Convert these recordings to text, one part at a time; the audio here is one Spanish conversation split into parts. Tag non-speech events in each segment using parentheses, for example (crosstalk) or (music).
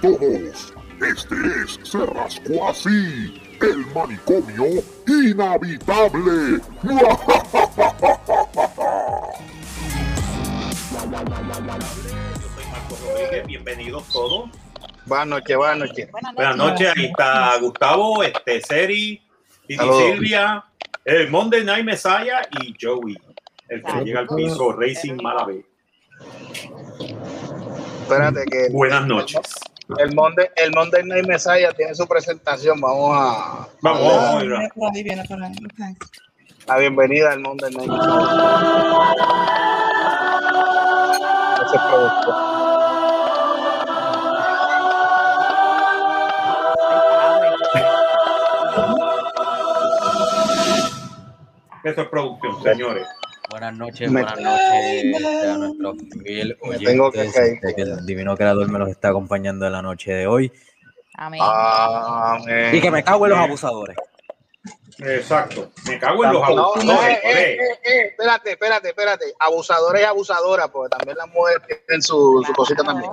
todos. Este es Se Rascó Así, el manicomio inhabitable. bienvenidos todos. Buenas noches, buenas noches. Buenas noches, ahí está Gustavo, este, Seri, Titi Silvia, el Monday Night Messiah y Joey, el que llega al piso Racing Malavé. Espérate que. Buenas noches. El Monday, el Monday Night Messiah tiene su presentación. Vamos a. Vamos, a La bienvenida al Monday Night Messiah. Ese producto. Eso es producción, señores. Buenas noches, buenas noches a nuestros oyentes. Que, que el divino creador me los está acompañando en la noche de hoy. Amén. Amén. Y que me cago en los abusadores. Exacto. Me cago en los abusadores. No, eh, eh, eh, espérate, espérate, espérate. Abusadores y abusadoras, porque también las mujeres tienen su, su cosita también.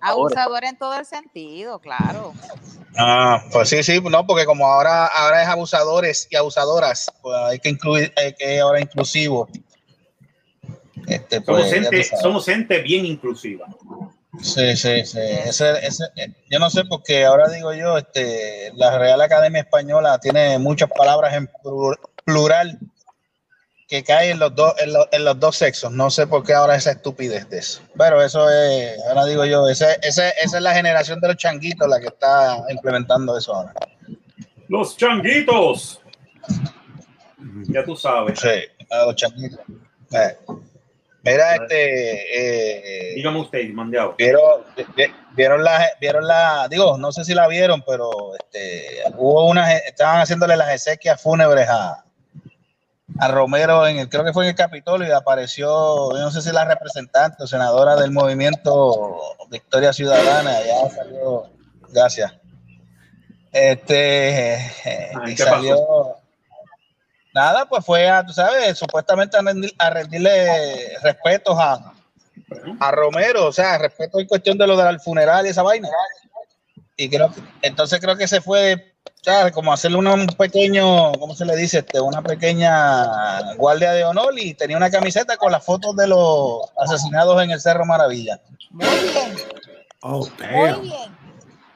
Abusador en todo el sentido, claro. Ah, pues sí, sí, no, porque como ahora, ahora es abusadores y abusadoras, pues hay que incluir, hay que ahora inclusivo. Este, pues, somos, gente, somos gente bien inclusiva. Sí, sí, sí. Ese, ese, yo no sé porque ahora digo yo, este, la Real Academia Española tiene muchas palabras en plural que cae en los dos en, los dos sexos. No sé por qué ahora esa estupidez de eso. Pero eso es, ahora digo yo, ese, esa es la generación de los changuitos la que está implementando eso ahora. Los changuitos. Ya tú sabes. Sí, los changuitos. Eh. Mira, este. Eh, Dígame usted, mandeado. Vieron, vieron la, vieron la, digo, no sé si la vieron, pero este, hubo unas, estaban haciéndole las exequias fúnebres a, a Romero en el, creo que fue en el Capitolio y apareció, no sé si la representante o senadora del movimiento Victoria Ciudadana, ya salió, gracias. Este y salió nada, pues fue a, tú sabes, supuestamente a, rendirle respetos a, a Romero, o sea, respeto en cuestión de lo del funeral y esa vaina. Y creo entonces creo que se fue como hacerle un pequeño, ¿cómo se le dice? Este, una pequeña guardia de honor y tenía una camiseta con las fotos de los asesinados en el Cerro Maravilla. Muy bien. Oh, Muy bien.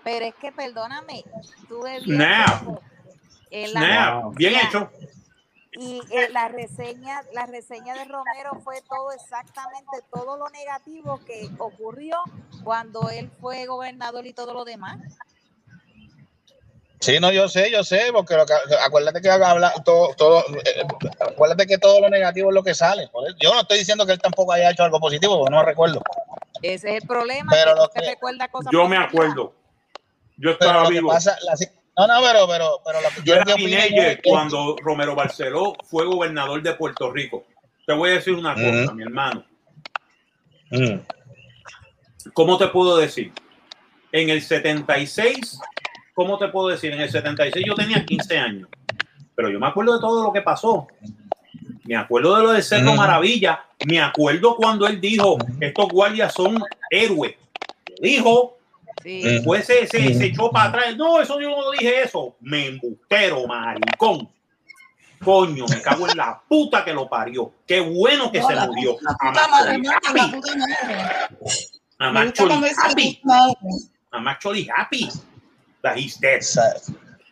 Pero es que perdóname, tuve bien. Bien hecho. Y eh, la reseña, la reseña de Romero fue todo exactamente todo lo negativo que ocurrió cuando él fue gobernador y todo lo demás. Sí, no, yo sé, yo sé, porque acuérdate que habla todo, todo eh, acuérdate que todo lo negativo es lo que sale. Yo no estoy diciendo que él tampoco haya hecho algo positivo, porque no me recuerdo. Ese es el problema. Pero que recuerda cosas yo me acuerdo. Yo estaba vivo. no, no, pero, pero, pero yo era teenager cuando Romero Barceló fue gobernador de Puerto Rico. Te voy a decir una cosa, mi hermano. ¿Cómo te puedo decir? En el 76 ¿cómo te puedo decir? En el 76 yo tenía 15 años, pero yo me acuerdo de todo lo que pasó. Me acuerdo de lo de Cerro Maravilla. Me acuerdo cuando él dijo, estos guardias son héroes. dijo, después se, se, echó para atrás. No, eso yo no dije eso. Me embustero, maricón. Coño, me cago en la puta que lo parió. Qué bueno que se murió. A Macho Happy. A Macho Happy that he's dead.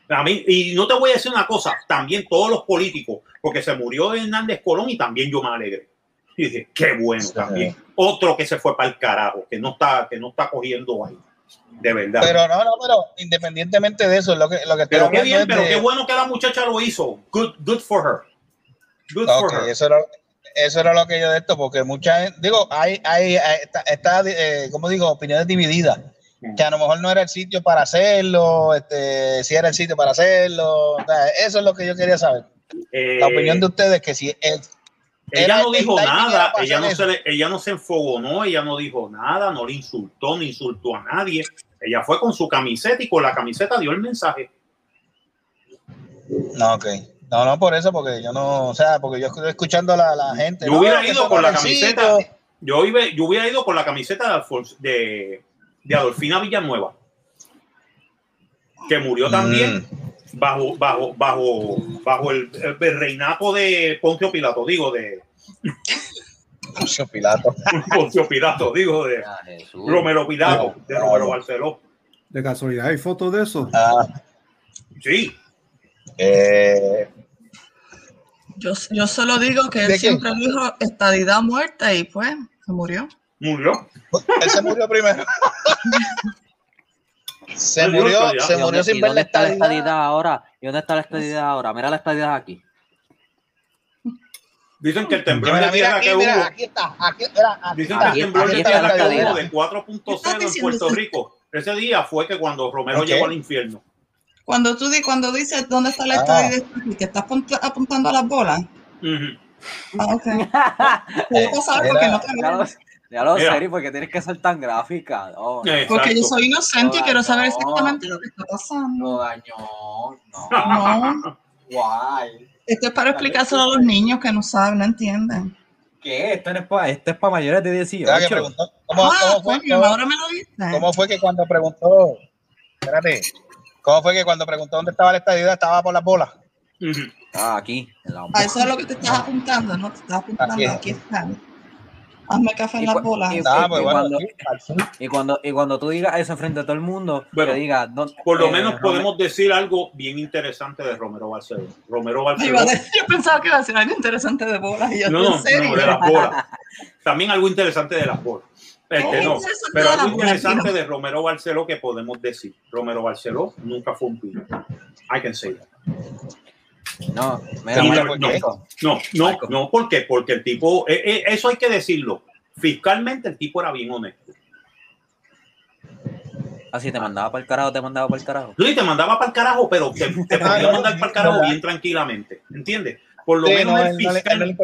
A mí, y no te voy a decir una cosa, también todos los políticos, porque se murió Hernández Colón y también yo me alegré. Y dije, qué bueno también. Otro que se fue para el carajo, que no está, que no está cogiendo ahí. De verdad. Pero no, no, pero independientemente de eso, lo que, lo que Pero qué bien, pero qué bueno que la muchacha lo hizo. Good, good for her. Good for her. Eso era, eso era lo que yo de esto, porque mucha digo, hay, hay, está, está eh, como digo, opiniones divididas que a lo mejor no era el sitio para hacerlo, este, si era el sitio para hacerlo. eso es lo que yo quería saber. la opinión de ustedes, que si ella no dijo nada, ella no, se le, ella no se enfogonó, ella no dijo nada, no le insultó, ni insultó a nadie. Ella fue con su camiseta y con la camiseta dio el mensaje. No, ok. No, no por eso, porque yo no, o sea, porque yo estoy escuchando a la, gente. Yo hubiera ido con la camiseta. Yo, iba, yo hubiera ido con la camiseta de, de, Adolfina Villanueva, que murió también mm. bajo, bajo, bajo, bajo el, reinato de Poncio Pilato, digo, de. Poncio Pilato. (laughs) Poncio Pilato, digo, de Romero Pilato, de Romero Barceló. De casualidad, ¿hay fotos de eso? Ah. Sí. Eh, yo, yo solo digo que él siempre dijo estadidad muerta y pues se murió. ¿Murió? Él se murió primero. (laughs) se murió, se murió sin ver la estadidad. ahora? ¿Y dónde está la estadidad ahora? Mira la estadidad aquí. Dicen que el temblor de tierra que hubo. Aquí está, aquí, Dicen que el temblor de tierra que hubo de 4.0 en Puerto Rico. Ese día fue que cuando Romero llegó al infierno. Cuando tú di, cuando dices dónde está la ah. estadía que estás apuntando a las bolas. ah, ok. (laughs) porque no te ya lo sé, porque tienes que ser tan gráfica. porque yo soy inocente y quiero saber exactamente lo que está pasando. No dañó. No. (laughs) no. Guay. Esto es para explicárselo a los niños que no saben, no entienden. ¿Qué? Esto, es para, esto es para mayores de 18. ¿Cómo, ah, cómo fue, coño, ahora me lo viste. ¿Cómo fue que cuando preguntó? Espérate. ¿Cómo fue que cuando preguntó dónde estaba la estadía estaba por las bolas? Ah, aquí. a eso es lo que te estás apuntando, ¿no? Te estás apuntando, aquí, aquí están. Hazme café en las bolas. Y, ah, pues cuando, y, cuando, y cuando tú digas eso frente a todo el mundo, bueno, que diga, por lo eh, menos podemos decir algo bien interesante de Romero Barceló. Romero Barceló. Yo pensaba que iba a decir algo interesante de bolas. Y no, no, no, de las bolas. También algo interesante de las bolas. Este, no, pero algo interesante de Romero Barceló que podemos decir. Romero Barceló nunca fue un pino. I can say that. No, no, no, no, ¿por qué? Porque el tipo, eh, eh, eso hay que decirlo. Fiscalmente el tipo era bien honesto. Así ah, te mandaba para el carajo, te mandaba para el carajo. Sí, te mandaba para el carajo, pero te, te (laughs) podía mandar para el carajo bien tranquilamente. ¿Entiendes? Por lo menos el fiscal,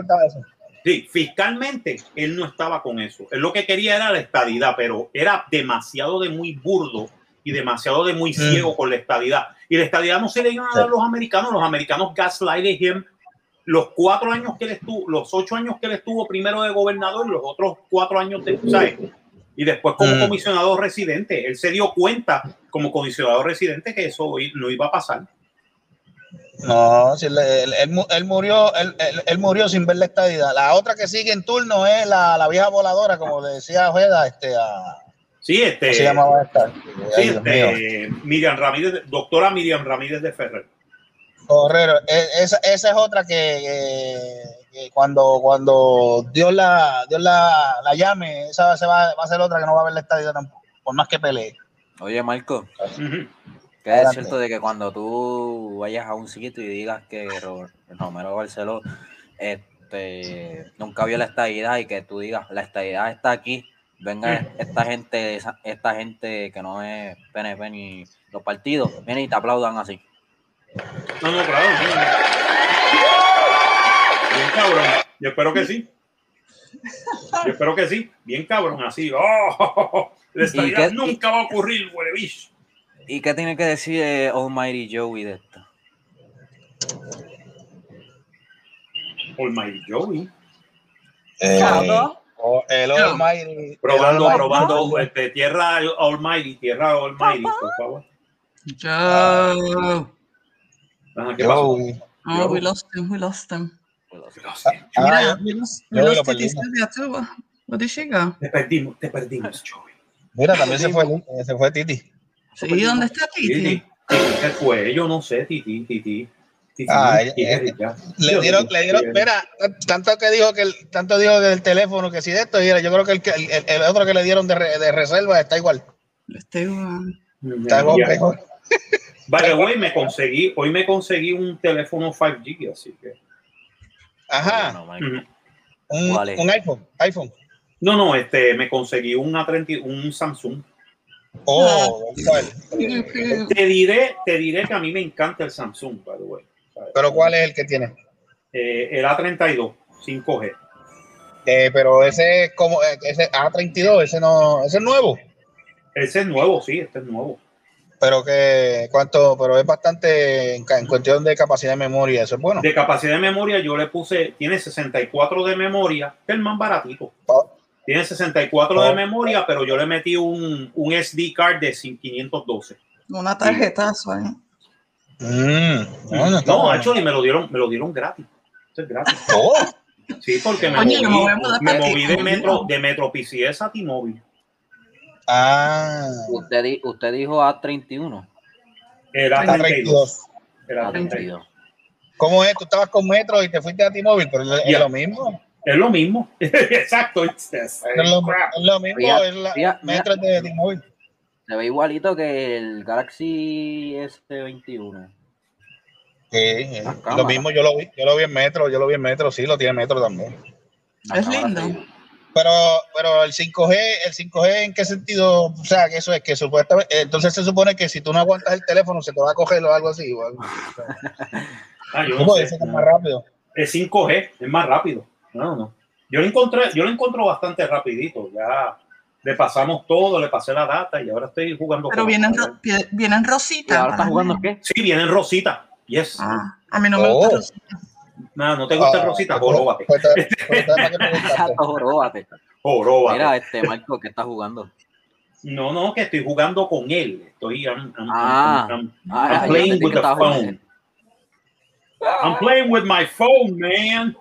Sí, fiscalmente él no estaba con eso. Él lo que quería era la estadidad, pero era demasiado de muy burdo y demasiado de muy ciego mm. con la estadidad. Y la estadidad no se le iban a dar a los americanos. Los americanos gaslighted him los cuatro años que él estuvo, los ocho años que él estuvo primero de gobernador y los otros cuatro años de, ¿sabes? Y después como mm. comisionado residente. Él se dio cuenta como comisionado residente que eso no iba a pasar. No, él, murió, él, murió sin ver la estadidad. La otra que sigue en turno es la, vieja voladora, como le decía Ojeda, este, a, Sí, este. se llamaba esta? Sí, este, Miriam Ramírez, doctora Miriam Ramírez de Ferrer. Correro, e, esa, esa es otra que, cuando, cuando Dios la, Dios la, la llame, esa se va, va, a ser otra que no va a ver la estadía tampoco, por más que pelee. Oye, Marco, que es cierto de que cuando tú vayas a un sitio y digas que Romero Barceló este, nunca vio la estadidad y que tú digas la estadidad está aquí, venga esta gente, esta gente que no es PNP ni los partidos, vienen y te aplaudan así. No, no, claro. Bien cabrón. Yo espero que sí. Yo espero que sí. Bien cabrón, así. Oh, la nunca va a ocurrir, huele ¿Y qué tiene que decir eh, Almighty Joey de esto? Almighty Joey. Eh, el Almighty. Probando, probando. Este, tierra Almighty, tierra Almighty, por favor. Joe. ¿Qué pasó? Oh, we lost him, we lost him. Mira, we lost, we lost Titi Silvia too. Where did she go? Te perdimos, te perdimos, Joey. Mira, también se fue, se fue Titi. Sí, ¿dónde está Titi? ¿Qué fue? Yo no sé, Titi, Titi. Ah, le dieron, le dieron, mira, tanto que dijo que el, tanto dijo del teléfono que si de esto, yo creo que el, el, el otro que le dieron de, de, reserva está igual. Está igual. Está igual. Vale, (laughs) hoy me conseguí, hoy me conseguí un teléfono 5G, así que. Ajá. un, un, iPhone, iPhone. No, no, este, me conseguí un A30, un Samsung. Oh, te diré, te diré que a mí me encanta el Samsung, by the way. Pero ¿cuál es el que tiene? Eh, el A32, 5G. Eh, pero ese es como eh, ese A32, ese no, ese es nuevo. Ese es nuevo, sí, este es nuevo. Pero que cuánto, pero es bastante en, cuestión de capacidad de memoria, eso es bueno. De capacidad de memoria yo le puse, tiene 64 de memoria, que es el más baratito. Tiene 64 de memoria, pero yo le metí un, un SD card de 512. Una tarjetazo ahí. Mm, no, no, No, actually me lo dieron, me lo dieron gratis. Esto es gratis. (laughs) Oh, Sí, porque me Oye, moví, me moví de metro, de metro PCS a T-Mobile. Ah, Usted, usted dijo A31. Era está 32. 32. Era 32. A32. ¿Cómo es? Tú estabas con Metro y te fuiste a T-Mobile, pero es, Ya. lo mismo. Es lo mismo. (laughs) Exacto. Es lo, crap. es lo mismo, es la Metro es de T-Mobile. Se ve igualito que el Galaxy S21. Sí, es La lo mismo yo lo vi, yo lo vi en Metro, yo lo vi en Metro, sí, lo tiene Metro también. La Es lindo. Pero, pero el 5G, el 5G en qué sentido, o sea, que eso es que supuestamente, eh, entonces se supone que si tú no aguantas el teléfono se te va a coger o algo así. O algo. (laughs) Ah, yo no ¿Cómo sé. dice que es más rápido? Es 5G, es más rápido. No, no. Yo lo encontré, yo lo encuentro bastante rapidito. Ya le pasamos todo, le pasé la data y ahora estoy jugando. Pero con- vienen, ro- vienen ¿Y rositas. ahora estás jugando qué? Sí, vienen Rosita. Yes. Ah, a mí no me Oh. gusta rosita. No, no te gusta Ah, Rosita, joróbate. pues, pues, pues, joróbate. Joróbate. Mira, este Marco, ¿qué estás jugando? No, no, que estoy jugando con él. Estoy I'm, I'm- Ah. I'm- I'm- Ah, playing with the phone. I'm playing with my phone, man.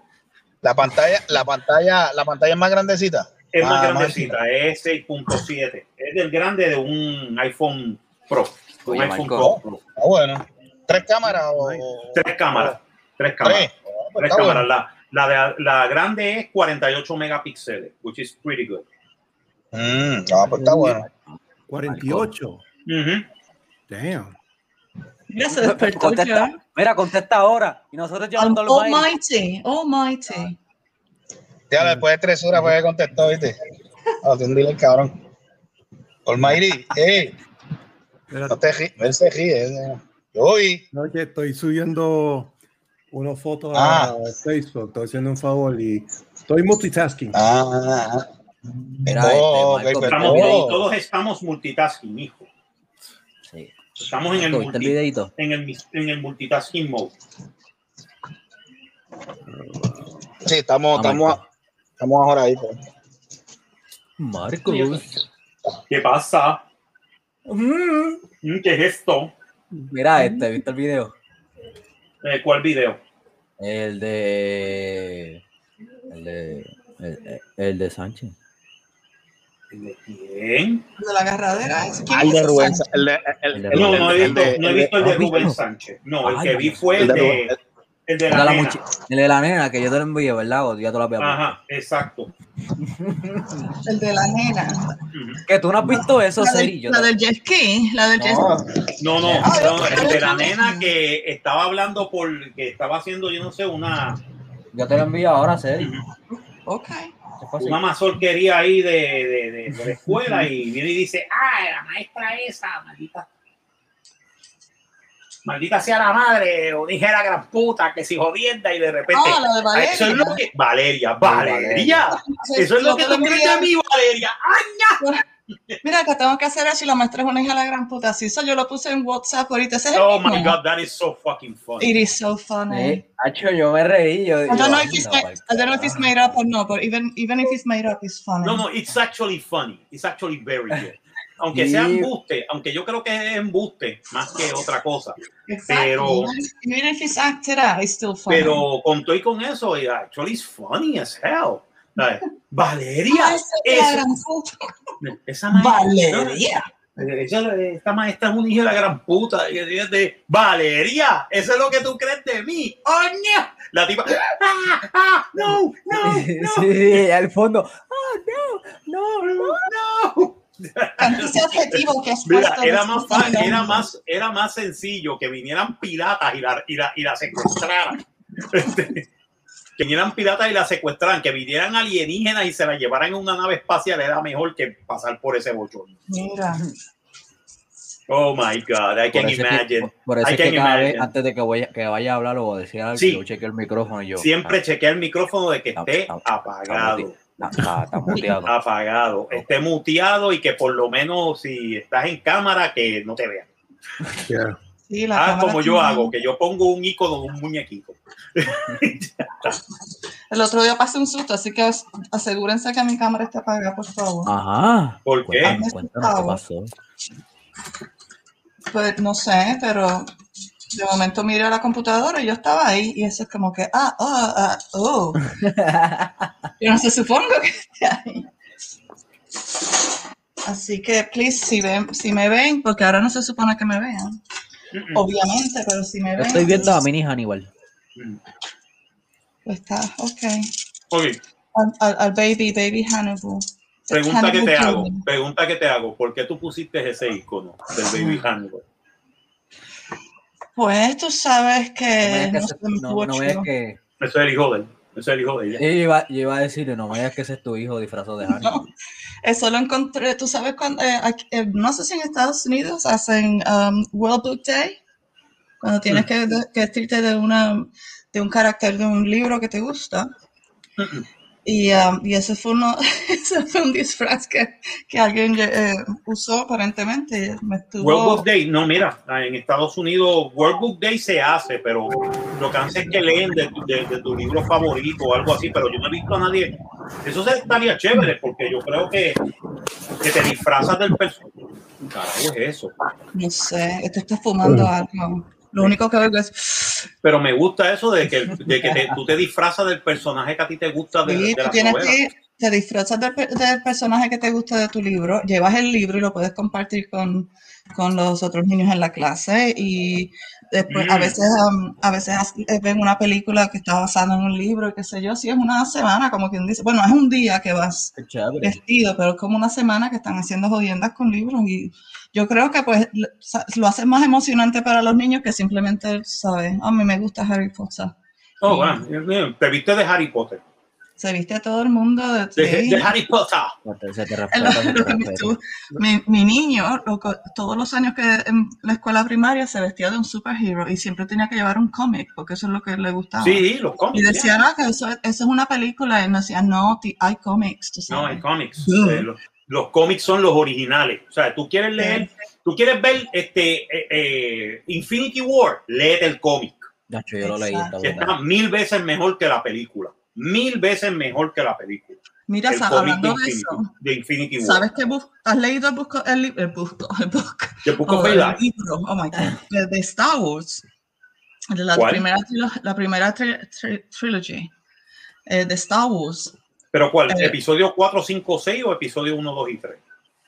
La pantalla, la pantalla, la pantalla es más grandecita. Es más Ah, grandecita, es 6.7. Es del grande de un iPhone Pro. Un Oye, iPhone Marco. Pro. Ah, bueno. ¿Tres cámaras o Tres cámaras. Tres cámaras. tres? Ah, pues Tres está cámaras. bueno. La, la, de- la grande es 48 megapíxeles, which is pretty good. Mm, ah, pues está bueno. 48. Ujú. Damn. Mira, se despertó Contesta, ya. mira, contesta ahora. Y nosotros al baile. Almighty, Almighty. Ya después de tres horas fue que contestó, ¿viste? Ah, te hundí el cabrón. Almighty, eh, Espérate, no te ríes, él se ríe. Yo no, que estoy subiendo una foto Ah. a Facebook. Estoy haciendo un favor y estoy multitasking. Ah, ah, Mira, Oh, este, Marco, pues, Estamos, Oh. todos, estamos multitasking, hijo. Sí. Estamos en el, Marco, ¿viste el multi- en el, en el multitasking mode. sí, estamos, Ah, estamos, Marco. Estamos ahora ahí. pues. Marco. ¿Qué pasa? Mm, ¿Qué es esto? Mira, este, ¿viste el video? Eh, ¿Cuál video? El de. El de. El, el de Sánchez. ¿De quién? De la agarradera. ¿es? ¿Quién Ah, el de Rubén, Sánchez? No, no he visto, el de-. Rubén Sánchez. No, el Ay, que vi fue el de. El de la la nena. el de la nena que yo te lo envié, ¿verdad? O ya te lo había puesto. Ajá, exacto. (laughs) El de la nena. Que tú no has visto eso, La, Seri. del, Yo la te- del jet ski. La del jet No, No, no, Ah, no, el de la nena que estaba hablando por, que estaba haciendo, yo no sé, una, Yo te lo envío ahora, Seri. Ok. Una mazorquería ahí de, de, de, de la escuela y viene y dice, ah, la maestra esa, maldita. Maldita sea la madre, o dije la gran puta, que si jodienda y de repente. Ah, la de Valeria. Eso es lo que. Valeria, Valeria. Eso es lo que te tú crees de mí, Valeria. ¡Aña! (laughs) Mira, que tengo que hacer eso y la maestra es una hija de la gran puta. Sí, eso yo lo puse en WhatsApp ahorita. Ese es el Oh mismo. my god, that is so fucking funny. It is so funny. Sí, Hacho, yo me reí. Yo, I don't know yo, if it's I don't know if it's made up or not, but even even if it's made up, it's funny. No, no, it's actually funny. It's actually very good. Aunque sea embuste, aunque yo creo que es embuste más que otra cosa. Pero- even, if it's acted out, it's still funny. Pero con todo y con eso, it actually it's funny as hell. Valeria, Ah, esa esa, maestra, Valeria. esa- esta maestra es una hija de la gran puta. Y fíjate, Valeria, eso es lo que tú crees de mí. ¡Oña! La tipa, ¡ah, ah, no, no, no, (laughs) Sí, al fondo. Oh, no, no, no. no! Tanto ese (laughs) adjetivo que has Mira, puesto era más, fa- era, más, era más sencillo que vinieran piratas y la, y la, y la secuestraran. (laughs) Este, que vinieran piratas y la secuestraran, que vinieran alienígenas y se la llevaran en una nave espacial era mejor que pasar por ese bochón. Mira. Oh my God, I can que- imagine. por- por eso I es que can cada vez, imagine. antes de que vaya, que vaya a hablar o decir algo, Sí. yo el micrófono y yo. Siempre chequea el micrófono de que Está- esté está- apagado. Está, está- está (laughs) muteado. Apagado, esté muteado y que por lo menos si estás en cámara que no te vean. Yeah. Sí, la Ah, como yo tiene- hago, que yo pongo un icono de un muñequito. (laughs) El otro día pasé un susto, así que asegúrense que mi cámara esté apagada, por favor. Ajá. ¿Por qué? Cuéntanos qué pasó. Pues no sé, pero de momento miré a la computadora y yo estaba ahí y eso es como que, ah, oh, ah, oh. (laughs) yo no sé, supongo que esté ahí. Así que, please, si, ven, si me ven, porque ahora no se supone que me vean, obviamente, pero si me ven. Estoy viendo a Mini Hannibal. Pues está, ok. Ok. Al, al, baby, baby Hannibal. Pregunta que te hago, pregunta que te hago, ¿por qué tú pusiste ese icono del baby Hannibal? Pues tú sabes que. No, no, no que... Eso es el hijo de él. Eso es el hijo de ella. Yo iba, yo iba a decir, no me digas que ese es tu hijo disfrazado de (laughs) Hannibal. No, eso lo encontré, tú sabes, cuando, eh, eh, no sé si en Estados Unidos hacen um, World Book Day, cuando tienes mm. que, que vestirte de, una, de un carácter de un libro que te gusta. Y, um, y ese, fue uno, (laughs) ese fue un disfraz que, que alguien eh, usó aparentemente. World Book Day, no, mira, en Estados Unidos World Book Day se hace, pero lo que hace es que leen de, de, tu libro favorito o algo así, pero yo no he visto a nadie. Eso estaría chévere porque yo creo que, que te disfrazas del personaje. Carajo, es eso. No sé, te estás fumando algo. Lo único que veo es. Pero me gusta eso de que, de que (laughs) tú te disfrazas del personaje que a ti te gusta de, sí, tú tienes que te disfrazas del, del, personaje que te gusta de tu libro, llevas el libro y lo puedes compartir con, con los otros niños en la clase y después a mm. veces um, a veces eh, ven una película que está basada en un libro, qué sé yo, si es una semana, como quien dice, bueno, es un día que vas vestido, pero es como una semana que están haciendo jodiendas con libros y yo creo que pues lo hace más emocionante para los niños que simplemente, ¿sabes? A mí me gusta Harry Potter. Oh, bueno, te viste de Harry Potter se viste a todo el mundo de, de, Harry Potter. mi, mi, niño, todos los años que en la escuela primaria se vestía de un superhéroe y siempre tenía que llevar un cómic porque eso es lo que le gustaba. Sí, los cómics. Y decía, ah, que eso, eso, es una película y me decía, no, hay cómics. No, hay cómics. Eh, los, cómics son los originales. O sea, tú quieres leer, tú quieres ver este eh, eh, Infinity War, léete el cómic. Yo lo leí. Está mil veces mejor que la película mil veces mejor que la película. Mira, el hablando de, eso, de Infinity War. ¿Sabes que has leído el, busco, el, el, busco, el, book, (laughs) el, book oh, el libro? Oh my God. De, Star Wars. De la ¿Cuál? primera, la primera tri, tri, trilogy eh, de Star Wars. ¿Pero cuál? Eh, ¿Episodio 4, 5, 6 o episodio 1, 2 y 3?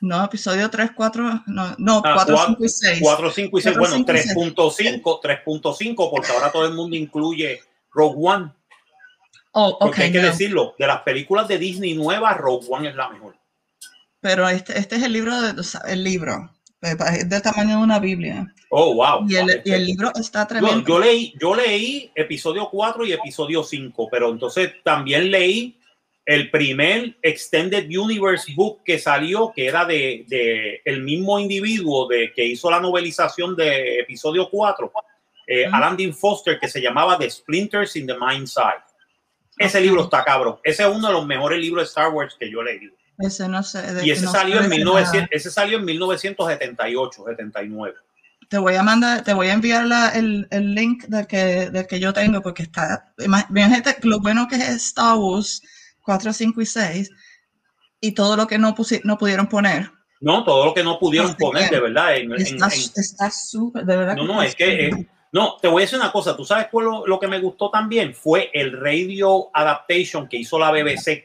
No, episodio 3, 4, no, no ah, 4, 5 y 6. 4, 5 y 6, bueno, 3.5, 3.5, porque ahora todo el mundo incluye Rogue One. Oh, okay, Porque hay que no. decirlo, de las películas de Disney nuevas, Rogue One es la mejor. Pero este, este es el libro, de, el libro, es del tamaño de una Biblia. Oh, wow. Y el, y el libro está tremendo. No, yo, leí, yo leí episodio 4 y episodio 5, pero entonces también leí el primer Extended Universe Book que salió, que era de, de el mismo individuo de, que hizo la novelización de episodio 4, eh, -huh. Alan Dean Foster, que se llamaba The Splinters in the Mind Side. Ese libro está cabrón. Ese es uno de los mejores libros de Star Wars que yo he leído. Ese no sé. y ese, no salió en 1900, ese salió en 1978, 79. Te voy a mandar, te voy a enviar la, el, el, link del que, del que yo tengo, porque está, gente, lo bueno que es Star Wars 4, 5 y 6, y todo lo que no, no pudieron poner. No, todo lo que no pudieron Así poner, de verdad. En, está súper, de verdad. No, no, es que... Eh, no, te voy a decir una cosa. ¿Tú sabes cuál lo, lo, que me gustó también? Fue el radio adaptation que hizo la BBC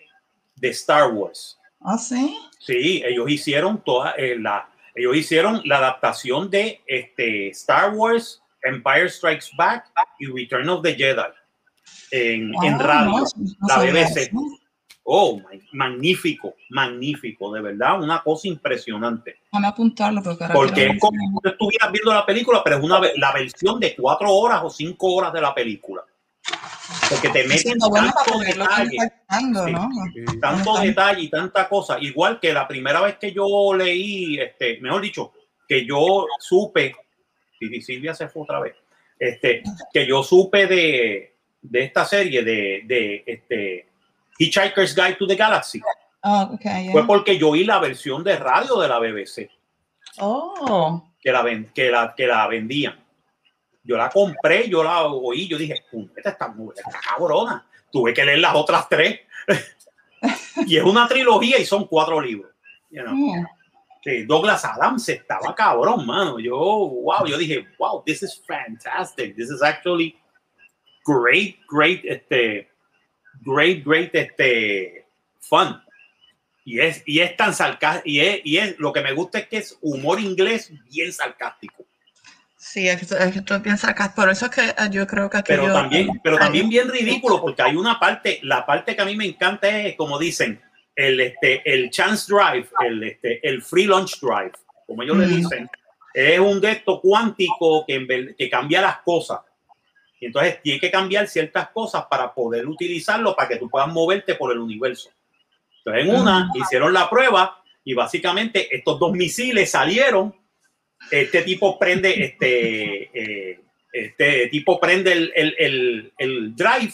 de Star Wars. ¿Ah, sí? Sí, ellos hicieron toda eh, la, ellos hicieron la adaptación de este Star Wars, Empire Strikes Back y Return of the Jedi en, ah, en radio, no, no la BBC. Eso. Oh, magnífico, magnífico, de verdad, una cosa impresionante. Van a apuntarlo porque, porque es como si estuvieras viendo la película, pero es una la versión de cuatro horas o cinco horas de la película. Porque te meten tanto detalle, ¿no? sí, tanto detalle y tanta cosa. Igual que la primera vez que yo leí, este, mejor dicho, que yo supe, y Silvia se fue otra vez, este, que yo supe de, de esta serie de, de este Hitchhiker's Guide to the Galaxy. Oh, okay, yeah. Fue porque yo oí la versión de radio de la BBC. Oh. Que la, que la, que la vendían. Yo la compré, yo la oí, yo dije, esta está, está cabrona. tuve que leer las otras tres. (laughs) y es una trilogía y son cuatro libros. You know? Mm. Sí, Douglas Adams estaba cabrón, mano. Yo, wow, yo dije, wow, this is fantastic. This is actually great, great, este, great, great, este, fun. Y es, y es tan sarcástico, y es, y es, lo que me gusta es que es humor inglés bien sarcástico. Sí, es que, es piensas acá. Por eso es que eh, yo creo que aquí Pero yo- también, pero también bien ridículo, porque hay una parte, la parte que a mí me encanta es, como dicen, el, este, el chance drive, el, este, el free lunch drive, como ellos le Ujú. dicen, es un de estos cuántico que, que cambia las cosas. Y entonces tiene que cambiar ciertas cosas para poder utilizarlo para que tú puedas moverte por el universo. Entonces, en una hicieron la prueba y básicamente estos dos misiles salieron. Este tipo prende, este, eh, este tipo prende el, el- el- el drive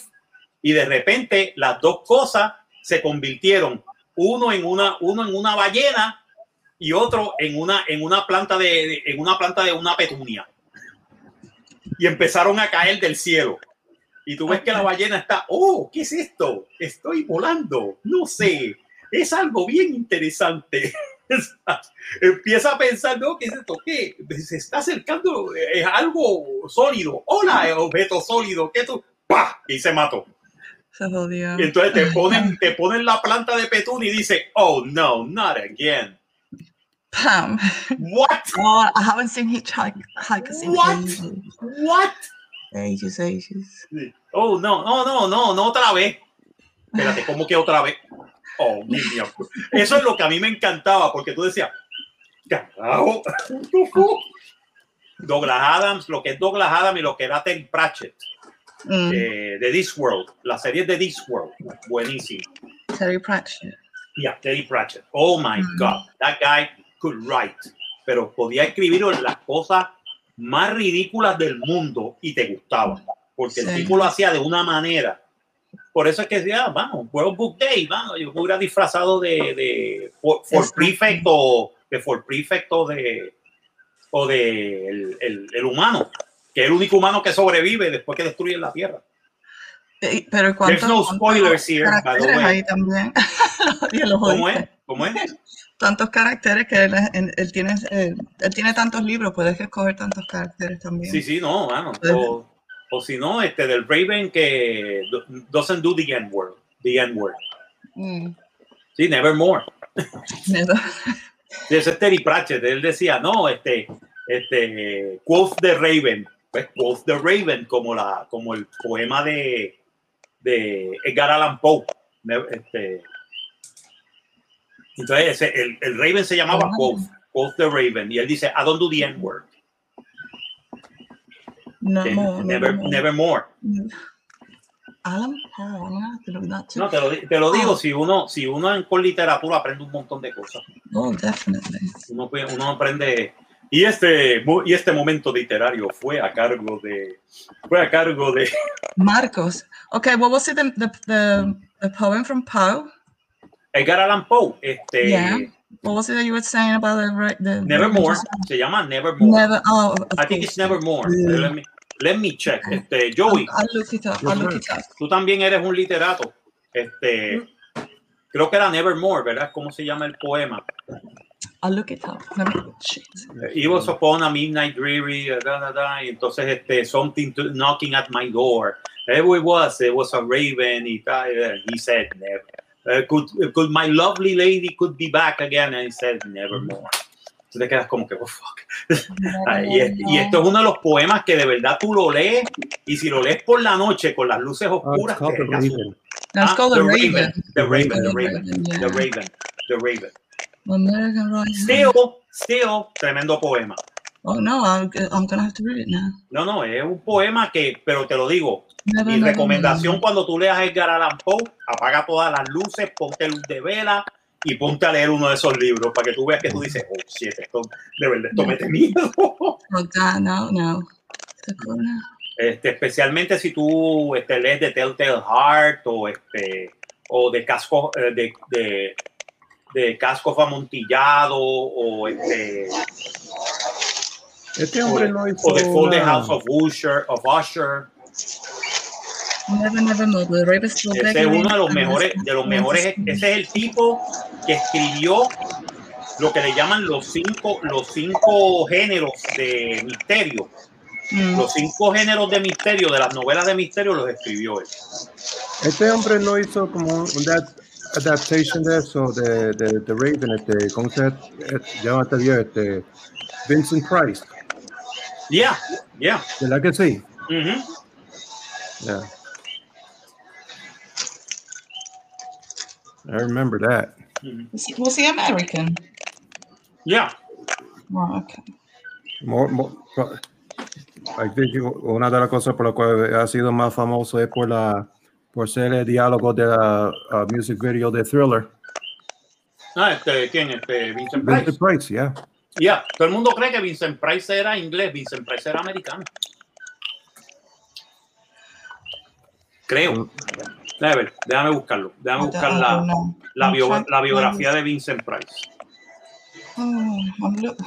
y de repente las dos cosas se convirtieron uno en una, uno en una ballena y otro en una, en una planta de, de- en una planta de una petunia. Y empezaron a caer del cielo. Y tú ves que la ballena está, oh, ¿qué es esto? Estoy volando, no sé, es algo bien interesante. (laughs) Empieza a pensar, ¿no? ¿Qué es esto? ¿Qué? Se está acercando, es algo sólido. Hola, objeto sólido, ¿qué tú? ¡Pah! Y se mató. Se jodió. Y entonces te ponen, te ponen la planta de petunia y dice, oh no, not again. Pam. What? Oh, I haven't seen Hitchhikers in What? ages. What? Ages, ages. Oh, no, no, no, no, no otra vez. Espérate, ¿cómo que otra vez? Oh, mi Dios. Eso es lo que a mí me encantaba, porque tú decías, carajo. (laughs) Douglas Adams, lo que es Douglas Adams y lo que era Terry Pratchett Mm, eh, de This World, la serie de This World, buenísimo. Terry Pratchett. Yeah, Terry Pratchett. Oh my God, that guy could write, pero podía escribir las cosas más ridículas del mundo y te gustaba, porque el Sí. tipo lo hacía de una manera. Por eso es que decía, ah, vamos, World Book Day, vamos, yo me hubiera disfrazado de, de for, for prefect o de for prefect o de o de el, el- el humano, que es el único humano que sobrevive después que destruyen la Tierra. Eh, Pero There's no spoilers here, by the caracteres way. ahí también. (laughs) ¿Cómo es? ¿Cómo es? Tantos caracteres que él, él- él tiene, eh, él tiene tantos libros, puedes escoger tantos caracteres también. Sí, sí, no, mano. O, o si no, este del Raven que do- doesn't do the N word. The N word. Mm, Sí, nevermore. miedo. Sí, ese es Terry Pratchett. Él decía, no, este, este, quote the Raven. Pues quote the Raven como, la, como el poema de, de Edgar Allan Poe. Este, entonces, ese- el, el Raven se llamaba Ah. quote, quote the Raven. Y él dice, I don't do the N word. No, Eh, more, no, never, more. Alan to look that too. No, te lo, te lo digo, si uno, si uno en- con literatura aprende un montón de cosas. Oh, definitely. Uno, uno aprende. Y este, y este momento literario fue a cargo de. Fue a cargo de Marcos. Okay, what was it? The, the, the, the poem from Poe? Edgar Allan Poe. Este, Yeah. What was it that you were saying about the, the Nevermore. Se llama Nevermore. Never. Oh, I think it's Nevermore. Yeah. Let me, let me check. Este, Joey, I'll, I'll look it up. I'll look it up. tú también eres un literato. Este, creo que era Nevermore, ¿verdad? ¿Cómo se llama el poema? I'll look it up. Let me. Shit. It was upon a midnight dreary, da, da, da, y entonces este, something to- knocking at my door. There it was, it was a raven, y tal, he said, never. Uh, could, could my lovely lady could be back again? And he said, nevermore. Tú te quedas como que, oh, fuck. Y, es- y esto es uno de los poemas que de verdad tú lo lees, y si lo lees por la noche con las luces Oh, it's oscuras, called te the. Raven. Ah, go the, Raven. The Raven, the The Raven, yeah. the Raven, the Raven. American. Still, still, tremendo poema. Oh no, I'm, I'm gonna have to read it now. No, no, es un poema que, pero te lo digo, Mi recomendación cuando tú leas Edgar Allan Poe, apaga todas las luces, ponte luz de vela y ponte a leer uno de esos libros para que tú veas que tú dices, oh, shit, esto, de verdad, esto mete (laughs) miedo. Oh God, no, no. The corner. Este, especialmente si tú este, lees de Telltale Heart o, este, o de Casco, eh, de, de, de Casco Amontillado o, este, Este o, hombre no hizo o de Full House of Usher, of Usher. Never, never move. The Raven still Ese es uno de los mejores, de los mejores, ese es el tipo que escribió lo que le llaman los cinco, los cinco géneros de misterio. Mm. Los cinco géneros de misterio de las novelas de misterio los escribió él. Este hombre no hizo como un un that- adaptation de eso, de, de, de Raven, este, ¿cómo se llama este? Este, Vincent Price. Yeah, yeah. ¿Verdad que sí? Yeah. I remember that. Was he, was he American? Yeah. Oh, okay. More, more, I think una de las cosas por las cuales ha sido más famoso es por la por ser el diálogo de la uh, music video de Thriller. Ah, este, ¿quién? Este, Vincent Price. Vincent Price, yeah. Ya, todo el mundo cree que Vincent Price era inglés, Vincent Price era americano. Creo. Déjame ver, déjame buscarlo. Déjame I buscar don't- I la, la, bio- biografía de Vincent Price. this. Oh, I'm look.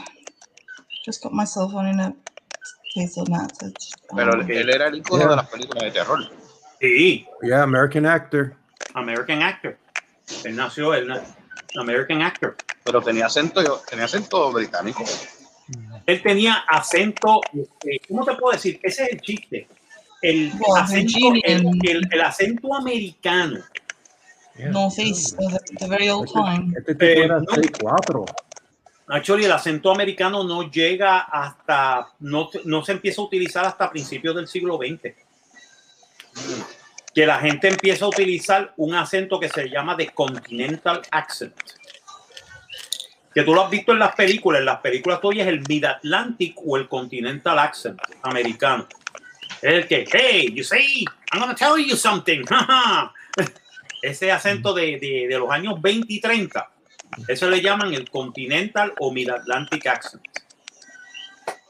Just got myself on in a case of message. Pero él, era el icono Yeah. de las películas de terror. Sí, Yeah, American actor. American actor. Él nació, él na- American actor. Pero tenía acento, tenía acento británico. Él tenía acento, este, ¿cómo te puedo decir? Ese es el chiste. El, acento, el, Virginian. el- el acento americano. Yeah. Uh, the, the very old Este, time. este Eh, era no. 6'4". Actually, el acento americano no llega hasta, no, no se empieza a utilizar hasta principios del siglo XX. Que la gente empieza a utilizar un acento que se llama de continental accent. Que tú lo has visto en las películas. En las películas tú oyes el mid-Atlantic o el continental accent americano. El que, hey, you see, I'm gonna tell you something. (laughs) Ese acento de, de, de los años 20 y 30. Eso le llaman el Continental o Mid-Atlantic Accent.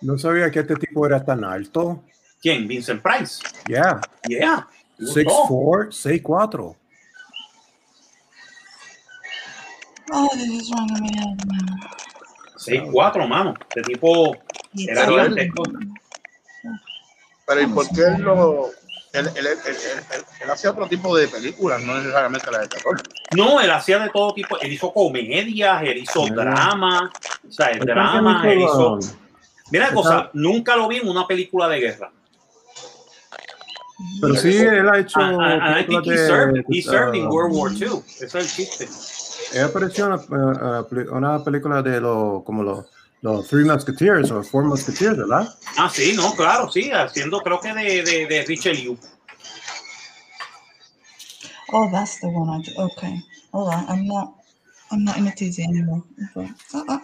No sabía que este tipo era tan alto. ¿Quién? Vincent Price. Yeah, Yeah. he was tall. 6'4", 6'4". Oh, this is wrong oh, man. 6'4", mano. Este tipo era gigantesco. Pero ¿y por qué él lo.? Él, él, él, él- él- él hacía otro tipo de películas, no necesariamente la de terror. No, él hacía de todo tipo. Él hizo comedias, él hizo Ah. drama. O sea, el drama, él hizo... Mira la cosa, nunca lo vi en una película de guerra. Pero sí, él ha hecho. And, I think he served, he served in World War II. Ese es el chiste. Él apareció en una, uh, peli- una película de los como los, los Three Musketeers o Four Musketeers, ¿verdad? Ah, sí, no, claro, sí, haciendo creo que de, de, de Richelieu. Oh, that's the one I do. Okay. Hold on. I'm not. I'm not in a TZ anymore. Okay. Uh, uh,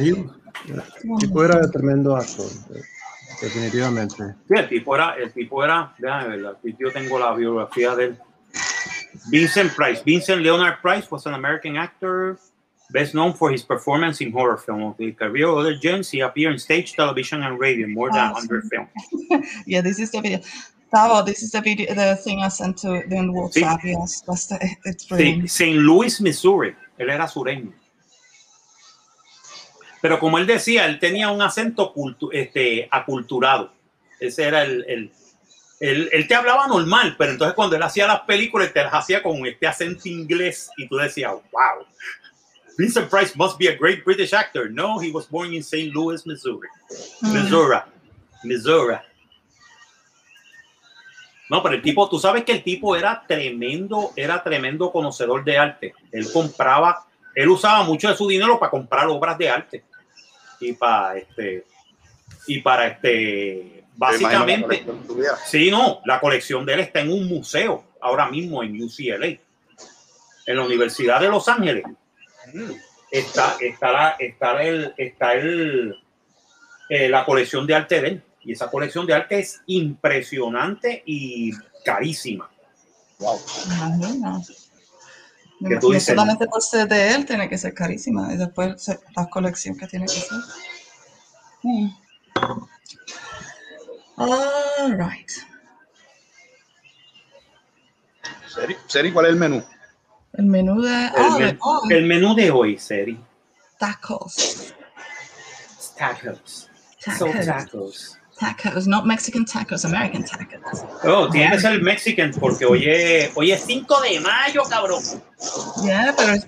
Y el tipo era tremendo actor, definitivamente. Sí, el tipo era, el tipo era, déjame ver, aquí yo tengo la biografía de él. Vincent Price. Vincent Leonard Price was an American actor best known for his performance in horror film. Of his career, other gems, he appeared in stage, television, and radio, more than Awesome. 100 films. (laughs) yeah, this is the video. Tavo, this is the video, the thing I sent to the WhatsApp. Yes, that's the. It's Sí. St. Louis, Missouri. Él era sureño. Pero como él decía, él tenía un acento cultu- este, aculturado. Ese era el, el- él, él te hablaba normal, pero entonces cuando él hacía las películas, te las hacía con este acento inglés y tú decías, wow, Vincent Price must be a great British actor. No, he was born in St. Louis, Missouri. Mm. Missouri. Missouri. No, pero el tipo, tú sabes que el tipo era tremendo, era tremendo conocedor de arte. Él compraba, él usaba mucho de su dinero para comprar obras de arte. Y para este, y para este, básicamente. Sí, no, la colección de él está en un museo ahora mismo en UCLA, en la Universidad de Los Ángeles. Está, está, la, está, el, está el, eh, la colección de arte de él. Y esa colección de arte es impresionante y carísima. Imagina. Que tú No dices- solamente por ser de él, tiene que ser carísima. Y después la colección que tiene que ser. Hmm. All right. Seri, Seri, ¿cuál es el menú? El menú de, oh, men- el menú de hoy, Seri. tacos. Tacos. Tacos. tacos. Tacos, not Mexican tacos, American tacos. Oh, tiene que ser Mexican porque hoy es, hoy es 5 de mayo, cabrón. Yeah, but it's,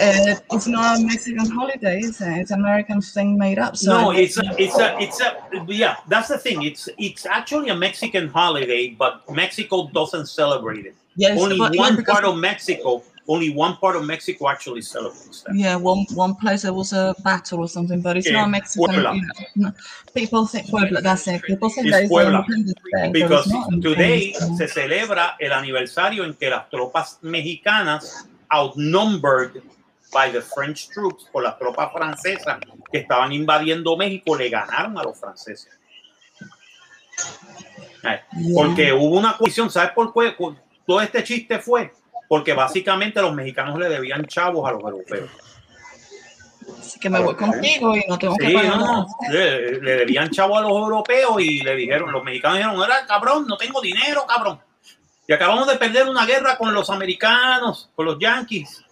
uh, it's not a Mexican holiday, is it? It's an American thing made up. So no, it's a, it's a, it's a, yeah, that's the thing. It's, it's actually a Mexican holiday, but Mexico doesn't celebrate it. Yes, Only but- one because- part of Mexico, only one part of Mexico actually celebrates that. Yeah, one one place there was a battle or something, but it's not Mexican. You know, no, people think Puebla. That's it. People think It's that it's Puebla. Day, Because today se celebra el aniversario en que las tropas mexicanas outnumbered by the French troops por las tropas francesas que estaban invadiendo México le ganaron a los franceses. Porque hubo una cuestión, ¿sabes por qué? Todo este chiste fue porque básicamente los mexicanos le debían chavos a los europeos. Así que me voy contigo y no tengo que Sí, pagar no, nada. no, le, le debían chavo a los europeos y le dijeron, los mexicanos dijeron, era cabrón, no tengo dinero, cabrón. Y acabamos de perder una guerra con los americanos, con los yankees.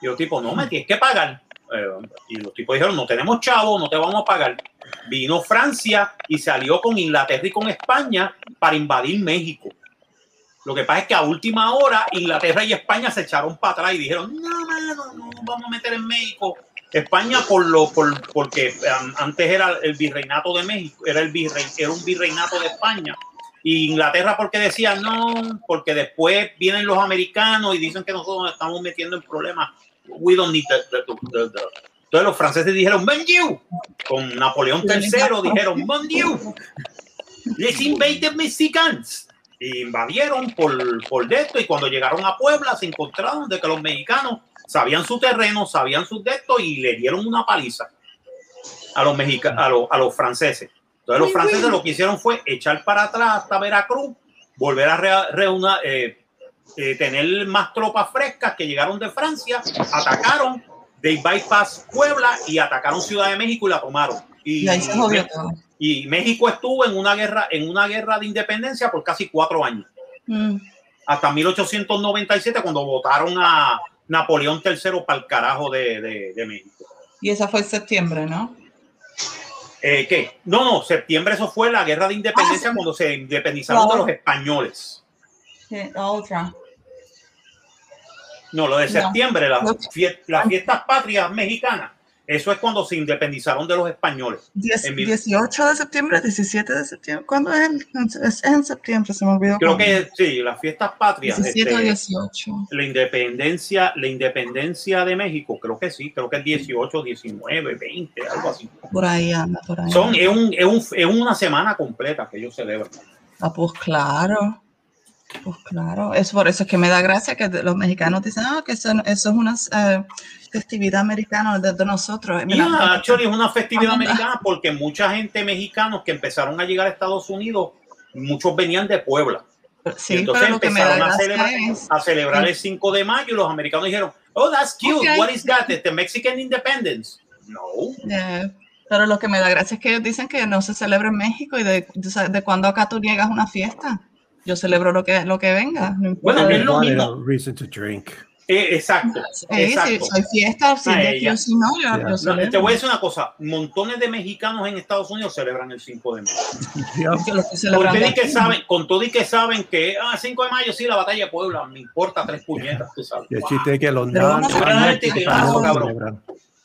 Y los tipos, no, me tienes que pagar. Eh, y los tipos dijeron, no tenemos chavo, no te vamos a pagar. Vino Francia y salió con Inglaterra y con España para invadir México. Lo que pasa es que a última hora Inglaterra y España se echaron para atrás y dijeron, no, no nos vamos a meter en México. España por lo por, porque antes era el virreinato de México, era el virrey, era un virreinato de España. Y Inglaterra porque decía no, porque después vienen los americanos y dicen que nosotros nos estamos metiendo en problemas. We don't need Entonces los franceses dijeron, "Mon Dieu". Con Napoleón III dijeron, "Mon Dieu". Les invaded Mexicans. Invadieron por, por de esto y cuando llegaron a Puebla se encontraron de que los mexicanos sabían su terreno, sabían sus de esto y le dieron una paliza a los, mexica a los, a los franceses. Entonces los franceses lo que hicieron fue echar para atrás hasta Veracruz, volver a re- reuna- eh, eh, tener más tropas frescas que llegaron de Francia, atacaron, de bypass Puebla y atacaron Ciudad de México y la tomaron. Y, Y ahí se jodió todo. Y México estuvo en una guerra, en una guerra de independencia por casi cuatro años, Mm. hasta 1897 cuando votaron a Napoleón III para el carajo de, de- de México. Y esa fue en septiembre, ¿no? Eh, ¿Qué? No, no, septiembre eso fue la guerra de independencia Ah, sí. cuando se independizaron de los españoles. Sí, la otra. No, lo de No. septiembre, las fiestas patrias mexicanas, eso es cuando se independizaron de los españoles. Diez- En mi- 18 de septiembre, 17 de septiembre. ¿Cuándo es? el- Es en septiembre, se me olvidó. Creo que sí, las fiestas patrias. 17 o este, 18. la independencia, la independencia de México, creo que sí, creo que es 18, 19, 20, algo así. Por ahí anda, por ahí. Son, es, un, es, un- es una semana completa que ellos celebran. Ah, pues claro. Pues claro. Es por eso que me da gracia que los mexicanos dicen, ah, que eso, eso es una eh, festividad americana de, de nosotros. Y actually es una festividad americana porque mucha gente mexicanos que empezaron a llegar a Estados Unidos, muchos venían de Puebla. sí, y entonces pero empezaron a celebrar, es a celebrar el 5 de mayo y los americanos dijeron, oh, that's cute, Ok. what is that? The Mexican Independence. No. Eh, pero lo que me da gracia es que ellos dicen que no se celebra en México y de, de, de cuando acá tú niegas una fiesta. Yo celebro lo que, lo que venga. No. Bueno, es lo mismo. reason to drink. Eh, exacto. Eh, si exacto. soy fiesta, si Ah, si no, yo, Yeah. yo No, te voy a decir una cosa, montones de mexicanos en Estados Unidos celebran el 5 de mayo. Que saben, con todo y que saben que ah, 5 de mayo sí la batalla de Puebla, me importa tres puñetas, tú sabes. Y el chiste es que los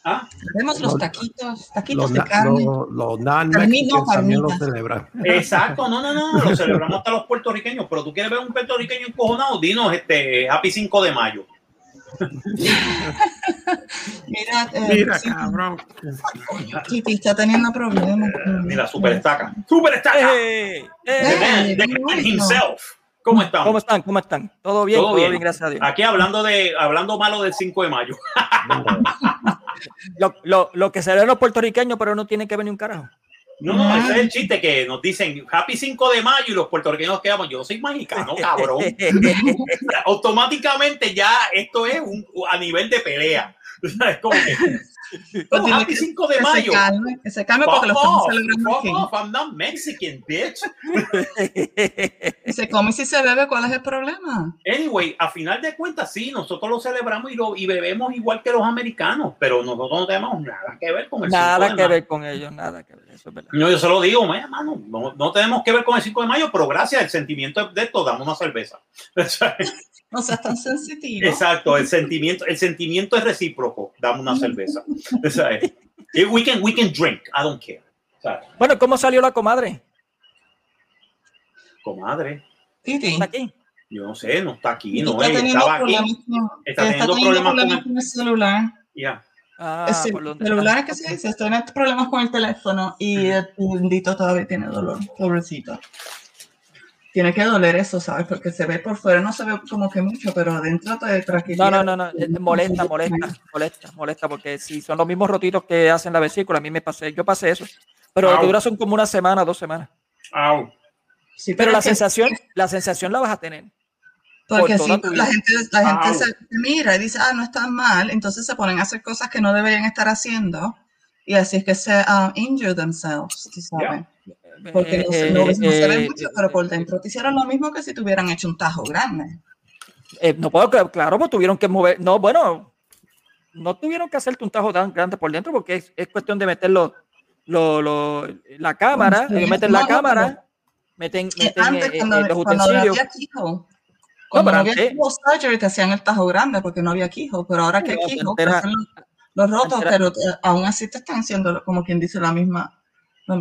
Ah, Tenemos los Los- taquitos, taquitos Los, de carne. los, los también lo carnita. celebran. Exacto, no, no, no, lo (laughs) celebramos hasta los puertorriqueños, pero tú quieres ver un puertorriqueño encojonado, dinos este Happy 5 de mayo. (laughs) Mira, eh, Mira, sí, cabrón. Titi está teniendo problemas. Mira, super estaca. Super estaca. The ¡Ey! man, the man himself. ¿Cómo estamos? ¿Cómo están? ¿Cómo están? ¿Todo bien? Todo Todo, bien. bien. gracias a Dios. Aquí hablando de hablando malo del 5 de mayo. (laughs) Lo, lo, lo que se ve los puertorriqueños, pero no tienen que venir un carajo. No, no, ese es el chiste que nos dicen Happy 5 de mayo y los puertorriqueños quedamos, yo soy mexicano, (laughs) cabrón. (laughs) Automáticamente ya esto es un, a nivel de pelea. (laughs) Es como que Happy que- 5 de que se mayo. calme, que se calme porque lo estamos off, celebrando fuck aquí. off, I'm not Mexican, bitch. (laughs) Y se come y si se bebe, ¿cuál es el problema? Anyway, a final de cuentas, sí, nosotros lo celebramos y, lo, y bebemos igual que los americanos, pero nosotros no tenemos nada que ver con el 5 Nada de que mayo. ver con ellos, nada que ver. Eso es verdad. No, yo se lo digo, "Mira, mano, no, no tenemos que ver con el 5 de mayo, pero gracias al sentimiento de esto, damos una cerveza. (laughs) No seas tan sensitivo. Exacto, el sentimiento, el sentimiento es recíproco, damos una cerveza. Eh, We can, we can drink, I don't care. ¿Sabes? Bueno, ¿cómo salió la comadre? Comadre, Titi, ¿Está aquí? yo no sé, no está aquí, no, está ella teniendo estaba aquí. problemas con- Está teniendo problemas con el- con el celular. Ya. Ah, Es el por donde celular es que se dice, estoy en problemas con el teléfono y el bendito todavía tiene dolor, pobrecito. Tiene que doler eso, ¿sabes? Porque se ve por fuera, no se ve como que mucho, pero adentro te tranquiliza. No, no, no, no, eh, molesta, molesta, molesta, molesta, porque si son los mismos rotitos que hacen la vesícula, a mí me pasé, yo pasé eso, pero lo que dura son como una semana, dos semanas. Au. Sí, Pero la que- sensación, la sensación la vas a tener. Porque por si la gente, la gente Au. se se mira y dice, ah, no está mal, entonces se ponen a hacer cosas que no deberían estar haciendo y así es que se ah, injure themselves, sabes. Porque no, se- no, Eh, no se ve eh, mucho, pero por dentro te hicieron lo mismo que si te hubieran hecho un tajo grande. eh, no puedo, claro, pues tuvieron que mover, no, bueno, no tuvieron que hacerte un tajo tan grande por dentro porque es, es cuestión de meterlo, lo, lo- la cámara, ellos meten no, la cámara, meten, meten antes, eh, eh, cuando, los cuando no utensilios. había quijo, cuando no había quijo surgery te hacían el tajo grande porque no había quijo, pero ahora que hay quijo, los, los rotos, pero eh, aún así te están haciendo, como quien dice, la misma.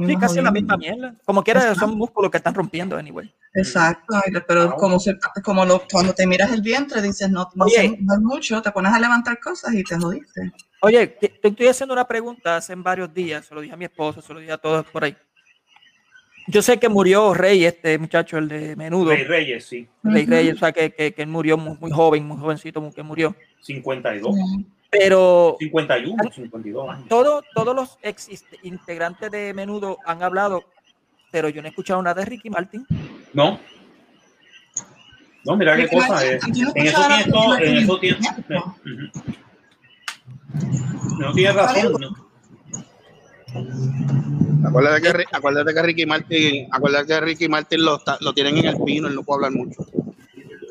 Sí, casi la misma mierda. Como quiera, Exacto. son músculos que están rompiendo, anyway. Exacto, pero Wow. como, se- como lo- cuando te miras el vientre dices no, no, Oye. no es mucho, te pones a levantar cosas y te jodiste. Oye, te estoy haciendo una pregunta hace varios días, se lo dije a mi esposa, se lo dije a todos por ahí. Yo sé que murió Rey, este muchacho, el de menudo, Rey Reyes, sí. Rey. Reyes, o sea, que, que, que él murió muy, muy joven, muy jovencito, que murió. 52, Sí. Pero 51, 52 años. todo, todos los ex integrantes de menudo han hablado, pero yo no he escuchado nada de Ricky Martin. No. No, mira qué cosa Martin, es. no En eso escuchaba tienes a todo, Ricky en Martin eso en tienes. tiempo. Ujú. No tienes razón. no. Acuérdate que, acuérdate que Ricky Martin, acuérdate que Ricky Martin lo, lo tienen en el pino, él no puede hablar mucho.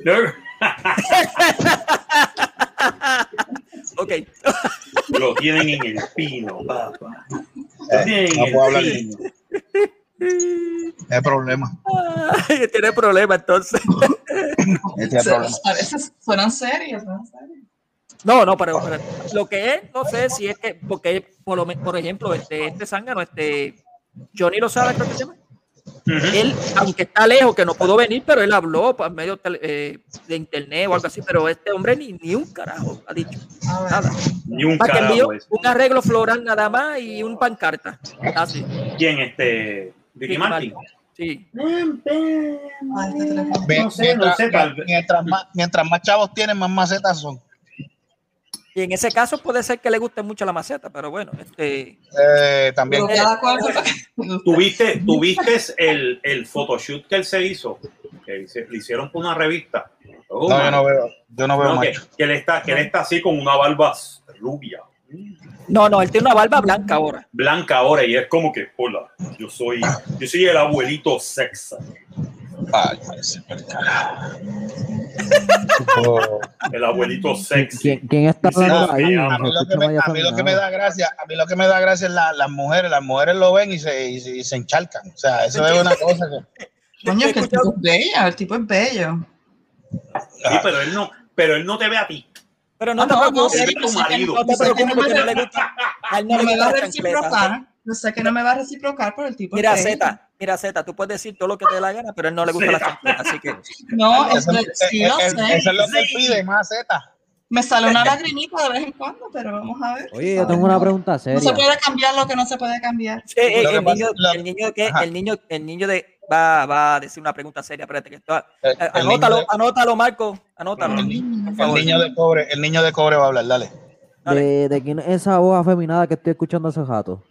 No. (laughs) Ok. (laughs) Lo tienen en el pino, papá. Lo Eh, tienen no en puedo el hablar. pino. Es problema. Ay, tiene problema entonces. Ese es Se- el problema. A veces fueron serios, fueron serios. No, no, pero, pero lo que es, no sé si es que, porque por, lo, me- por ejemplo, este, este zángano, este Johnny Lozada, creo que se llama. Él, aunque está lejos, que no pudo venir, pero él habló por medio tele- eh, de internet o algo así, pero este hombre ni, ni un carajo ha dicho. Nada. Ni un Más que envió carajo. un arreglo floral nada más y un pancarta. Así. ¿Quién? Este. Ricky Martin. Sí. Ay, teléfono. Ve- No sé, no mientras, sé, tal vez. mientras más, mientras más chavos tienen, más macetas son. Y en ese caso puede ser que le guste mucho la maceta, pero bueno, este. Eh, también. (laughs) ¿Tuviste, tuviste el, el photoshoot que él se hizo? Que se- le hicieron por una revista. Oh, No, yo no veo, yo no veo No, que él está, que él está así con una barba rubia, No, no, él tiene una barba blanca ahora. blanca ahora, y es como que, hola, yo soy, yo soy el abuelito sexa. Ay. (laughs) El abuelito sexy. ¿Quién, quién está hablando no, ahí? a mí, lo que me, a mí lo que me da gracia, a mí lo que me da gracia es la- las mujeres, las mujeres lo ven y se, y, se- y se encharcan. O sea, eso es una cosa que. (laughs) Coño, es que el tipo es bello, el tipo es bello. Sí, pero él no, pero él no te ve a ti. Pero no no, no, preocupes, no te preocupes no porque no le gusta. A él no No le me gusta va a reciprocar. Yo sé que no me va a reciprocar, pero el tipo Mira. Z, mira, Z, tú puedes decir todo lo que te dé la gana, pero a él no le gusta la chancleta, así que. No, es Eso, que es- sí, lo es- sé. eso es lo que él Sí. pide, más Z. Me sale una (laughs) lagrimita de vez en cuando, pero vamos a ver. Oye, yo tengo una No- pregunta No se seria. puede cambiar lo que no se puede cambiar. Eh, el, pasa- niño, el niño que, el niño, el niño de va, va a decir una pregunta seria, espérate que esto, El, eh, el anótalo, de- anótalo, Marco, anótalo. El niño. por el favor. niño de cobre, el niño de cobre va a hablar, dale. Dale. ¿De, de quién es esa voz afeminada que estoy escuchando hace rato?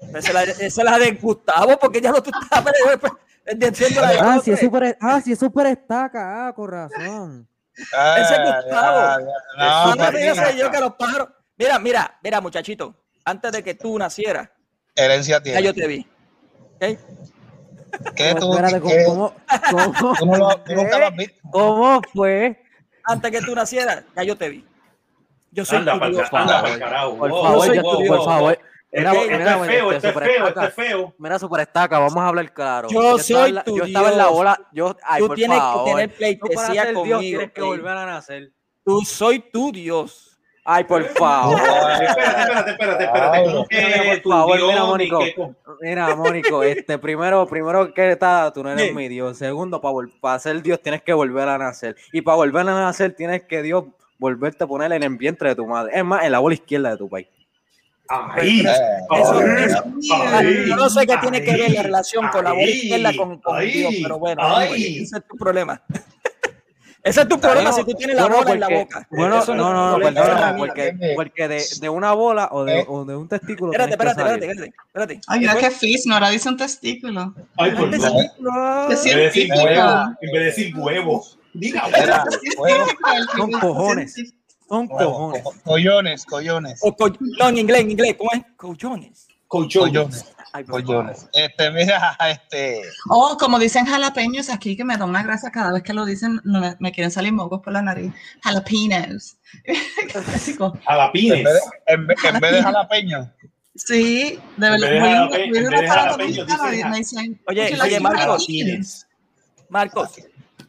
Esa es la, esa es la de Gustavo, porque ya no tú estás pero- diciendo la de Ah, otro. si es super, ah, si es super estaca, ah, con razón. Ese es Ah, Gustavo. ya, ya. Ah, No, mira, papi. soy yo que los pájaros. Mira, mira, mira, muchachito. antes de que tú nacieras, Herencia ya tiene. yo te vi. ¿Ok? ¿Qué tú, Espérate, qué- ¿cómo, cómo, cómo, tú no lo- tú nunca lo has visto? cómo fue? Antes que tú nacieras, ya yo te vi. Yo soy Anda tu Dios. Por Wow, favor, wow, yo- wow, por wow. favor. Mira, Este- mira, este es feo, este feo, este feo. Mira, super estaca, vamos a hablar claro. Yo estaba soy en la- tu Yo estaba en la bola. Yo, ay, Tú por tienes favor. que tener pleitesía conmigo. Dios tienes que volver a nacer. Tú soy tu Dios. Ay, por favor. Espérate, espérate, espérate, espérate. ¿Cómo que Mira, por favor, Dios, mira, ni Mónico. Mira, Mónico, este, primero, primero que está, tú no eres Sí. mi Dios. Segundo, para ser Dios tienes que volver a nacer. Y para volver a nacer tienes que Dios volverte a poner en el vientre de tu madre. Es más, en la bola izquierda de tu país. Ahí, Eso- ahí, ahí, yo no sé qué tiene que ver la ahí, relación con la bola ahí, izquierda con, con ahí, Dios, pero bueno, ahí. ese es tu problema. Ese es tu problema si tú tienes la Bueno, bola en la boca. Bueno, Eso no, no, no, es Mira, porque, de, de una bola o de, Eh. o de un testículo. Espérate, espérate, que espérate, espérate, espérate. Ay, mira fis, no ahora dice un testículo. Ay, por favor. Qué En vez de decir científico. en vez de decir huevo. Diga Era, Científico, huevo, el Son tipo cojones. Son cojones. co- collones, collones, o co- no, en inglés, en inglés, ¿cómo es? Collones. Colchones. collones. Este, mira, (laughs) este, Oh, como dicen jalapeños aquí, que me da una grasa cada vez que lo dicen, no me, me quieren salir mocos por la nariz. Jalapenos. Clásico. (laughs) en Jalapines. vez de, en vez- en vez de jalapeño, sí, de verdad. jalapeños, Oye, "Would you like oye, Marcos. jalapenos?" Jalapines. Marcos,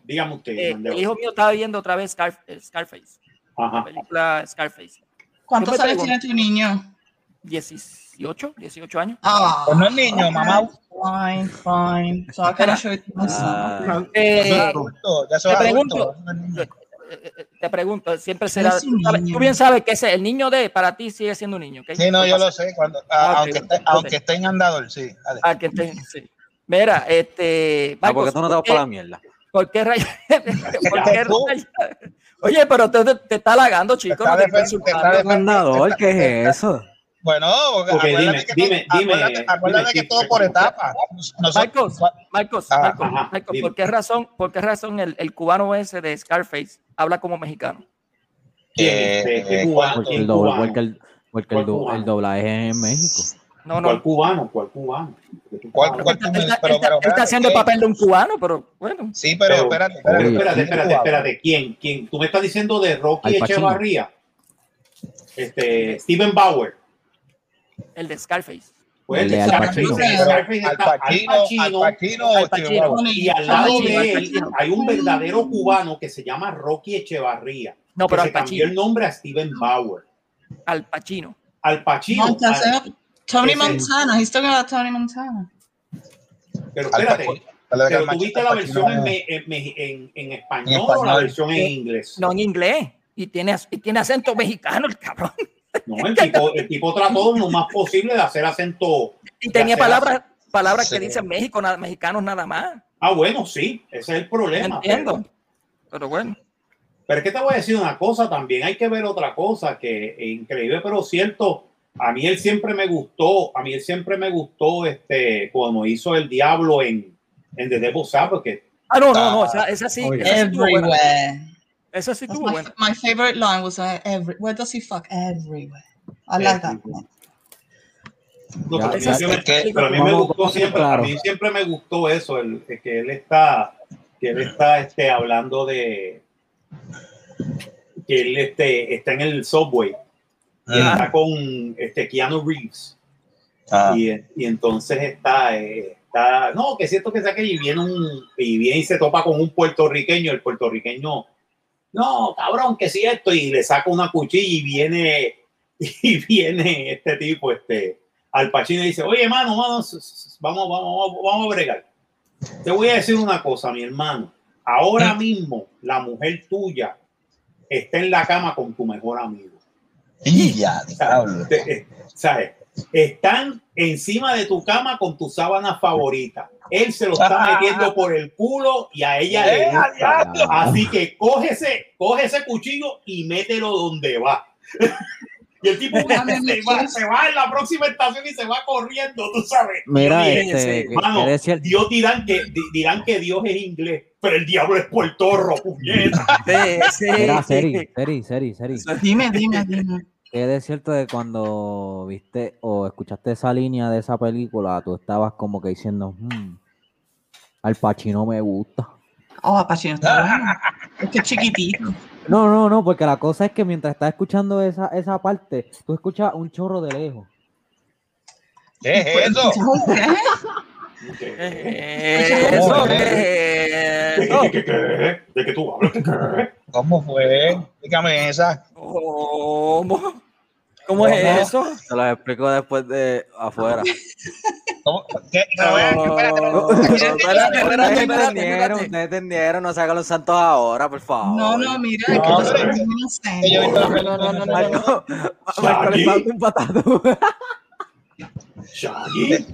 Dígame usted. eh, el hijo mío estaba viendo otra vez Scar- eh, Scarface, la Ajá. película Scarface. ¿Cuántos años tiene tu niño? 18, 18 años. Ah, no es niño, mamá. Fine, fine. So I show son. Ah, Eh, adulto, ya te adulto, pregunto, no eh, eh, te pregunto, siempre será. Tú, sabes- niño. tú bien sabes que ese, el niño de para ti sigue siendo un niño. ¿ok? Sí, no, yo lo sé, cuando, Ah, aunque, esté, ok. aunque esté en andador, sí. dale. Ah, que esté- sí. Mira, este. Ah, porque Marcos, tú no te vas ¿por qué- para la mierda. ¿Por qué rayos? (laughs) ¿Por qué Tú. rayos? Oye, pero te, te, te está halagando, chico. Está No te está defen- te está Mandador, ¿qué es eso? Bueno, acuérdate dime, que dime, todo, dime, acuérdate, acuérdate dime, que sí, todo por etapas. Marcos, Marcos, Ah, Marcos, ajá, Marcos, dime. ¿por qué razón, por qué razón el, el cubano ese de Scarface habla como mexicano? Eh, Este, ¿qué eh, cubano? Porque ¿Quién el, doble, cubano? porque el, porque el, ¿Cuál do- cubano? el doblaje es en México. No, ¿Cuál no. cubano? ¿Cuál cubano? ¿De qué ¿Cuál- cubano? cuál- Él está, él está- pero- él pero él está haciendo el papel de un cubano, pero bueno. Sí, pero, Pero- espérate, espérate. Oye, Espérate, ¿quién espérate, espérate. ¿Quién? ¿Quién? Tú me estás diciendo de Rocky. Echevarría. Este, Steven Bauer. El de Scarface. Pues El de Scarface- Al Pacino. Al Pacino, y al lado de él hay un verdadero cubano que se llama Rocky Echevarría. No, que pero se Al cambió el nombre a Steven Bauer. Al Pacino. Al Pacino. Al- Tony Montana, he's talking about Tony Montana. pero espérate, pero al tú Pacino, viste al la versión en, me- en, me- en- en español, En o la español. versión en Eh, inglés. No en inglés. Y tiene, y tiene acento mexicano, el cabrón. No, el tipo, el tipo trató lo más posible de hacer acento. Y tenía palabras, palabras que dicen México, nada, mexicanos nada más. Ah, bueno, sí, ese es el problema. Entiendo. Pero, Pero bueno. pero es que te voy a decir una cosa también, hay que ver otra cosa que es increíble, pero cierto. A mí él siempre me gustó, a mí él siempre me gustó este, cuando hizo el diablo en, en The Devil's Advocate. Ah, no, no, no. Esa, esa sí. Everywhere. Esa sí That's estuvo my, buena. my favorite line was uh, every, where does he fuck? Everywhere. I like that. sí, No, Ya, pero, a mí ya, siempre- que- pero a mí me gustó siempre, claro. a mí siempre me gustó eso, el, el que él está, que él está este, hablando de que él este, está en el subway y Ah. está con este Keanu Reeves Ah. y, y entonces está, eh, está no que es cierto que saque y viene un y viene y se topa con un puertorriqueño el puertorriqueño no cabrón que si esto y le saca una cuchilla y viene (laughs) y viene este tipo este al Pacino y dice oye mano vamos vamos vamos vamos a bregar te voy a decir una cosa mi hermano. Ahora mismo la mujer tuya está en la cama con tu mejor amigo. Y ya, (laughs) te- eh, ¿sabes? Están encima de tu cama con tu sábana favorita. Él se lo está (laughs) metiendo por el culo y a ella le Eh, gusta. Así que cógese, coge ese cuchillo y mételo donde va. (laughs) y el tipo se va, se va en la próxima estación y se va corriendo, tú sabes. Mira, este, Mano, el- Dios dirán que, di- dirán que Dios es inglés, pero el diablo es puertorro, puñeta. (laughs) Sí, sí, Mira, sí. Seri, Seri, Seri, Seri. Dime, dime, dime. ¿Qué de cierto de cuando viste o escuchaste esa línea de esa película, tú estabas como que diciendo, "Hmm, al Pacino me gusta? Oh, Apachino está bueno. (laughs) Es que es chiquitito. No, no, no, porque la cosa es que mientras estás escuchando esa, esa parte, tú escuchas un chorro de lejos. ¿Qué es eso? (laughs) ¿Qué? Eso, ¿De qué, eso. qué, qué, qué? ¿De qué tú hablas? ¿Qué, qué? ¿Cómo fue? Dígame esa. ¿Cómo? ¿Cómo es eso? Te lo explico después de afuera. ¿Cómo? ¿Qué? No, espérate. espérate, espérate, entendieron, ustedes entendieron, no se hagan los santos ahora, por favor. No, no, mira, No, es que no sé. Yo No, no, no, no, no, Marco, Marco le dando un patado. Shaggy.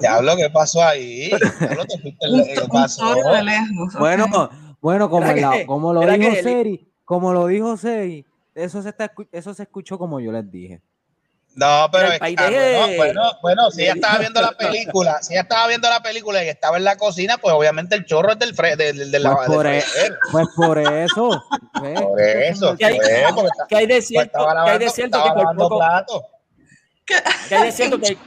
Diablo, ¿qué pasó ahí? Diablo, te fuiste ¿Qué pasó? de lejos. Bueno, bueno, como, la- que- como lo dijo que el- Seri, como lo dijo Seri, eso se, está, eso se escuchó como yo les dije. No, pero es- ah, de- bueno, bueno, bueno, si ella estaba viendo la película, si ella estaba viendo la película y estaba en la cocina, pues obviamente el chorro es del fre del, del, del, Pues del por, e- fregadero. pues por eso. ¿ves? Por eso, ¿Qué hay- pues, porque está- ¿Qué hay de pues cierto? estaba ¿Qué hay de lavando, cierto que por lavando poco? platos. ¿Qué hay de cierto que,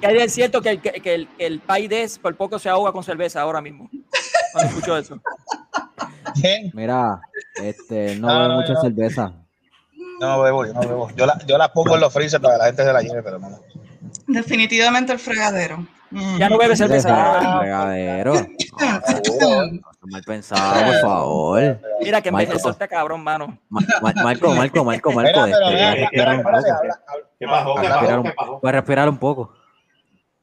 que hay de cierto que, que, que el, que el Paides por poco se ahoga con cerveza ahora mismo? Cuando escucho eso. ¿Quién? Mira, este, no No, bebe no, mucha no. cerveza. No, no bebo, yo no bebo. Yo la, yo la pongo en los freezer para que la gente se la lleve, pero no. Definitivamente el fregadero. Mm. Ya no bebe cerveza. Deja, fregadero. (laughs) Mal pensado, por favor. Mira que Michael. envejeció este cabrón, mano. Ma- ma- Marco, Marco, Marco, Marco, pero este. Puedes respirar un poco.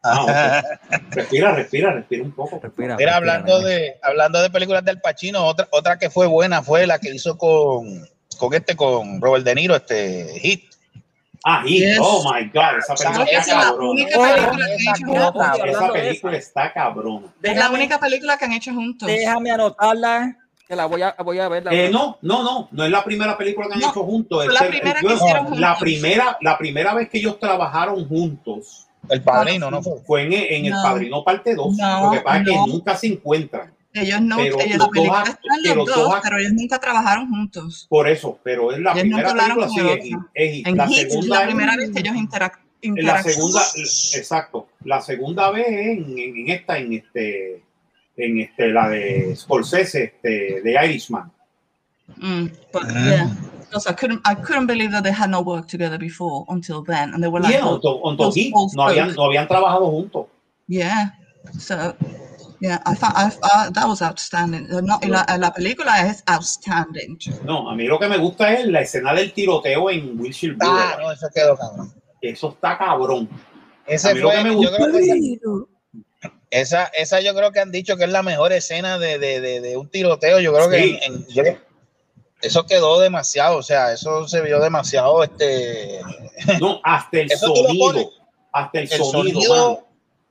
Ah. (laughs) Respira, respira, respira un poco. Respira. Mira, hablando de, hablando de películas del Pacino, otra, otra que fue buena fue la que hizo con, con este, con Robert De Niro, este Hit. Ah, y, Yes. oh my God, esa película está es la cabrona. Oh, esa película está cabrona. Es la única película que han hecho juntos. déjame anotarla, que la voy a, voy a ver. Eh, no, no, no, no es la primera película que han No, hecho juntos. la el- primera yo- que hicieron La juntos. primera, la primera vez que ellos trabajaron juntos El padrino, ¿no fue? fue en, en El No. Padrino parte 2. No, Lo que pasa es que nunca se encuentran. Ellos no, Pero ellos los la dos están los los dos, pero ellos nunca trabajaron juntos. Por eso, pero es la Ellos primera película, sí, es. En La Hit es segunda la es- primera vez que ellos interac En la interactúan. segunda, exacto. La segunda vez en, en, en esta, en este, en este, la de Scorsese, este, de Irishman. Mm, but Ah. yeah, because I couldn't, I couldn't believe that they had not worked together before until then, and they were like, old no habían, folk. no habían trabajado juntos. yeah. So, yeah, I thought I, uh, that was outstanding. No, la, la película es outstanding. No, a mí lo que me gusta es la escena del tiroteo en Wilshire Ah, no, eso quedó cabrón. Eso está cabrón. A Ese lo fue, que me yo gusta- esa, esa, esa yo creo que han dicho que es la mejor escena de, de, de, de un tiroteo. Yo creo Sí. que en- en- yo- eso quedó demasiado, o sea, eso se vio demasiado, este, (laughs) No, hasta el Eso sonido. Hasta el, el sonido. sonido, mano,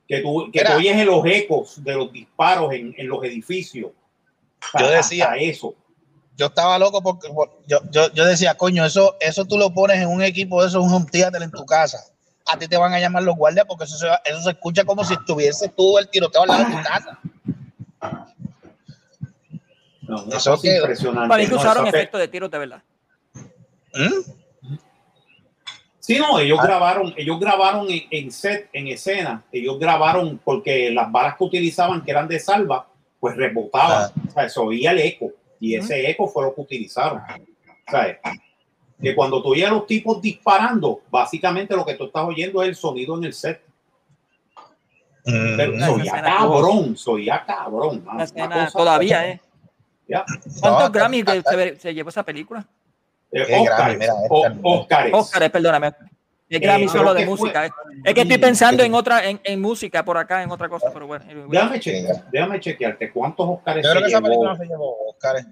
que tú, que tú oyes en los ecos de los disparos en, en los edificios. Yo Hasta decía- eso. yo estaba loco porque yo, yo, yo decía, coño, eso, eso tú lo pones en un equipo de esos, un home theater en tu casa. A ti te van a llamar los guardias porque eso se, eso se escucha como si estuviese tú el tiroteo al lado de tu casa. No, una Eso cosa quedó. impresionante. Para mí que usaron efectos de tiros de verdad. ¿Mm? Sí, no, ellos Ah. grabaron, ellos grabaron en, en set, en escena, ellos grabaron porque las balas que utilizaban, que eran de salva, pues rebotaban, Ah. o sea, se oía el eco, y ese eco fue lo que utilizaron. O sea, que cuando tú oyes a los tipos disparando, básicamente lo que tú estás oyendo es el sonido en el set. Mm. Pero soy escena cabrón, soy cabrón. mano, La una cosa- todavía, ¿eh? ¿Cuántos No, Grammys está- se, se- llevó esa película? Eh, Qué Óscares, grande, mira, o- esta- Óscares. Óscar, perdóname. El Grammy Eh, solo de que fue- música. eh. Es que estoy pensando en otra, en, en música por acá, en otra cosa, pero bueno. Déjame chequear, déjame chequearte cuántos Óscares Yo creo se que esa llevó. película no se llevó Oscar.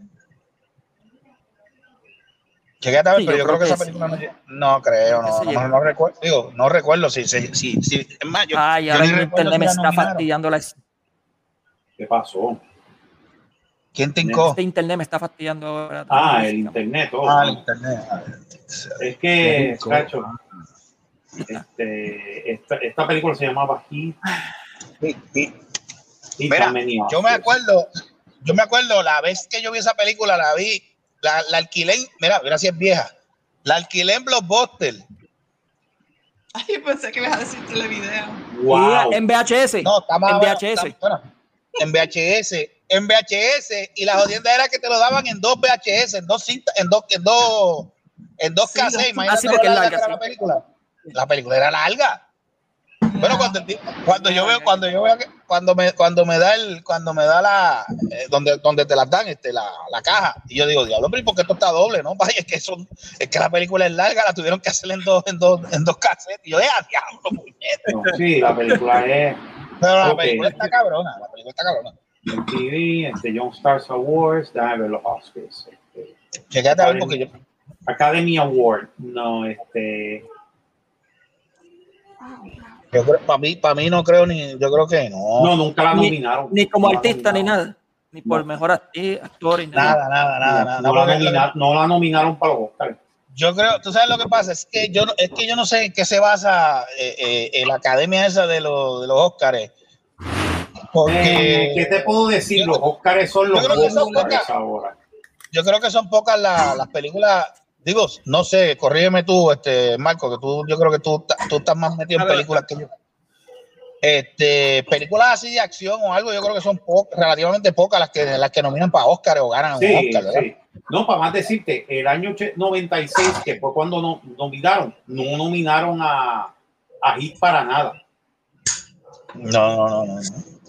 Chequéate a ver, Sí, pero yo yo creo creo que esa que película no lle- No creo, que no, se no, llevó. no recuerdo. Digo, no recuerdo si se. Si, si, es más, yo, Ay, yo ahora internet si me está fastidiando la. ¿Qué pasó? ¿Quién tincó? Este internet me está fastidiando ahora. Ah, el internet. oh, Ah, el internet. Ah, Es que, cacho, este, esta, esta película se llamaba Hit. sí, sí. Hit Mira, Yo me acuerdo, yo me acuerdo la vez que yo vi esa película, la vi, la, la alquilé, en- mira, mira si es vieja. La alquilé en Blockbuster. Ay, pensé que ibas a decir televideo. Wow. En VHS. No, está más en VHS. está- bueno, en VHS. En VHS. Y la jodienda era que te lo daban en dos VHS, en dos cintas, en dos, en dos, en dos Sí, cassettes. Imagínate Ah, larga sí. la película. La película era larga. Bueno, cuando, cuando yo veo, cuando yo veo que, cuando me, cuando me da el, cuando me da la, eh, donde, donde te las dan, este, la, la caja, y yo digo, diablo, pero ¿y por qué esto está doble? No, (laughs) vaya, es que son, es que la película es larga, la tuvieron que hacer en dos, en dos, en dos cassettes. Y yo, eh, a diablo, puñeta. No, sí, la película es Pero la película está cabrona, la película está cabrona. MTV, este, Young Stars Awards, déjame ver los Oscars. Este, Chequete a ver porque yo, Academy Award, no, este, yo creo, para mí, para mí no creo ni, yo creo que no. no, nunca la nominaron. Ni como No artista ni nada. Ni por No. mejor actor ni nada. Nada, nada, nada, nada. No, la nomina- no la nominaron para los Oscars. Yo creo, tú sabes lo que pasa, es que yo, no- es que yo no sé en qué se basa eh, eh, la academia esa de, los de los Óscares. Porque Eh, ¿Qué te puedo decir? Los Oscars son los pocas. ahora. yo creo que son pocas la- las películas. Digo, no sé, corrígeme tú, este, Marco, que tú, yo creo que tú, tú estás más metido en películas que yo. Este, películas así de acción o algo, yo creo que son po- relativamente pocas las que, las que nominan para Oscar o ganan Sí, un Oscar, ¿verdad? sí. No, para más decirte, el año che- 96, que fue cuando no, nominaron, no nominaron a, a Hit para nada. No, no, no, no.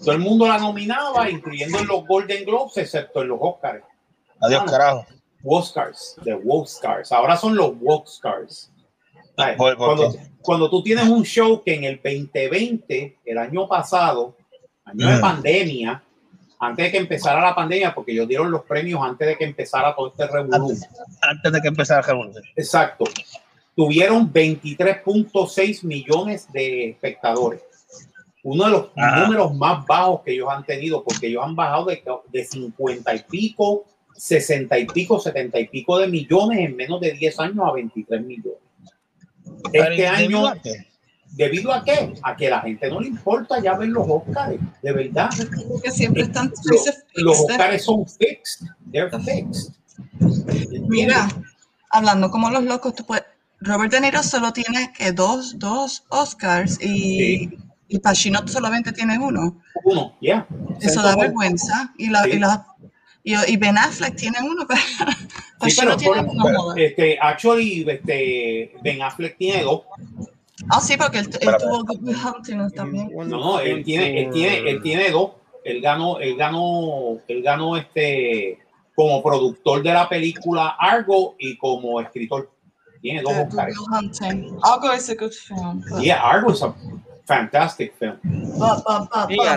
Todo el mundo la nominaba, incluyendo en los Golden Globes, excepto en los Oscars. Adiós, Ah. carajo. Oscars, de Oscars. Ahora son los Oscars. ¿Sabes? ¿Por- por Cuando, cuando tú tienes un show que en el 2020, el año pasado, año de Mm. pandemia, antes de que empezara la pandemia, porque ellos dieron los premios antes de que empezara todo este revolú. Antes, antes de que empezara el revolución. Exacto. Tuvieron 23.6 millones de espectadores. Uno de los Ajá. números más bajos que ellos han tenido, porque ellos han bajado de, de 50 y pico, 60 y pico, 70 y pico de millones en menos de 10 años a 23 millones. Este ¿y año, debido a qué? ¿debido a que a la gente no le importa ya ver los Oscars, de verdad. Porque siempre están Los, Oscars son fixed, they're fixed. Mira, hablando como los locos, tú puedes- Robert De Niro solo tiene que dos, dos Oscars y, Sí. Y Pacino solamente tiene uno. Uno, ya. Eso da vergüenza. Y, la, Sí. y, la- y- y Ben Affleck tiene uno, pero Sí, (laughs) Pacino pero, tiene por- uno. pero, este, actually, este, Ben Affleck tiene dos. Ah, sí, porque él, él tuvo Good Will Hunting también. No, no, él tiene, él tiene, él tiene dos. Él ganó, él ganó, él ganó este como productor de la película Argo y como escritor. Tiene dos Good Oscars. Will Hunting. Argo is a good film. But, Yeah, Argo is a fantastic film. but, but, but, Sí, but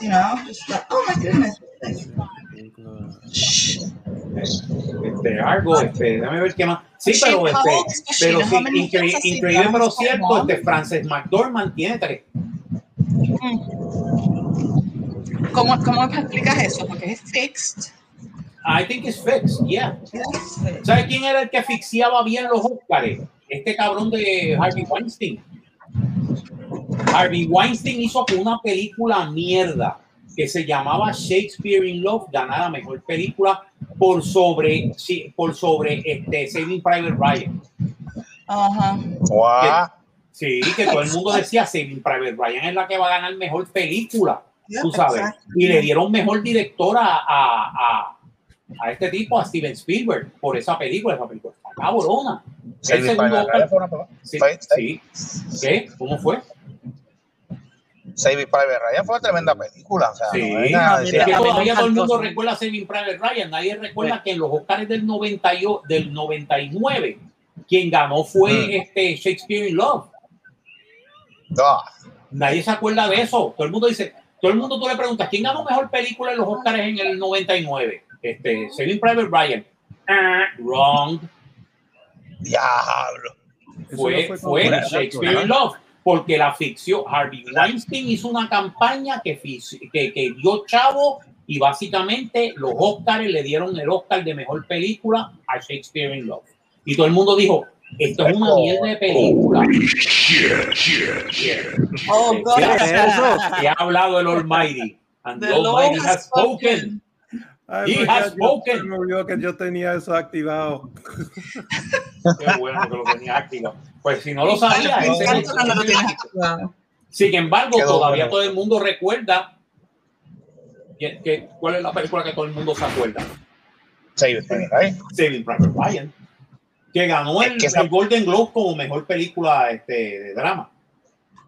you know, like, oh my goodness. Este, Argo, este, déjame ver qué más. Sí, pero este, pero sí, increíble done? pero cierto, este Frances McDormand tiene tres. ¿Cómo, ¿Cómo me explicas eso? Porque es fixed. I think it's fixed, yeah. ¿Sabes quién era el que asfixiaba bien los Óscares? Este cabrón de Harvey Weinstein. Harvey Weinstein hizo que una película mierda que se llamaba Shakespeare in Love ganara mejor película por sobre, por sobre este, Saving Private Ryan. Ajá. Guau. Sí, que todo el mundo decía Saving Private Ryan es la que va a ganar mejor película, Yeah, tú sabes. Y le dieron mejor director a, a, a, a este tipo, a Steven Spielberg, por esa película. Esa película está cabrona. Sí, El segundo Private Oscar- Ryan fue una- Sí, sí. ¿Qué? ¿Cómo fue? Saving Private Ryan fue una tremenda película. O sea, Sí. no nada Es que todavía todo el mundo recuerda Saving Private Ryan. Nadie recuerda que en los Oscars del, 98 del 99, quien ganó fue Mm. este Shakespeare in Love. ah, Nadie se acuerda de eso. Todo el mundo dice, todo el mundo tú le preguntas, ¿quién ganó mejor película en los Oscars en el 99? Este, Saving Private Ryan. Ah, wrong. Diablo. Fue, fue con- Shakespeare in Love. Porque la ficción, Harvey Weinstein hizo una campaña que, fic- que, que dio chavo y básicamente los Oscars le dieron el Oscar de mejor película a Shakespeare in Love. Y todo el mundo dijo, esto es una mierda de película. Oh, God. ¿Qué es eso? Ha hablado el Almighty. And the Almighty has has spoken. Ay, He pues has spoken. me olvidó que yo tenía eso activado. Qué bueno que lo tenía activado. Pues si no lo sabía, Me ese- encanta cuando lo ese- tienes activado. Sin embargo, Quedó todavía bueno. todo el mundo recuerda que, que- cuál es la película que todo el mundo se acuerda. Saving Private Ryan. Saving Private Ryan, que ganó Es el, que esa- el Golden Globe como mejor película este, de drama.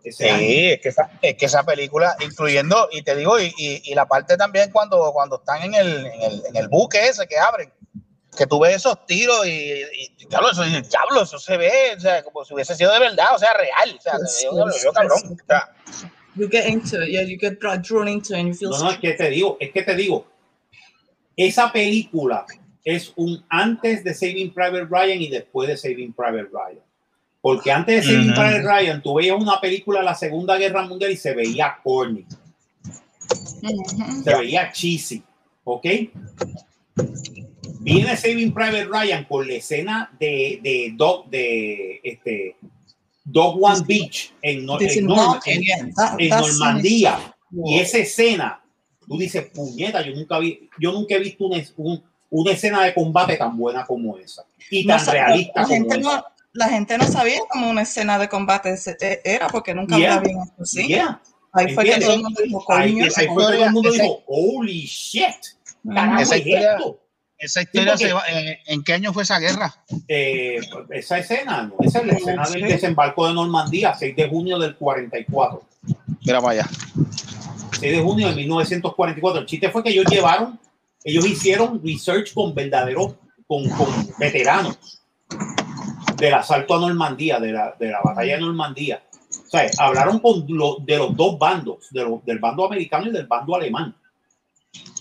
Sí, es que, esa, es que esa película, incluyendo, y te digo, y, y- y la parte también cuando, cuando están en el, en, el, en el buque ese que abren, que tú ves esos tiros y, y, y diablo, eso, y, diablo, eso se ve, o sea, como si hubiese sido de verdad, o sea, real, o sea, se ve, se ve cabrón. O sea, You get into it, yeah, you get dra- drawn into it and you feel No, no, es que te digo, es que te digo, esa película es un antes de Saving Private Ryan y después de Saving Private Ryan. Porque antes de Saving Ujú. Private Ryan, tú veías una película de la Segunda Guerra Mundial y se veía corny, se veía cheesy, ¿ok? Viene Saving Private Ryan con la escena de, de, Dog, de este, Dog One Beach en, Nor- en, Norm- en- Normandía. Y esa escena, tú dices, puñeta, yo nunca vi, yo nunca he visto un- una escena de combate tan buena como esa. Y No tan sa- realista la, como gente esa. La gente no sabía cómo una escena de combate eh, era porque nunca Yeah. habían hecho así. Yeah. Ahí fue que todo el mundo dijo, Ahí, coño. ahí fue que todo el mundo dijo, holy shit, carajo, Esa es historia- esto? esa historia porque- se va, ¿en, en qué año fue esa guerra? Eh, esa escena, ¿no? esa es la escena del desembarco de Normandía, 6 de junio del 44. Mira para allá. 6 de junio de 1944. El chiste fue que ellos llevaron, ellos hicieron research con verdaderos, con, con veteranos del asalto a Normandía, de la, de la batalla de Normandía. O sea, hablaron con lo- de los dos bandos, de lo- del bando americano y del bando alemán.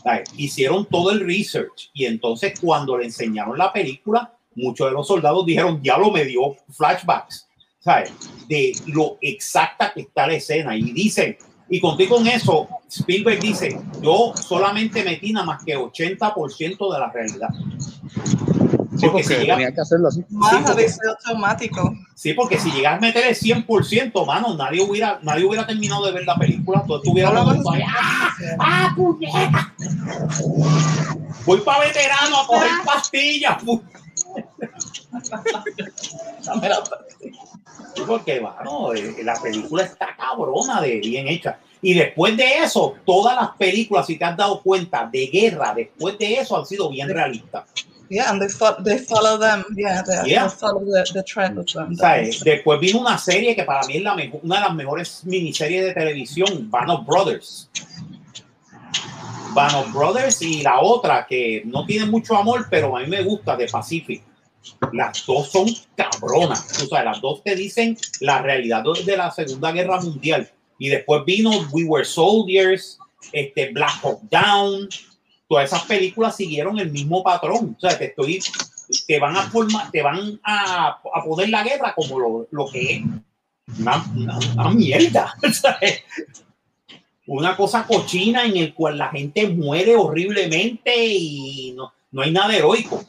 O hicieron todo el research y entonces cuando le enseñaron la película, muchos de los soldados dijeron, ya lo me dio flashbacks, ¿sabes? De lo exacta que está la escena. Y dicen, y contigo con eso, Spielberg dice, yo solamente metí nada más que 80% de la realidad. Sí, Porque si llega- tenía que hacerlo así. Más Sí, porque- automático. Sí, porque si llegas a meter el 100%, mano, nadie hubiera, nadie hubiera terminado de ver la película. Todo estuviera No ahí. ¡Ah! ¡Ah, puñeta! Voy para veterano a coger pastillas. pu- (laughs) Sí, Porque, mano, eh, la película está cabrona de bien hecha. Y después de eso, todas las películas, si te has dado cuenta, de guerra, después de eso han sido bien realistas. Yeah, and they, fo- they follow them. Yeah, they, Yeah. they follow the, the trend of them. O sea, eh, después vino una serie que para mí es la mejor, una de las mejores miniseries de televisión, Band of Brothers. Band of Brothers y la otra que no tiene mucho amor, pero a mí me gusta, de Pacific. Las dos son cabronas. O sea, las dos te dicen la realidad de la Segunda Guerra Mundial. Y después vino We Were Soldiers, este, Black Hawk Down. Todas esas películas siguieron el mismo patrón. O sea, te estoy te van a formar, te van a, a poner la guerra como lo, lo que es una, mierda. (laughs) Una cosa cochina en el cual la gente muere horriblemente y no, no hay nada heroico.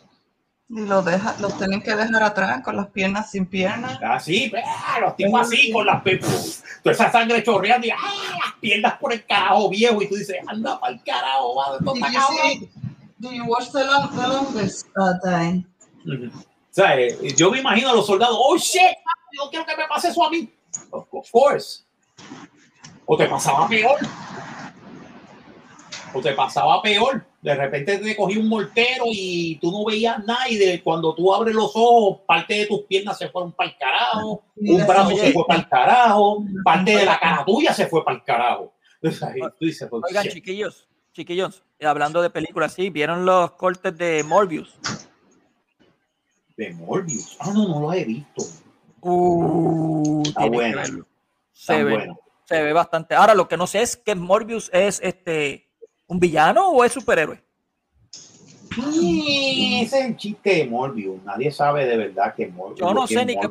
Y los, deja, los tienen que dejar atrás con las piernas sin piernas. Así, ¡ah! los tipos así con las pe- toda esa sangre chorreando y ¡ah! las piernas por el carajo viejo y tú dices, anda para el carajo, va, Did está you cabrón". see, do you watch the, long, the longest uh, day? Ujú. O sea, eh, yo me imagino a los soldados, oh shit, yo quiero que me pase eso a mí. Of of course. O te pasaba peor. O te pasaba peor. De repente te cogí un mortero y tú no veías nada y de cuando tú abres los ojos, parte de tus piernas se fueron para el carajo, un brazo se fue para el carajo, parte de la cara tuya se fue para el carajo. (laughs) Tú dices, pues, Oigan, shit. chiquillos, chiquillos, eh, hablando de películas, sí, ¿vieron los cortes de Morbius? de Morbius. Ah, no, no lo he visto. Uh, Está bueno. Está Se ve, bueno. se ve bastante. Ahora, lo que no sé es que Morbius es este un villano o es superhéroe. Sí, ese es el chiste de Morbius. Nadie sabe de verdad que Morbius. Yo no que sé ni qué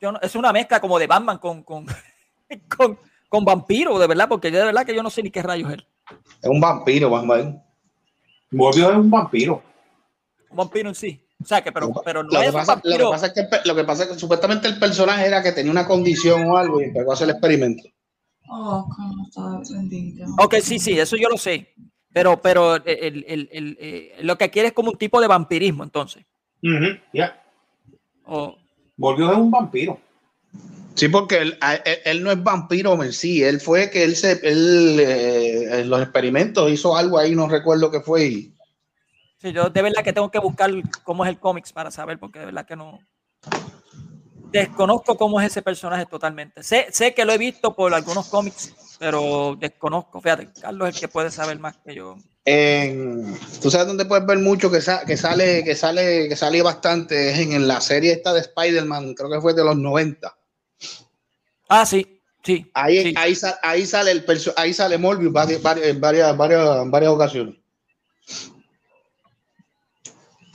no- es una mezcla como de Batman con, con, (laughs) con, con vampiro, de verdad, porque yo de verdad que yo no sé ni qué rayos es él. Es un vampiro, ver. Morbius es un vampiro. Un vampiro en sí. O sea, que pero, pero no Lo que, es un pasa, lo, que pasa es que, lo que pasa es que supuestamente el personaje era que tenía una condición o algo y empezó a hacer el experimento. Oh, cómo está bendito. Ok, sí, sí, eso yo lo sé. Pero, pero el, el- el- el- eh, lo que quiere es como un tipo de vampirismo, entonces. Ujú, ya. O, Volvió a ser un vampiro. Sí, porque él, él no es vampiro en sí, él fue que él se, él eh, en los experimentos hizo algo ahí, no recuerdo qué fue. y- sí, yo de verdad que tengo que buscar cómo es el cómics para saber, porque de verdad que no. Desconozco cómo es ese personaje totalmente. Sé, sé que lo he visto por algunos cómics, pero desconozco. Fíjate, Carlos es el que puede saber más que yo. En, Tú sabes dónde puedes ver mucho que, sa- que sale, que sale, que sale bastante, es en, en la serie esta de Spider-Man, creo que fue de los 90. Ah, sí, sí. Ahí, sí. ahí, ahí sale el ahí sale Morbius en varias, varias, en varias ocasiones.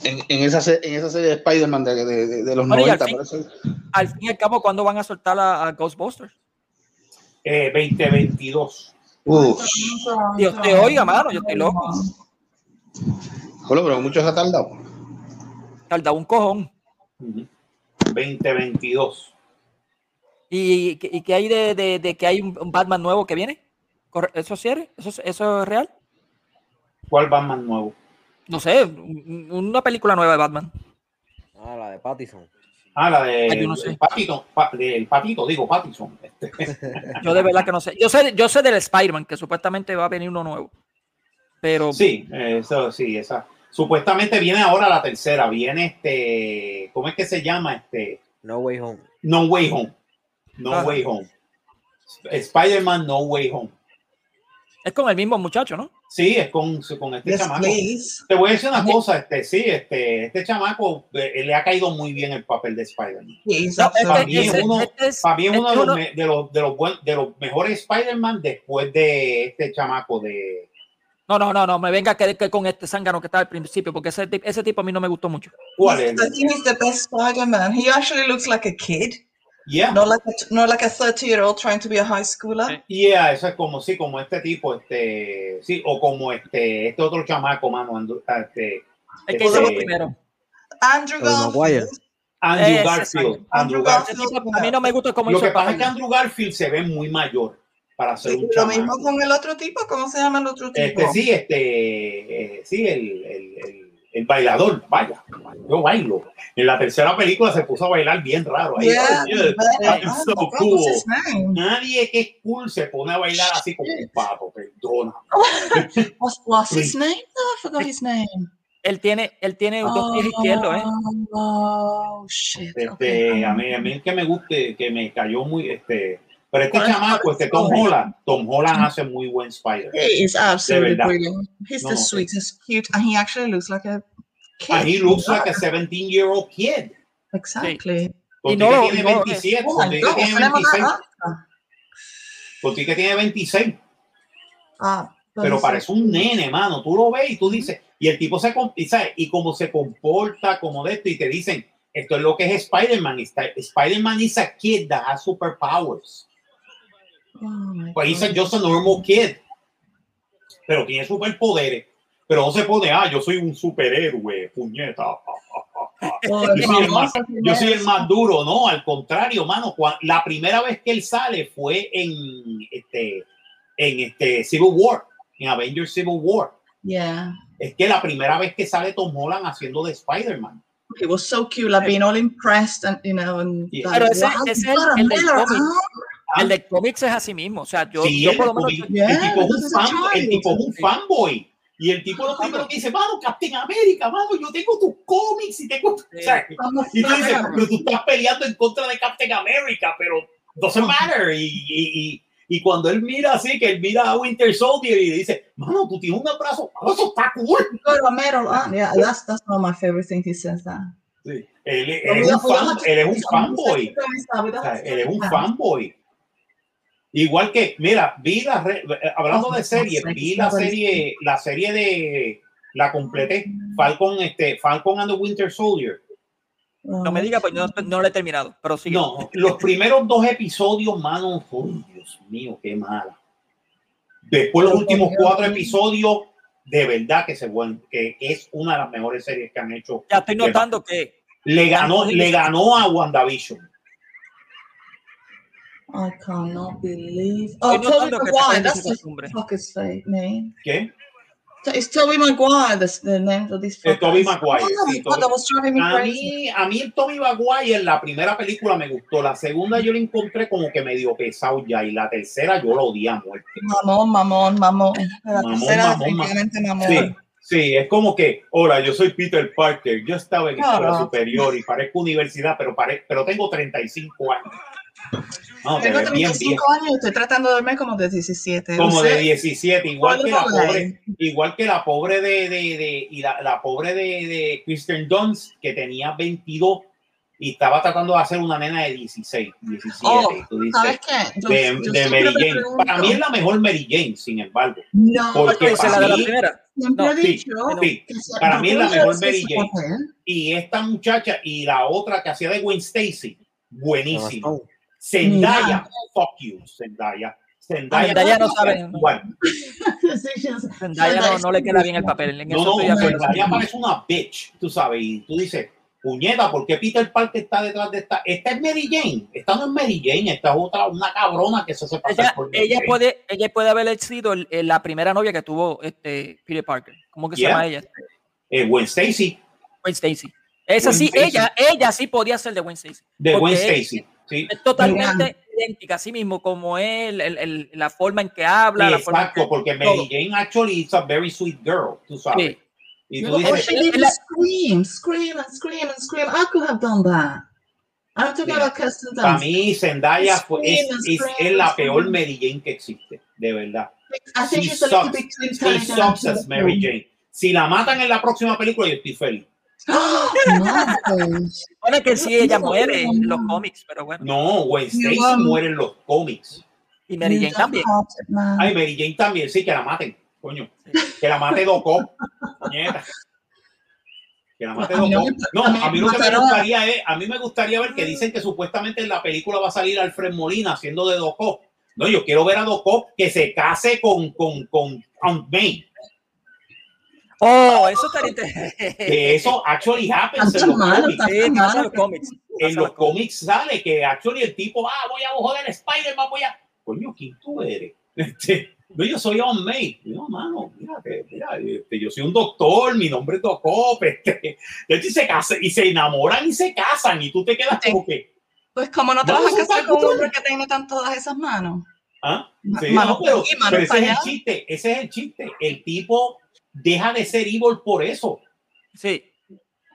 En, en esa, en esa serie de Spider-Man de, de- de- de los Bueno, y al 90. fin- por eso- Al fin y al cabo, ¿cuándo van a soltar a, a Ghostbusters? Eh, 2022. Uf, Dios te oiga, mano, yo estoy loco. Joder, pero mucho se ha tardado. Tarda un cojón. Ujú. 2022. ¿Y, qué- y qué hay de, de- de que hay un, Batman nuevo que viene? Corre- ¿Eso es cierto? ¿Eso, es- ¿Eso es real? ¿Cuál Batman nuevo? No sé, un- una película nueva de Batman. Ah, la de Pattison. Ah, la de Ah, yo no sé. el patito, pa- del patito, digo Pattinson. Este, (laughs) Yo de verdad que no sé. Yo sé, yo sé del Spider-Man, que supuestamente va a venir uno nuevo. Pero Sí, eso sí, esa. Supuestamente viene ahora la tercera, viene este, ¿cómo es que se llama? Este, No Way Home. No Way Home. No Ah. Way Home. Spider-Man No Way Home. es con el mismo muchacho, ¿no? Sí, es con, con este Yes, chamaco. please. Te voy a decir una cosa, este, sí, este, este chamaco eh, le ha caído muy bien el papel de Spider-Man. He's No, absolutely para mí es este- uno- este Para mí es este uno de los, me- de los, de los, buen- de los mejores Spider-Man después de este chamaco de... No, no, no, no, me venga que, que con este zángano que estaba al principio, porque ese, ese tipo a mí no me gustó mucho. ¿Cuál I es? think he's the best Spider-Man. He actually looks like a kid, Yeah. not like a, not like a 30-year-old trying to be a high schooler. Yeah, eso es como, sí, como este tipo, este, sí, o como este, este otro chamaco, mano, Andrew, este, El que Este- primero. Andrew. Garfield. Andrew Garfield. Andrew a mí no me gusta cómo Lo que pasa es que. Andrew Garfield se ve muy mayor para ser Sí, un lo chamaco. mismo con el otro tipo. ¿Cómo se llama el otro tipo? Este, sí, este, eh, sí, el, el, el, el bailador, vaya, yo bailo. En la tercera película se puso a bailar bien raro. Ahí, Yeah, oh, yeah, oh, so cool. Nadie que es cool se pone a bailar así como un pato, perdona. (laughs) What's, what's his name? No, I forgot his name. Él tiene, él tiene dos pies izquierdos, ¿eh? Oh, shit. Este, okay. a mí, a mí el que me guste, que me cayó muy, este, pero este ¿Cuál es- chamaco, este Tom? Holland, Tom Holland hace muy buen Spider. He is absolutely brilliant. He's No, the no. sweetest, cute, and he actually looks like a kid. And he looks like a 17 year old kid. Exactly. Contigo Y no tiene y no lo es. 27, Oh tiene tenemos 26, una Oscar. contigo que tiene 26, Ah, pero sí. parece un nene, mano. Tú lo ves y tú dices, y el tipo se, ¿sabes? y como se comporta, como de esto, y te dicen, esto es lo que es Spider-Man. Spider-Man is a kid that has superpowers. Oh Pues he's a- God. just a normal kid. Pero tiene superpoderes. Pero no se pone, ah, yo soy un superhéroe, puñeta. (laughs) Yo soy, el más, yo soy el más duro, no, al contrario, mano. cua- La primera vez que él sale fue en este, en este Civil War, en Avengers Civil War. Yeah. Es que la primera vez que sale Tom Holland haciendo de Spider-Man. He was so cute, like being all impressed and you know, and Yeah. like, Pero ese- wow, ese es a el El de cómics es así mismo. O sea, yo, Sí, yo el, por lo menos. el Yeah, tipo es un fan, el tipo un Sí. fanboy. Y el tipo lo primero que dice, mano, Captain America, mano, yo tengo tus cómics y tengo... Sí. O sea, Y tú dices, pero tú estás peleando en contra de Captain America, pero doesn't matter. Y, y, y, y cuando él mira así, que él mira a Winter Soldier y dice, mano, tú tienes un abrazo, mano, eso está cool. You got a medal arm. Yeah, that's that's one of my favorite things he says that. Él, él es un fan, él es un fanboy. O sea, él es un fanboy. Igual que, mira, vi la re- eh, hablando de serie, vi la serie, la serie de la completé, Falcon, este, Falcon and the Winter Soldier. No me diga, pues no, no lo he terminado. Pero sí. No, los primeros dos episodios, mano, uy, Dios mío, qué mala. Después los últimos cuatro episodios, de verdad que se vuelven, que es una de las mejores series que han hecho. Ya estoy notando que. Le ganó, le ganó a WandaVision. I cannot believe. Oh, Estoy Toby Maguire. That's his fake name. ¿Qué? It's Toby Maguire, the, the name of this Eh, Tobey Maguire, Oh, sí, that was driving me A crazy. mí, a mí el Tommy Maguire, la primera película me gustó, la segunda yo la encontré como que medio pesado ya, y la tercera yo lo odié a muerte. Mamón, mamón, mamón. La Mamón, tercera mamón, definitivamente mamón. Sí, sí, es como que, hola, yo soy Peter Parker, yo estaba en escuela Claro. superior y parezco universidad, pero, pare- pero tengo 35 años. No, te Tengo ves bien 35 viejo. años y estoy tratando de verme como de 17. Como no de sé. 17, igual que la pobre, igual que la pobre de, de, de- y la, la pobre de, de Kristen Dunst, que tenía 22 y estaba tratando de hacer una nena de 16, 17. Oh, y tú dices, ¿Sabes qué? Yo- de, yo de siempre Mary me Jane. pregunto- Para mí es la mejor Mary Jane, sin embargo. No, Porque ¿Qué dice la para de la mí- primera? siempre No, he dicho sí. Para mí es la mejor Mary Jane. Y esta muchacha y la otra que hacía de Gwen Stacy, buenísimo. Mira. Zendaya, fuck you, Zendaya. Zendaya, Zendaya no sabe. (laughs) Zendaya no, no le queda bien el papel. En No, eso no, estoy de acuerdo. Zendaya parece una bitch, tú sabes, y tú dices, puñeta, ¿por qué Peter Parker está detrás de esta? Esta es Mary Jane, esta no es Mary Jane, esta es otra, una cabrona que se hace pasar Ella, por Mary ella Jane. puede, ella puede haber sido el- el- la primera novia que tuvo este Peter Parker. ¿Cómo que se llama ella? Eh, Gwen Stacy, Gwen Stacy. Esa Gwen sí, Stacy. ella, ella sí podía ser de Gwen Stacy. de Gwen Stacy, sí. Es totalmente idéntica, así mismo como él, el- el- la forma en que habla, la forma en Exacto, que- porque todo. Mary Jane actually is a very sweet girl, tú sabes. Sí. Y tú Oh, dices, she did la- scream, scream and scream and scream. I could have done that. I'm talking about para mí Zendaya fue, es, es- es la peor Mary Jane que existe, de verdad. I think She she's a little sucks. She sucks as Mary Jane. Si la matan en la próxima película, yo estoy feliz. Oh. Bueno, que sí, ella No, muere en los cómics, pero bueno. No, Gwen Stacy muere en los cómics. Y Mary Jane también. Ay, Mary Jane también, sí, que la maten, coño. Que la mate Doc Ock, nieta. Que la mate A mí Doc no Ock. me- No, a mí lo que me gustaría es, a mí me gustaría ver que dicen que supuestamente en la película va a salir Alfred Molina haciendo de Doc Ock. No, yo quiero ver a Doc Ock que se case con, con, con Aunt May. Oh, eso estaría interesante. Que eso actually happens en Está los mal, cómics. está Sí, pasa en los cómics. En los cómics sale que actually el tipo, ah, voy a joder el Spider-Man, voy a. Coño, ¿quién tú eres? (laughs) Este, no, yo soy Aunt May. No, mano, mírate, mira, este, yo soy un doctor, mi nombre es Doc Ock, (laughs) este, y se casan, y se enamoran y se casan, y tú te quedas como que, Pues como no te vas a a casar con un hombre que tiene tan todas esas manos. ¿ah? Sí, no, pero, pero ese es el chiste, ese es el chiste. El tipo deja de ser evil por eso. Sí.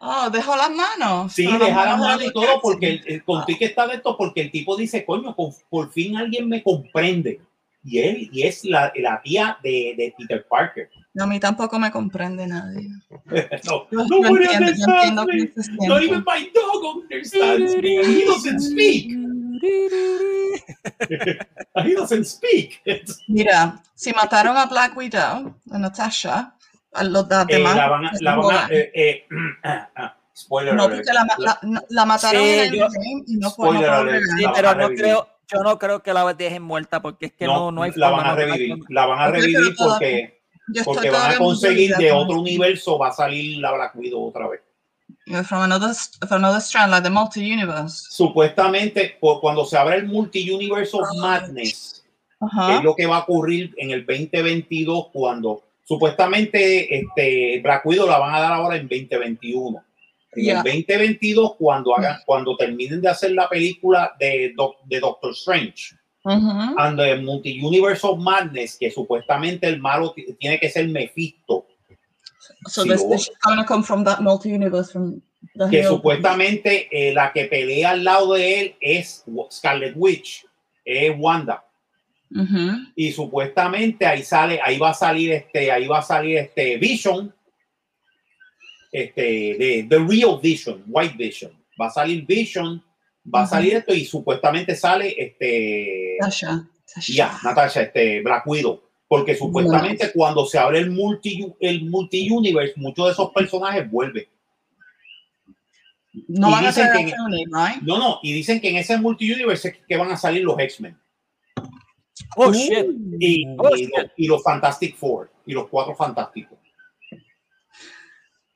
Oh, dejó las manos. Sí, deja la manos mano y todo, porque el, el contigo está de esto, porque el tipo dice, coño, por, por fin alguien me comprende. Y él, y es la, la tía de, de Peter Parker. A mí tampoco me comprende nadie. (laughs) No, Yo, yo nobody entiendo, que me. Not even my dog understands me. He doesn't speak. (laughs) He doesn't speak. Mira, si mataron a Black Widow, a Natasha, a los Eh, demás. la van a, la van a, eh, eh, (clears throat) ah, ah, spoiler no, alert. porque la, la, la- mataron Sí, en el yo- game y no fue no Spoiler alert. Sí, pero no creo, yo no creo que la dejen muerta porque es que no, no, hay la forma. van a no, no revivir. La van a revivir porque, porque van a conseguir de otro universo, va a salir la Black Widow otra vez. From another, from another strand, like the multi-universe. Supuestamente, por cuando se abre el Multi-Universe of Ah. Madness, que Ajá. es lo que va a ocurrir en el 2022 cuando supuestamente este Black Widow la van a dar ahora en 2021. En Ya. el 2022 cuando hagan cuando terminen de hacer la película de, Doc- de Doctor Strange Ujú. and the Multi-Universe of Madness que supuestamente el malo tiene que ser Mephisto So Sí, this, lo- to come from that multi-universe from the que Hill. supuestamente eh, la que pelea al lado de él es Scarlet Witch es Wanda Ujú. y supuestamente ahí sale, ahí va a salir este, ahí va a salir este Vision, este, de The Real Vision, White Vision, va a salir Vision, va a Ujú. salir esto y supuestamente sale este, Tasha. Tasha. ya, Natasha, este Black Widow, porque supuestamente cuando se abre el multi, el multi universe, muchos de esos personajes vuelven. No y van a traer que- a Tony, right? No, no, y dicen que en ese multi universe es que van a salir los X-Men Oh, shit. y, Oh, y shit. los, y los Fantastic Four y los cuatro fantásticos.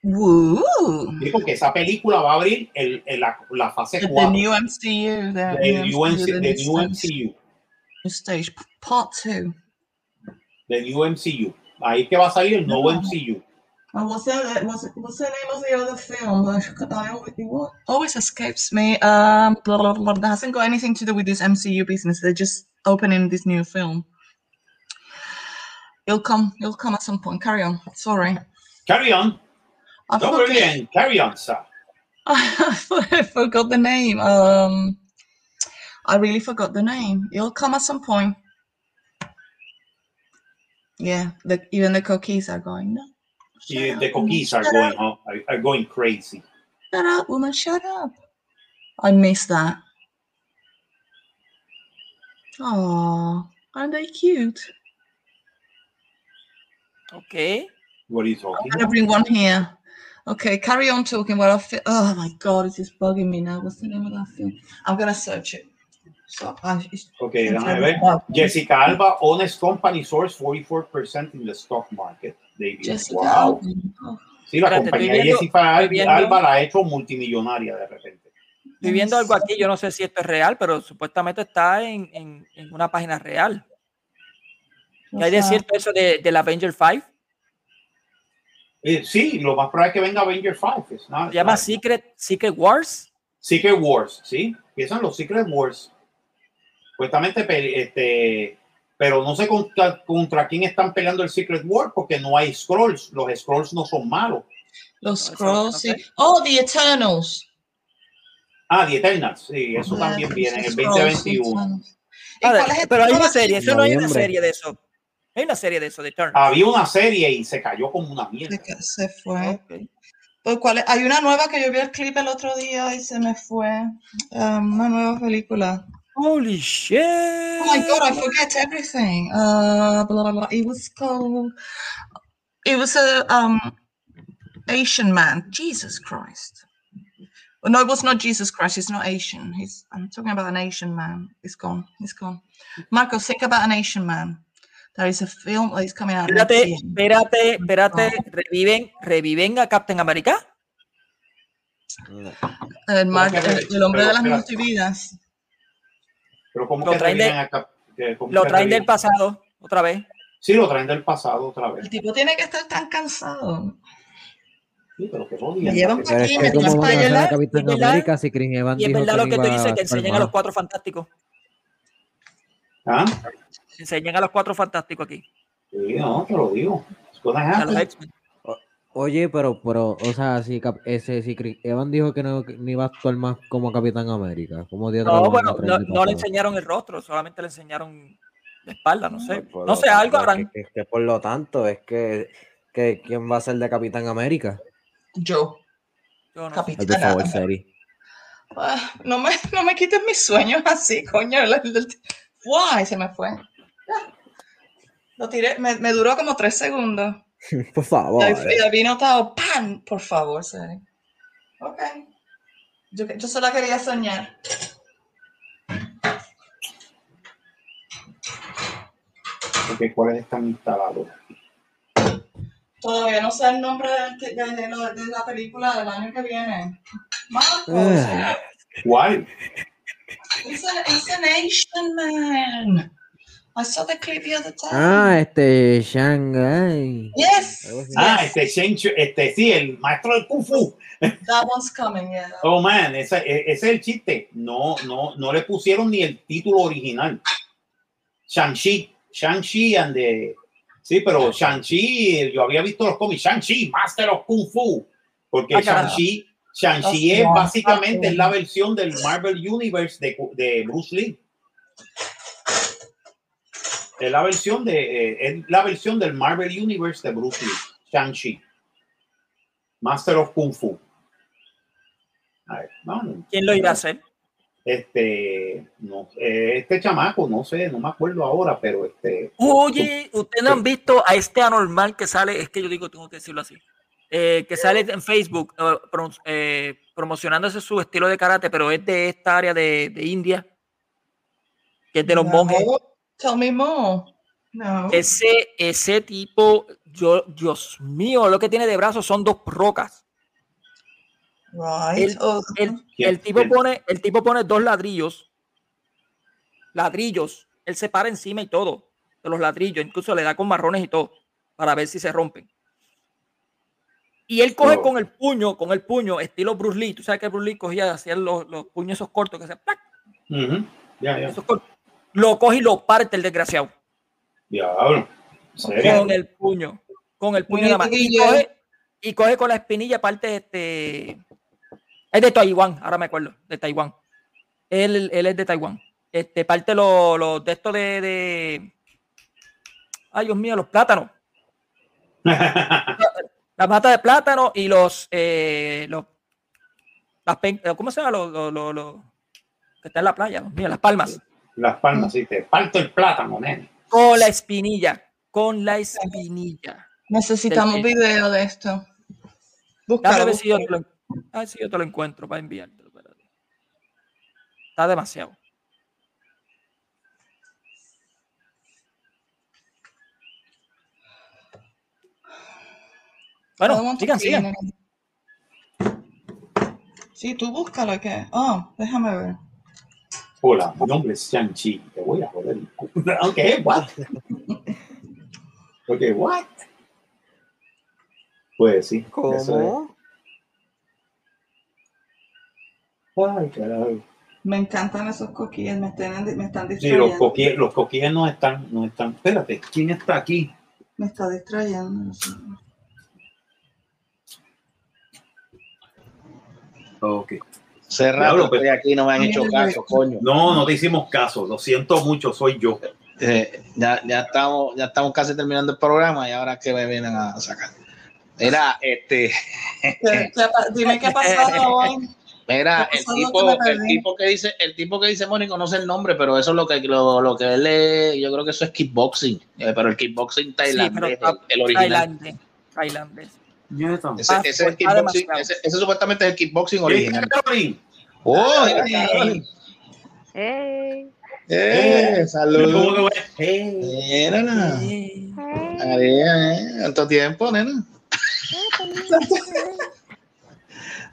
Woo. Sí, porque esa película va a abrir el, el- la, la fase The, the 4 new MCU. The del MCU, the del stage. MCU. Stage. Part two. Del new MCU. ahí que va a salir el nuevo MCU. Oh, what's that? What's, what's the name of the other film? I always, always escapes me. Um, blah, blah, blah, that hasn't got anything to do with this MCU business. They're just opening this new film. You'll come. You'll come at some point. Carry on. Sorry. Carry on. I forgot, worry, carry on, sir. (laughs) I forgot the name. Um, I really forgot the name. It'll come at some point. Yeah, the, even the cookies are going. No, Yeah, the cookies are going are, are going crazy. Shut up, woman. Shut up. I missed that. Oh, aren't they cute? Ok. What are you talking I'm talking gonna about? bring one here. Okay, carry on talking while I fi- Oh my god, it is just bugging me now. What's the name of that film? I'm gonna search it. So I, it's- Ok, déjame ver. Eh? Jessica Alba, Honest Company source 44% in the stock market. David. Jessica wow. Alba. Sí, la Espérate, compañía Jessica Alba, Alba la ha hecho multimillonaria de repente. Estoy viendo algo aquí, yo no sé si esto es real, pero supuestamente está en, en- en una página real. ¿Y hay de cierto eso de, del Avenger 5? Eh, sí, lo más probable es que venga Avenger 5. es nada- Se llama. Secret, Secret Wars. Secret Wars, ¿sí? Empiezan los Secret Wars. Supuestamente, este, pero no sé contra, contra quién están peleando el Secret War porque no hay scrolls. Los scrolls no son malos. Los no Scrolls. sé. sí. Oh, The Eternals. Ah, The Eternals, sí, eso Yeah, también viene en el Scrolls, 2021. Eternals. ¿Y Ah, pero hay una serie, eso no hay una serie de eso. Hay una serie de eso, de Turn. Había una serie y se cayó como una mierda. Se, fue. Ok. Pues, ¿cuál? Hay una nueva que yo vi el clip el otro día y se me fue. Um, una nueva película. Holy shit. Oh my god, I forget everything. Uh, blah, blah, blah. It was called. It was a um Asian man. Jesus Christ. Well, no, it was not Jesus Christ. He's not Asian. He's. I'm talking about an Asian man. He's gone. He's gone. Marco, think about an Asian man. There is a film that is coming out. Espérate, espérate, espérate. Reviven, reviven a Captain America. El, mar- ¿Cómo el- el hombre de pero, las espera. multividas. Pero como Lo que traen de- acá? Que- ¿cómo Lo que traen del pasado, otra vez. Sí, lo traen del pasado otra vez. El tipo tiene que estar tan cansado. Sí, pero que Me jodían. llevan Pero para es aquí, que me ¿cómo llevan van a para hacer a allá. Capitán ¿Y es verdad? América si Chris Evans Y es dijo verdad que lo que tú dices, que a enseñan a los cuatro fantásticos. ¿Ah? Enseñan a los cuatro fantásticos aquí. Sí, no, te lo digo. Oye, pero, pero, o sea, si, Cap- ese, si Chris Evans dijo que no, no iba a actuar más como Capitán América, ¿cómo diablos lo No, bueno, no, le enseñaron el rostro, solamente le enseñaron la espalda, no sé. Por No sé, algo habrán. Es que, es que por lo tanto, es que, que ¿quién va a ser de Capitán América? Yo, Yo no capitana. Ah, no, me, no me quites mis sueños así, coño. ¡Guay! Se me fue. Lo tiré, me, me duró como tres segundos. (laughs) Por favor. Y vino todo, ¡pam! Por favor, Sari. Ok. Yo, yo solo quería soñar. Porque cuáles están instalados. Todavía no sé el nombre de, de- de lo- de la película del año que viene. Marcos, Ah. ¿Cuál? it's, a- it's an Asian man. I saw the clip the other time. Ah, este, Shanghai. Yes. Ah, yes, este Shenchu, este sí, el maestro del Kung Fu. that one's coming, yeah. Oh man, ese, ese es el chiste. No, no, no le pusieron ni el título original. Shang-Chi, Shang-Chi and the... Sí, pero Shang-Chi, yo había visto los cómics, Shang-Chi, Master of Kung Fu. Porque Ah. Shang-Chi, Shang-Chi es Hostia, básicamente hostia. la versión del Marvel Universe de, de Bruce Lee. Es la versión de eh, es la versión del Marvel Universe de Bruce Lee, Shang-Chi. Master of Kung Fu. A ver, ¿Quién lo irá a hacer? Este, no, eh, este chamaco, no sé, no me acuerdo ahora, pero este, Oye, ustedes no han visto a este anormal que sale, es que yo digo, tengo que decirlo así, eh, que sale en Facebook eh, eh, promocionándose su estilo de karate, pero es de esta área de, de India, que es de los No, monjes. Tell me more. No. Ese, ese tipo, yo, Dios mío, lo que tiene de brazos son dos rocas. Right. El, Oh, el- tipo pone, el tipo pone dos ladrillos, ladrillos, él se para encima y todo de los ladrillos, incluso le da con marrones y todo. para ver si se rompen. Y él coge Oh. con el puño, con el puño, estilo Bruce Lee. Tú sabes que Bruce Lee cogía, hacía los, los puños esos cortos que ya. esos cortos. Lo coge y lo parte el desgraciado. Diablo. Con el puño. Con el puño nada más. Y coge, y coge con la espinilla parte este. Es de Taiwán, ahora me acuerdo, de Taiwán. Él, él es de Taiwán. Este, parte los los de esto de, de. Ay, Dios mío, los plátanos. (laughs) La mata de plátano y los. Eh, los las pen- ¿Cómo se llama? Los, los, los- los- que está en la playa, Dios mío, las palmas. Las palmas, sí, te parto el plátano, nene. Con la espinilla. Con la espinilla. Necesitamos video de esto. Búscalo. Ver si yo, te lo, a ver si yo te lo encuentro para enviártelo. espérate. Está demasiado. Bueno, sigan, sigan. Sí, tú búscalo. ¿qué? Oh, déjame ver. Hola, mi nombre es Shang-Chi. Te voy a joder. (laughs) Ok, what? Ok, what? Pues sí. eso ¿Cómo? es. Ay, carajo. Me encantan esos coquillas. Me están, me están Sí, los distrayendo. coquilles, los coquilles no están, no están. Espérate, ¿quién está aquí? Me está distrayendo. Ok. Diablo, pues. estoy aquí, no me han hecho caso, coño. No, no te hicimos caso. Lo siento mucho, soy yo. Eh, ya, ya, estamos, ya estamos casi terminando el programa y ahora que me vienen a sacar. Mira, este, ¿Qué- qué pa- Dime qué ha pasado (laughs) hoy. Mira, ¿Qué el tipo, el tipo que dice, el tipo que dice Mónico no sé el nombre, pero eso es lo que lo, lo que él es, yo creo que eso es kickboxing, eh, pero el kickboxing Sí, tailandés, pero el, el original. Tailandés. Tailandés. Ese, Ah, ese es está kickboxing, ese, ese supuestamente es el kickboxing original. ¡Oh! Hey. Hey, ¡Eh! ¿Cómo ¡Salud! Mira, Sí. hey. eh, ¿Cuánto tiempo, nena?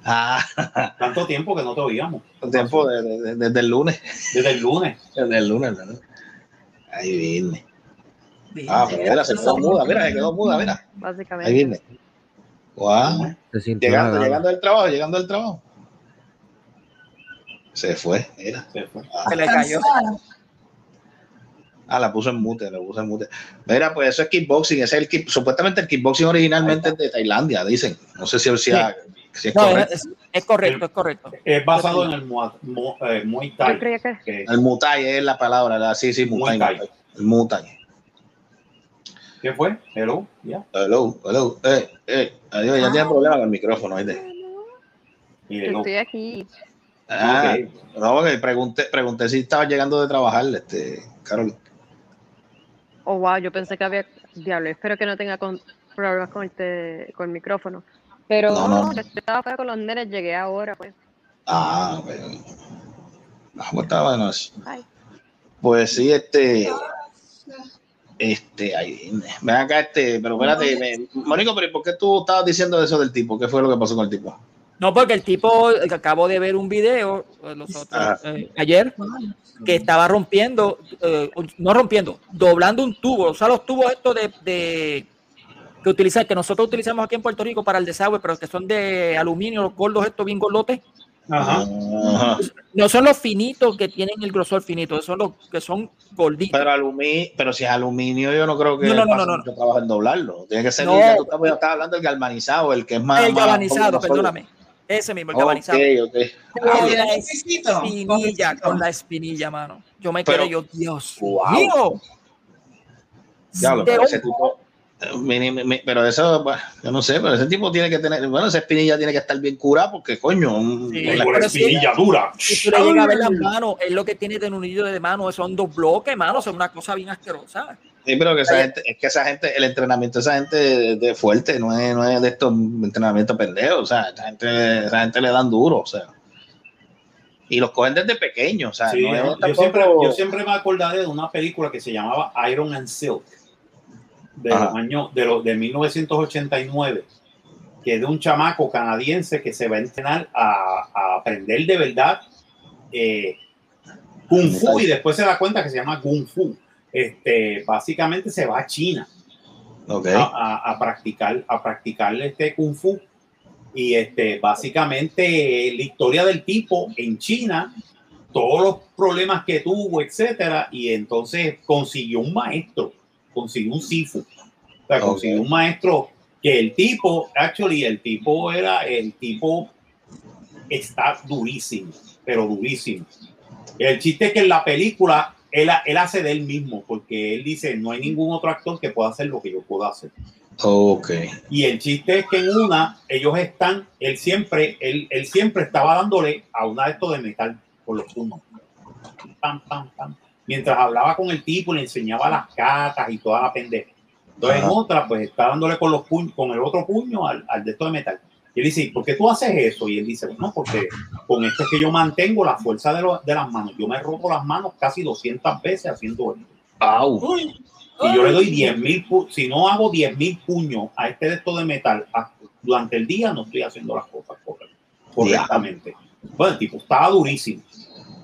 Ah, Tanto tiempo que no te oíamos. cuánto tiempo de- de- de- desde el lunes. Desde el lunes. Desde el lunes, ¿verdad? Ahí viene. Ah, pero mira, se quedó muda, mira, se quedó muda, mira. Ahí Básicamente. viene. Guau. Se sintió Llegando, llegando del trabajo, llegando del trabajo. Se fue, mira. Se fue. Ah, Se le cayó. Ah, la puso en mute, la puso en mute. Mira, pues eso es kickboxing, ese es el kick- supuestamente el kickboxing originalmente es de Tailandia, dicen. No sé si, si, si es No, correcto. es, es correcto, es correcto. Es basado en el Muay, Mu- eh, Muay Thai. Que El Muay es la palabra, la, sí, sí, Muay Muay Thai. El Muay. ¿Qué fue? Hello, ya. Hello, hello, eh, eh, adiós, ya tiene problema con el micrófono, hello. estoy aquí. Ah, no, porque pregunté, pregunté si estaba llegando de trabajar, este, Carol. Oh, wow, yo pensé que había. Diablo, espero que no tenga con- problemas con el, te- con el micrófono. Pero No, no, no. yo estaba fuera con los nenes, llegué ahora, pues. Ah, bueno. Ah, pues está. Ay. Pues sí, este. Este, ahí viene. Ven acá, este, pero espérate, me- Mónico, pero ¿y ¿por qué tú estabas diciendo eso del tipo? ¿Qué fue lo que pasó con el tipo? No, porque el tipo, acabo de ver un video eh, los otros, Ah. eh, ayer que estaba rompiendo, eh, no rompiendo, doblando un tubo. O sea, los tubos estos de, de- que utilizan, que nosotros utilizamos aquí en Puerto Rico para el desagüe, pero que son de aluminio, los gordos estos bien gordotes. Ajá. No son los finitos que tienen el grosor finito, son los que son gorditos. Pero aluminio, pero si es aluminio, yo no creo que No, no, no, no, no. trabajo en doblarlo. Tiene que ser No. el que tú estás, hablando del galvanizado, el que es más. el galvanizado, perdóname. Ese mismo, el galvanizado. ok. Con Ah, la espinilla, con la espinilla, mano. Yo me Pero- quedé yo, Dios Wow. mío. Diablo, De pero ese tipo. Mi- mi- mi- Pero eso, bueno, yo no sé, pero ese tipo tiene que tener. Bueno, esa espinilla tiene que estar bien curada porque, coño. un- Sí. la- Con espinilla dura. Si tú le llegas a ver las manos, es lo que tiene de unillo de mano, son dos bloques, mano, son una cosa bien asquerosa. Sí, pero que esa gente, es que esa gente, el entrenamiento de esa gente de, de fuerte, no es, no es de estos entrenamientos pendejos, o sea, esa gente, esa gente le dan duro, o sea. Y los cogen desde pequeños, o sea, Sí, no es yo, yo tampoco- siempre, yo siempre me acordaré de una película que se llamaba Iron and Silk de Ajá. los años de, los, de 1989 que es de un chamaco canadiense que se va a entrenar a, a aprender de verdad eh, Kung Fu y después se da cuenta que se llama Kung Fu. Este, básicamente se va a China Ok. a, a- a practicar, a practicar este kung fu. Y este, básicamente la historia del tipo en China, todos los problemas que tuvo, etcétera, y entonces consiguió un maestro, consiguió un sifu, o sea, consiguió un maestro que el tipo, actually, el tipo era, el tipo está durísimo, pero durísimo. El chiste es que en la película él, él hace de él mismo, porque él dice, no hay ningún otro actor que pueda hacer lo que yo puedo hacer. Ok. Y el chiste es que en una, ellos están, él siempre, él, él siempre estaba dándole a una de estos de metal por los puños. Pam, pam, pam. Mientras hablaba con el tipo, le enseñaba las cartas y toda la pendeja. Entonces en Ajá. otra, pues está dándole con los puños, con el otro puño al, al de esto de metal. Y él dice, ¿por qué tú haces eso? Y él dice, bueno, porque con esto es que yo mantengo la fuerza de, lo- de las manos. Yo me roto las manos casi 200 veces haciendo esto. Au. Y yo le doy 10 mil, si no hago 10 mil puños a este de esto de metal a- durante el día, no estoy haciendo las cosas corre- correctamente. Bueno, el tipo estaba durísimo.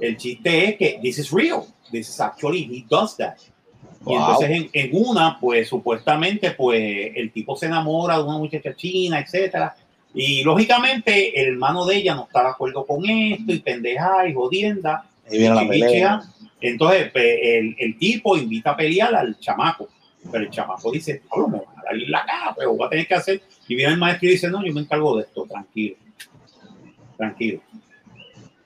El chiste es que this is real. This is actually, he does that. Y Wow. entonces en, en una, pues supuestamente, pues el tipo se enamora de una muchacha china, etcétera. Y lógicamente el hermano de ella no está de acuerdo con esto y pendeja y jodienda. Ahí viene la pelea. Entonces pe- el, el tipo invita a pelear al chamaco. Pero el chamaco dice, "Pablo, me van a dar la cara, pero voy a tener que hacer. Y viene el maestro y dice, no, yo me encargo de esto, tranquilo. Tranquilo.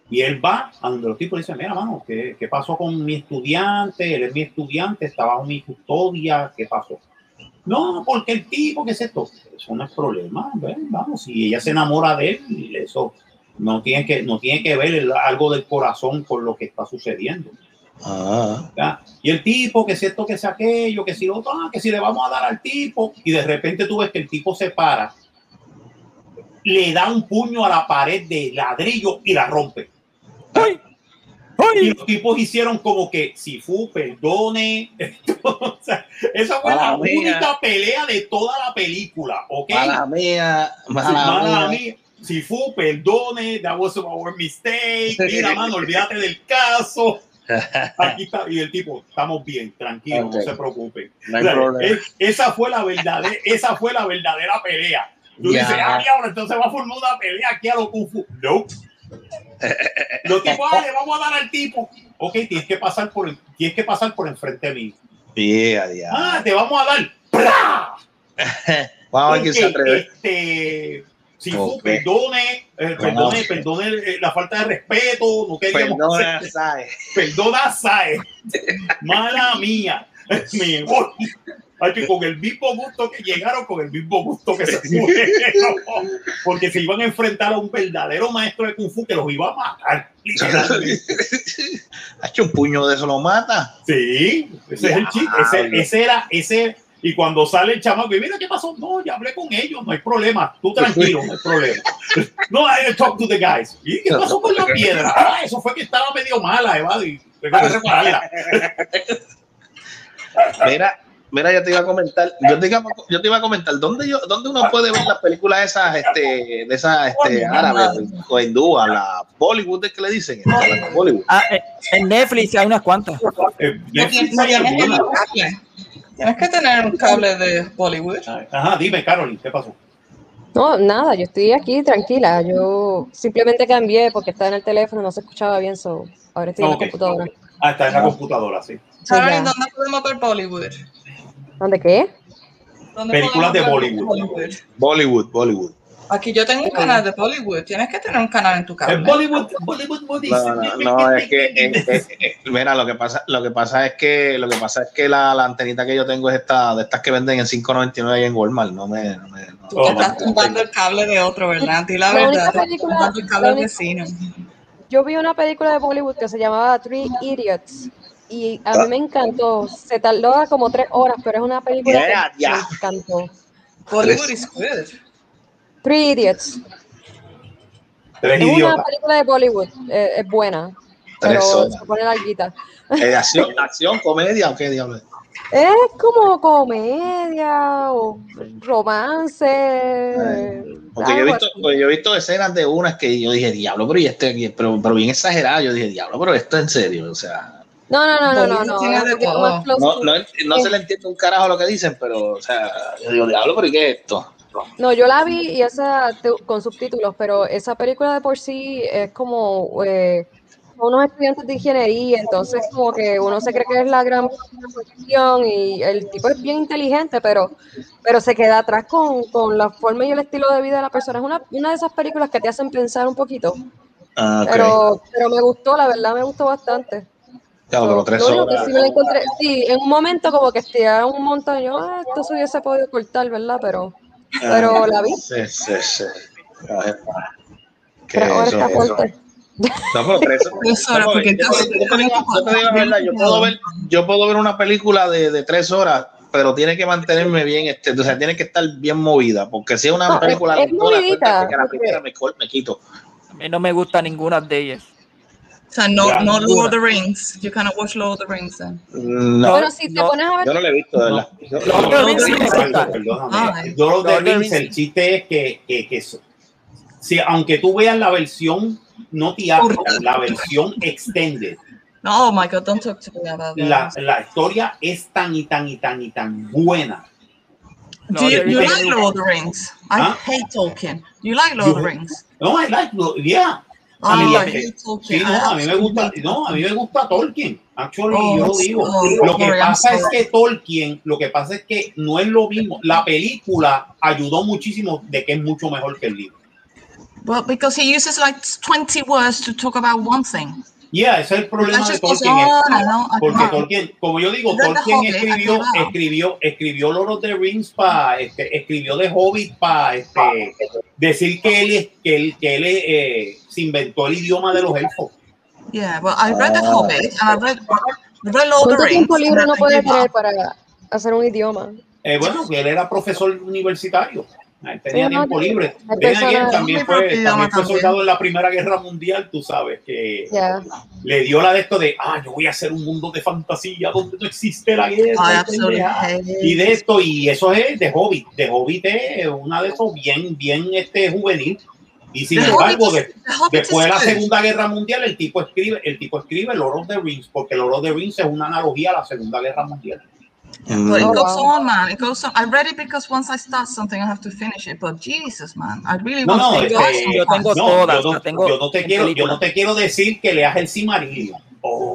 Y él va a donde los tipos dicen, mira, mano, ¿qué, ¿qué pasó con mi estudiante? Él es mi estudiante, está bajo mi custodia, ¿qué pasó? No, porque el tipo, ¿qué es esto? Eso no es problema, ven, vamos, si ella se enamora de él, eso no tiene que, no tiene que ver el- algo del corazón con lo que está sucediendo. Ah. ¿ya? Y el tipo, que si esto, que si aquello, que si lo otro, ah, que si le vamos a dar al tipo, y de repente tú ves que el tipo se para, le da un puño a la pared de ladrillo y la rompe. Y los tipos hicieron como que si fu, perdone. (laughs) O sea, esa fue la Mala mía. única pelea de toda la película, ¿ok? Mala mía. Sí, Mala mala mía. mía. Si fue, perdone, that was our mistake. Mira, mano, olvídate del caso. (laughs) Aquí está, y el tipo, estamos bien, tranquilo, Ok. no se preocupen. No hay O sea, problema. es- esa fue la verdadera, esa fue la verdadera pelea. Tú Ya. dices, ah, diablo, entonces va a formar una pelea aquí a lo Kung Fu. No. Los (laughs) tipos, ah, le vamos a dar al tipo. Ok, tienes que pasar por, el- tienes que pasar por enfrente mío. Yeah, yeah. Ah, te vamos a dar. ¡Pra! (laughs) Vamos a ver se atreve. Este, si fu- Ok. perdone, eh, perdone, perdone eh, la falta de respeto, no queríamos Perdona, ¿sabes? perdona, Sae, mala mía, (laughs) me voy. Ay, que con el mismo gusto que llegaron, con el mismo gusto que se fueron, porque se iban a enfrentar a un verdadero maestro de Kung Fu que los iba a matar. (laughs) Ha hecho un puño de eso, lo mata. Sí, ese es el chiste, ese, era, ese, y cuando sale el chamaco, y mira qué pasó, no, ya hablé con ellos, no hay problema, tú tranquilo, no hay problema. No, I talk to the guys. ¿Y qué pasó con la piedra? Ah, eso fue que estaba medio mala, Eva, y. Mira, mira, yo te iba a comentar, yo te iba, yo te iba a comentar, ¿dónde, yo, ¿dónde uno puede ver las películas esas, este, de esas este, árabes o hindúas, la Bollywood es que le dicen? La Bollywood. Ah, eh, en Netflix hay unas cuantas. Eh, No tienes, que tener un cable. Tienes que tener un cable de Bollywood. Ajá, dime, Carolyn, ¿qué pasó? No, nada, yo estoy aquí tranquila. Yo simplemente cambié porque estaba en el teléfono, no se escuchaba bien, so ahora estoy en la computadora. Ah, está en la computadora, sí. ¿Saben ya. dónde podemos ver Bollywood? ¿Dónde qué? ¿Dónde Películas de Bollywood. Bollywood, Bollywood. Aquí yo tengo un canal de Bollywood. Tienes que tener un canal en tu Es cable. Bollywood, Bollywood, Bollywood. No, no, no, es que, es- es- es- mira, lo que pasa, lo que pasa es que, lo que pasa es que la, la antenita que yo tengo es esta, de estas que venden en 5.99 ahí en Walmart, no me, no me, no- Tú te estás tumbando el cable de otro, ¿verdad? La verdad. Estás película- tumbando el cable la del única- vecino. Yo vi una película de Bollywood que se llamaba Three Idiots y a mí me encantó. Se tardó como tres horas, pero es una película Yeah, que yeah. me encantó. Bollywood is good. Three Idiots. Tres Es una película de Bollywood, eh, es buena, Tres pero horas. se pone larguita. Eh, acción, (laughs) acción, comedia o qué diablos. Es como comedia o romance. Porque yo he visto, porque yo he visto escenas de unas que yo dije, diablo, pero y este, pero, pero bien exagerado. Yo dije, diablo, pero esto en serio, o sea, No, no, no, no, no, no. No, to- no, no se le entiende un carajo lo que dicen, pero, o sea, yo digo, diablo, pero ¿y qué es esto? No, yo la vi y esa con subtítulos, pero esa película de por sí es como eh, unos estudiantes de ingeniería, entonces como que uno se cree que es la gran cuestión y el tipo es bien inteligente, pero, pero se queda atrás con, con la forma y el estilo de vida de la persona. Es una, una de esas películas que te hacen pensar un poquito, Ah, pero, pero me gustó, la verdad me gustó bastante. Ya, pero tres único que horas. sí me la encontré, sí, en un momento como que estiraron un montón, yo, ah, esto se hubiese podido cortar, ¿verdad? Pero, pero la vi. Sí, sí, sí. A ver. ¿Qué Pero ahora es está eso? fuerte. No, pero tres (laughs) Tres horas, No, porque yo, entonces- yo te digo, yo te digo la verdad, yo puedo ver, yo puedo ver una película de, de tres horas, pero tiene que mantenerme bien, este, o sea, tiene que estar bien movida, porque si es una No, película es- es lentona, movidita, cuenta que la primera me, me quito. A mí no me gusta ninguna de ellas. O sea, no, no Lord of the Rings. You cannot watch Lord of the Rings then. No, Bueno, si te no, pones a ver yo no la he visto, de verdad. Lord of the Rings sí me Perdón, gusta. perdóname. Ay. Lord of the Lord Rings, el chiste es que, que, que so- si, aunque tú veas la versión no teatral, la versión extended, No, oh my God, don't talk to me about that. la, la historia es tan y tan y tan y tan buena. No, Do you, you like Lord of the Rings? I Huh? hate Tolkien. You like Lord of the Rings? No, I like, yeah. Oh, a mí me gusta, no, a mí me gusta Tolkien. Actually, Oh, yo lo digo. oh, lo que I'm pasa es sorry. que Tolkien, lo que pasa es que no es lo mismo. La película ayudó muchísimo de que es mucho mejor que el libro. Well, because he uses like 20 words to talk about one thing. Yeah, ese es el problema de Tolkien. es- Porque. Tolkien, como yo digo, Tolkien escribió, escribió, escribió Lord of the Rings para, este, escribió The Hobbit para este, decir que él, es- que él, que él eh, se inventó el idioma de los elfos. Yeah, well, I read The. Hobbit and I read, read Lord the ¿Cuánto Rings. tiempo libre I puede tener para hacer un idioma? Eh, bueno, que él era profesor universitario. Él tenía Sí, no, tiempo libre. hay Then again, personas- también fue, también fue también. soldado en la Primera Guerra Mundial, tú sabes, que Ya. le dio la de esto de, ah, yo voy a hacer un mundo de fantasía donde no existe la guerra. Hate y de esto, y eso es de Hobbit. De Hobbit es una de esos bien, bien este, juvenil. Y sin The embargo, Hobbit de- después de la. Segunda Guerra Mundial, el tipo escribe, el tipo escribe Lord of the Rings, porque Lord of the Rings es una analogía a la Segunda Guerra Mundial. But it Oh, goes wow. on, man. It goes on. I read it because once I start something, I have to finish it. But Jesus, man, I really No, want no, to este, yo tengo no, todas, yo no, tengo yo no te quiero, yo no te quiero decir que leas el Cimarillion.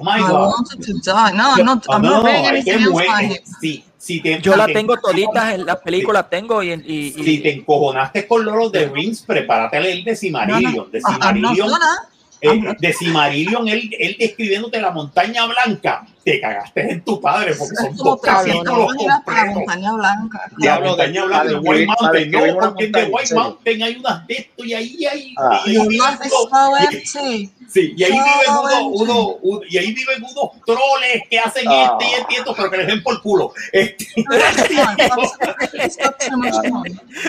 Oh my I God. wanted to die. No, not. Ah, I'm no, not no, anything else muere. by him. Si, si te, Yo la te- tengo toditas en las películas, tengo y, y, y- Si te encojonaste con Lord of the Rings, prepárate a leer de No, Cimarillion. no, De I- I'm not Cimarillion, gonna. Eh, de Cimarillion, él, él describiéndote la montaña blanca, te cagaste en tu padre porque son dos te capítulos imaginas para la completos. montaña blanca. La Diablo, montaña blanca, de White Mountain, no, porque en The White. Mountain hay unas de esto y ahí hay. Ah. y ahí viven unos-. Sí, y ahí viven unos, empty. unos, un- y ahí viven unos troles que hacen Ah. este y este y esto, pero que les den por culo. Este,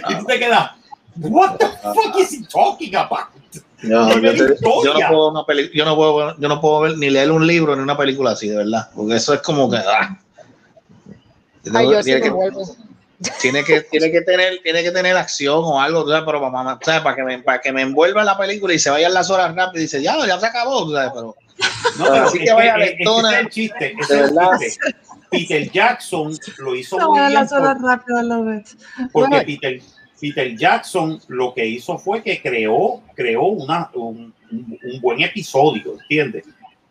y tú te quedas, what the fuck is he talking about? No, yo, te- yo no puedo una peli- yo no puedo yo no puedo ver ni leer un libro ni una película así de verdad porque eso es como que ah. Ay, yo sí tiene, me que, tiene que tiene que tener tiene que tener acción o algo sabes, pero para, para, para que me para que me envuelva la película y se vayan las horas rápido y dice ya ya se acabó sabes, pero No, pero Así es que vaya es- es- lentona. ese es el chiste, De verdad. chiste. Peter Jackson lo hizo No, muy bien las horas por- rápido, it. porque Bueno. Peter, Peter Jackson lo que hizo fue que creó, creó una, un, buen episodio, ¿entiendes?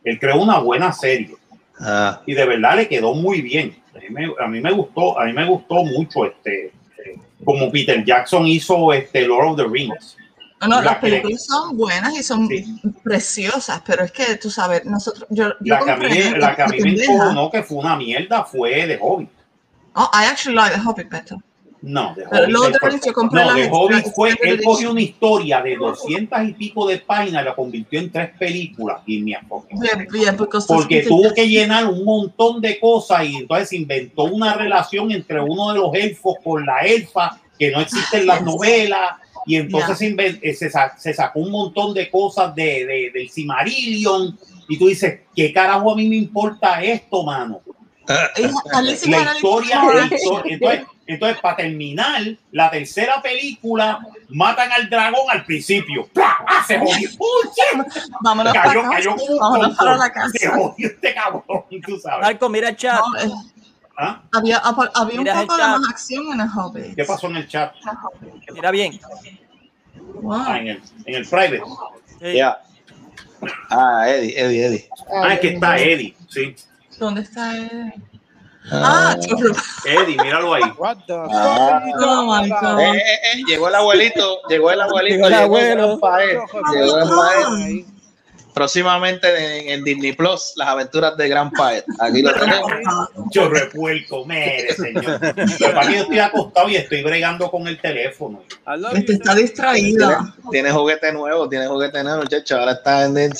Él creó una buena serie ah, y de verdad le quedó muy bien. A mí me, a mí me gustó, a mí me gustó mucho este, como Peter Jackson hizo este Lord of the Rings. No, no, La las que- películas son buenas y son Sí. preciosas, pero es que tú sabes, nosotros, yo, yo La que a mí, compré la que a mí me pendeja. encojonó que fue una mierda fue de Hobbit. Oh, I actually like The Hobbit better. No, de Hobbit. Yo compré no, de Hobbit fue, él cogió una historia de doscientas y pico de páginas y la convirtió en tres películas. Y me Yeah, porque tuvo que llenar un montón de cosas y entonces inventó una relación entre uno de los elfos con la elfa que no existe en las Yes. novelas y entonces Yeah. eh, se, sa- se sacó un montón de cosas de, de- del Cimarillion y tú dices, ¿qué carajo a mí me importa esto, mano? He La historia, la historia- entonces, entonces, para terminar, la tercera película matan al dragón al principio. ¡Plah! ¡Ah, se jodió! (laughs) Vámonos Cayó, para cayó casa. como un Vámonos para la tonto. Se casa. jodió este cabrón, tú sabes. Marco, mira el chat. No, eh, ¿Ah? había, había un poco de más acción en el Hobbit. ¿Qué pasó en el chat? Mira bien. Wow. Ah, en el, en el private. Sí. Ya. Ah, Eddie, Eddie, Eddie. Ah, es que está Eddie, sí. ¿Dónde está él? Ah, chorro. Eddie, míralo ahí. What the Ah. Oh my God. Eh, eh, eh, llegó el abuelito, llegó el abuelito, Llegó el llegó abuelo. el llegó el Rafael. Próximamente en, en Disney Plus, las aventuras de Gran Paet. Aquí lo tenemos. Yo repuerco, mere, señor. Pero para yo estoy acostado y estoy bregando con el teléfono. Este está sir. distraído. Tiene, tiene juguete nuevo, tiene juguete nuevo, muchacho. Ahora está en.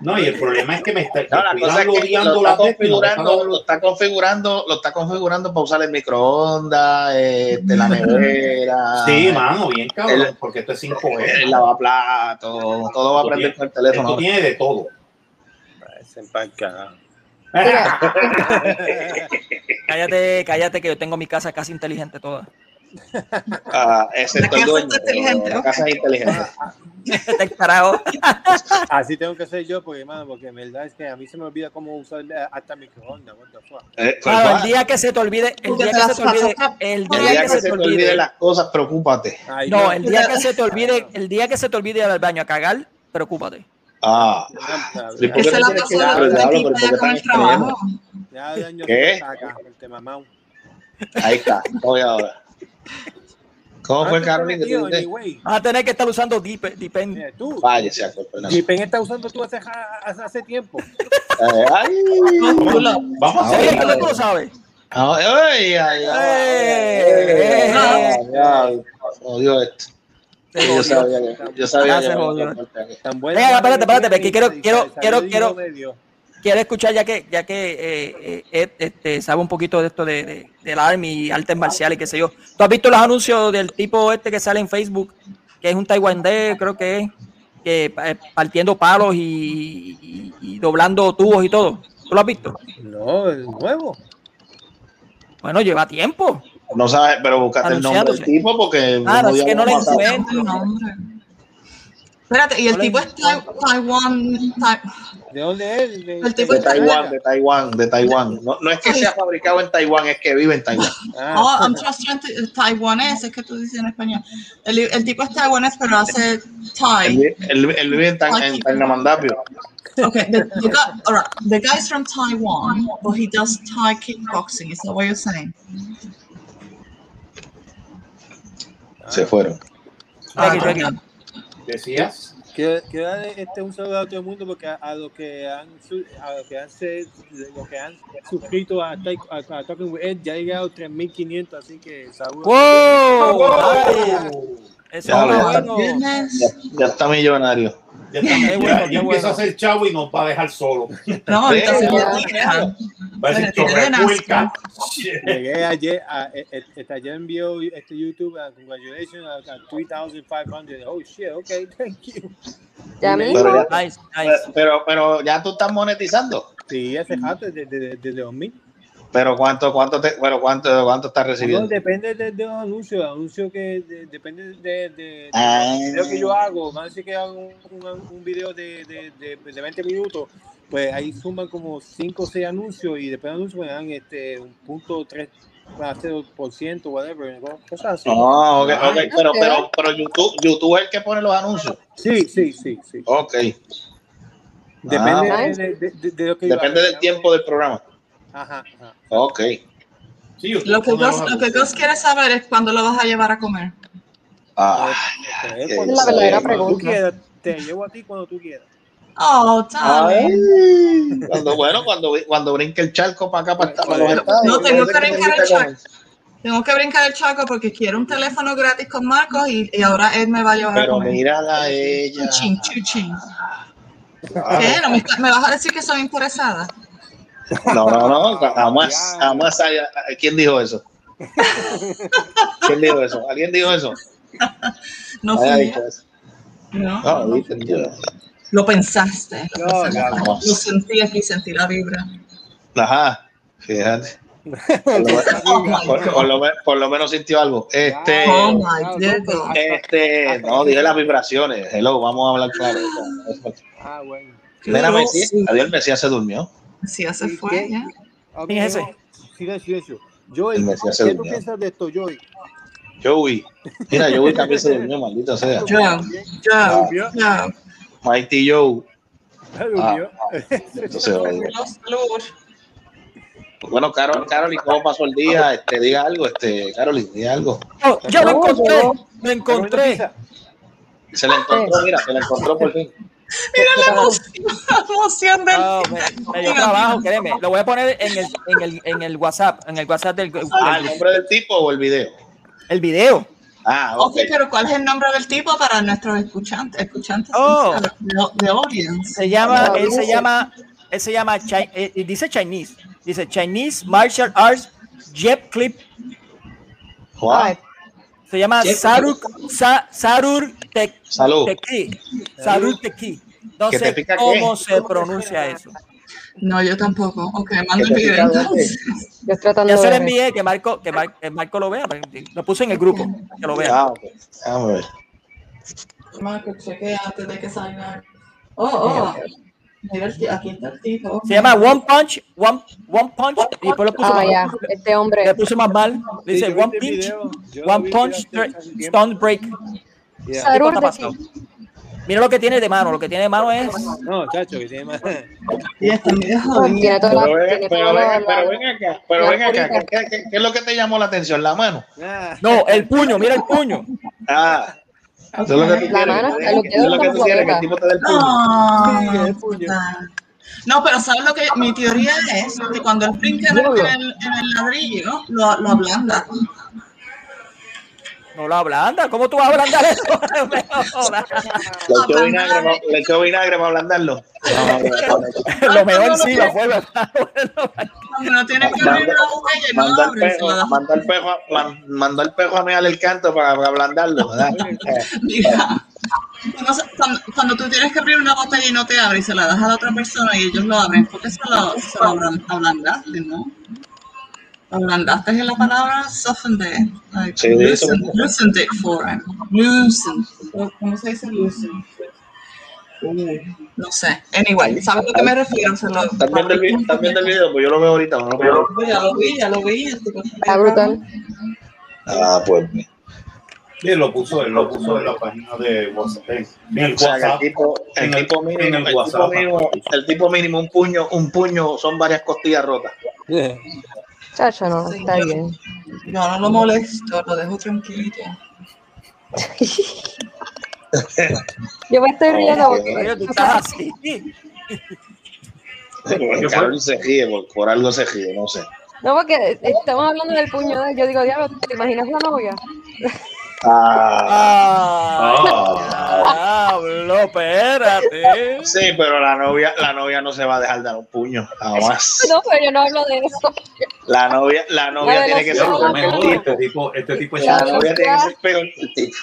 No, y el problema es que me está, (laughs) No, la estoy cosa es dando que odiando lo está configurando, lo está configurando, lo está configurando para usar el microondas, este, la (laughs) nevera, Sí, mano, bien cabrón, El- porque esto es 5 el lavaplato, todo va a prender con el teléfono. Esto tiene de todo. Carajo. (laughs) Cállate, cállate, que yo tengo mi casa casi inteligente toda. Ah, excepto La el casa dueño, inteligente, la casa es inteligente. (laughs) Así tengo que ser yo, porque, mano, porque en verdad es que a mí se me olvida cómo usar hasta microondas. Eh, pues, el día que se te olvide, el día que las se te olvide, el el día que se te olvide, las cosas, preocúpate. Ay, no, el día que se te olvide, el día que se te olvide ir al baño a cagar, preocúpate. Ah, Ya, ¿y por qué no tienes que dar, qué. Ahí está, voy ahora. ¿Cómo fue, que tú dijiste? Anyway. Vas a tener que estar usando Deep- Deepen. Mira, tú. Váyase está usando tú hace, hace, hace tiempo. Eh, Ay, Vamos a hacer ¿cómo tú lo sabes? ay, ay, ay, Eh, ay, ay, Odio esto. Yo sabía que, yo sabía Ya que espérate, espérate, que quiero- quiero- quiero- quiero-. Quiero escuchar ya que, ya que eh, eh, Ed este, sabe un poquito de esto de, de, del Army y artes marciales, qué sé yo. ¿Tú has visto los anuncios del tipo este que sale en Facebook, que es un taiwanés, creo que es, que eh, partiendo palos y, y- y doblando tubos y todo? ¿Tú lo has visto? No, el nuevo. Bueno, lleva tiempo. No sabes, pero buscaste el nombre del tipo porque. Ah, no, es que no le encuentro. El nombre. Espérate, y el tipo es Tai- Taiwan. Tai- ¿De dónde es? De, El tipo De es Taiwán, de Taiwán, de Taiwán. No, no es que sea fabricado en Taiwán, es que vive en Taiwán. Ah, Oh, I'm just trying to, taiwanés, es que tú dices en español. El, el tipo es taiwanés, pero hace Thai. él- vive en, Tainamandapio. Okay, the, the, guy, all right, the guy's from Taiwan, but he does Thai kickboxing. Is that what you're saying? Se fueron. Aquí, aquí. Decías. Quiero, quiero dar este un saludo a todo el mundo porque a, a los que han a los que han, los que han suscrito a, a, a Talking with Ed ya ha llegado 3500 así que saludos ¡Wow! Eso Ya, es bueno. Ya, ya está millonario. Ya, está, Qué bueno, ya qué empieza bueno. a ser chavo y nos va a dejar solo. No, tira. Va a decir llegué ayer a, e- e- este, ayer envió este YouTube a congratulations a, a 3500 oh shit okay (laughs) thank you Ya mismo. Pero, ya- Nice, nice. pero, pero ya tú estás monetizando. sí hace rato desde desde desde 2000 Pero cuánto, cuánto, te, pero cuánto, cuánto estás No, recibiendo. depende de, de los anuncios, anuncios que de- depende de, de, Ah. del video que yo hago. Más si que hago un, un, un video de, de, de, de 20 minutos, pues ahí suman como 5 o 6 anuncios y después de anuncios me dan este un punto 3 por ciento, whatever, cosas así. No, ok, ok, pero, pero, pero YouTube, YouTube es el que pone los anuncios. Sí, sí, sí, sí. Ok. Depende Ah, de, de, de- de- de lo que yo Depende haga. del tiempo del programa. Ajá, ajá. Ok. Sí, Lo que, los lo que quiere saber es cuándo lo vas a llevar a comer. Ah, qué cuando- la verdadera tú pregunta. quieras, te llevo a ti cuando tú quieras. Oh, Ay, cuando, bueno, cuando, cuando brinque el charco para acá, para, para los estados. No, tengo que brincar el charco. Tengo que brincar el charco porque quiero un teléfono gratis con Marcos y, y ahora él me va a llevar a Pero comer. mírala a ella. Chuchín, chuchín. Ah, ¿Qué? ¿No me, ¿Me vas a decir que soy interesada? No, no, no, (laughs) jamás, jamás haya. ¿Quién dijo eso? ¿Quién dijo eso? ¿Alguien dijo eso? No fui eso. No, No, no. Lo pensaste. Lo, No, pensaste. Lo sentí aquí, sentí la vibra. Ajá, fíjate. Por lo, (laughs) por- por lo me- por lo menos sintió algo. Este, Oh este, no, dije las vibraciones. Hello, vamos a hablar claro. Ah, bueno. Mira, adiós, el Mesías se durmió. Sí, ya se ¿Y fue, ya. Ok, ¿Quién es ese? no, Silencio, silencio. Joey, ¿qué tú piensas de esto, Joey? Joey. Mira, Joey también se durmió, maldito sea. Joe, Ah. Joe, Joe. Mighty Joe. Se Ah, entonces, oye. Salud. Bueno, Carol, Carolyn, ¿cómo pasó el día? Este, diga algo, este, Carolyn, diga algo. Oh, ya lo encontré, yo- lo encontré. Se la encontró, mira, se la encontró por fin. Mira la emoción, la emoción del Oh, me, me dio trabajo, créeme. Lo voy a poner en el, en el, en el WhatsApp, en el WhatsApp del, Ah, ¿el nombre del tipo o el video? el video. Ah, ok. Ok, pero ¿cuál es el nombre del tipo para nuestros escuchantes? Escuchantes Oh. de, audience. Se llama, él se llama, él se llama, Chi- eh, dice Chinese, dice Chinese Martial Arts Jeb Clip, Juan, se llama Sarur, Sa- Sarur. Teki, Sarur Teki. No ¿Que te sé cómo qué? se pronuncia eso. No, yo tampoco. Ok, manda el video entonces. Yo estoy tratando Ya se de lo envié, que Marco, que, Mar- que Marco lo vea, lo puse en el grupo, que lo vea. Ah, ok. Déjame ver. Marco, chequea antes de que salga. Oh, oh. Aquí. Se llama One Punch, One, One Punch, y después lo puso Ah, mal. ya, este hombre. Le puse más mal. Dice Sí, One este Punch, One Punch. Stone Break. Yeah. Mira lo que tiene de mano. Lo que tiene de mano es. No, chacho, que tiene toda la- Pero ven, acá, pero ven acá. ¿Qué, qué, qué es lo que te llamó la atención? ¿La mano? Ah, No, el puño. Mira el puño. Ah, eso es lo que tú La quieres. mano, que te los den- dedos Eso es lo que como tú quieres, que el boca. tipo te dé el puño. No, el puño. no, pero ¿sabes lo que? Mi teoría es que cuando él brinca en el, en el, en el ladrillo, lo, lo ablanda. No lo ablanda. ¿Cómo tú vas a ablandar eso? (laughs) (laughs) Le echó vinagre, le echó vinagre para ablandarlo. (laughs) lo mejor sí, la fue verdad. Cuando no tienes que abrir la botella y no Manda el abre, se pejo, la da. manda el pejo, mandó el pejo a mear el canto para, ablandarlo, ¿verdad? Mira, cuando, cuando, tú tienes que abrir una botella y no te abre y se la das a la otra persona y ellos lo abren, porque se lo, se lo abran- ablandaste, ¿no? Ablandaste es la palabra soften de. Like, Sí, loosen, loosen it for him. Loosen. ¿Cómo se dice loosen? No sé. Anyway, ¿sabes a lo que me refiero? Se lo, ¿Estás viendo el video? ¿Estás viendo el video? Pues yo lo veo ahorita, no lo veo. Ya lo vi, ya lo vi. tipo Está brutal. Ah, pues. Sí, lo puso, él lo puso en la página de WhatsApp. En el O sea, que el WhatsApp. tipo, el tipo mínimo, en el el tipo WhatsApp. mínimo, el tipo mínimo, un puño, un puño son varias costillas rotas. Chacho, no, está bien. Yo no lo molesto, lo dejo tranquilito. (laughs) Yo me estoy riendo porque. Tú estás así. Carol se ríe, por, por algo se ríe, no sé. No, porque estamos hablando del puño. de- Yo digo, diablo, ¿te imaginas la novia? Ah, Ah, diablo, espérate. sí, pero la novia, la novia no se va a dejar dar un puño, jamás. No, pero yo no hablo de eso. La novia, la novia La tiene que ser Mejor, este tipo, este tipo es La novia tiene que ser peor que el tipo.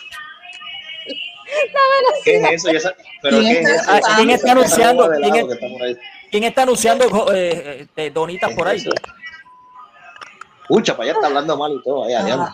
¿Qué es eso? ¿Y esa- ¿Pero ¿Quién qué es está- eso? Ah, ¿quién está Esa anunciando? ¿Quién es- está por ahí. ¿Quién está anunciando eh, este, donitas por ahí? Escucha, para allá está hablando mal y todo. Allá.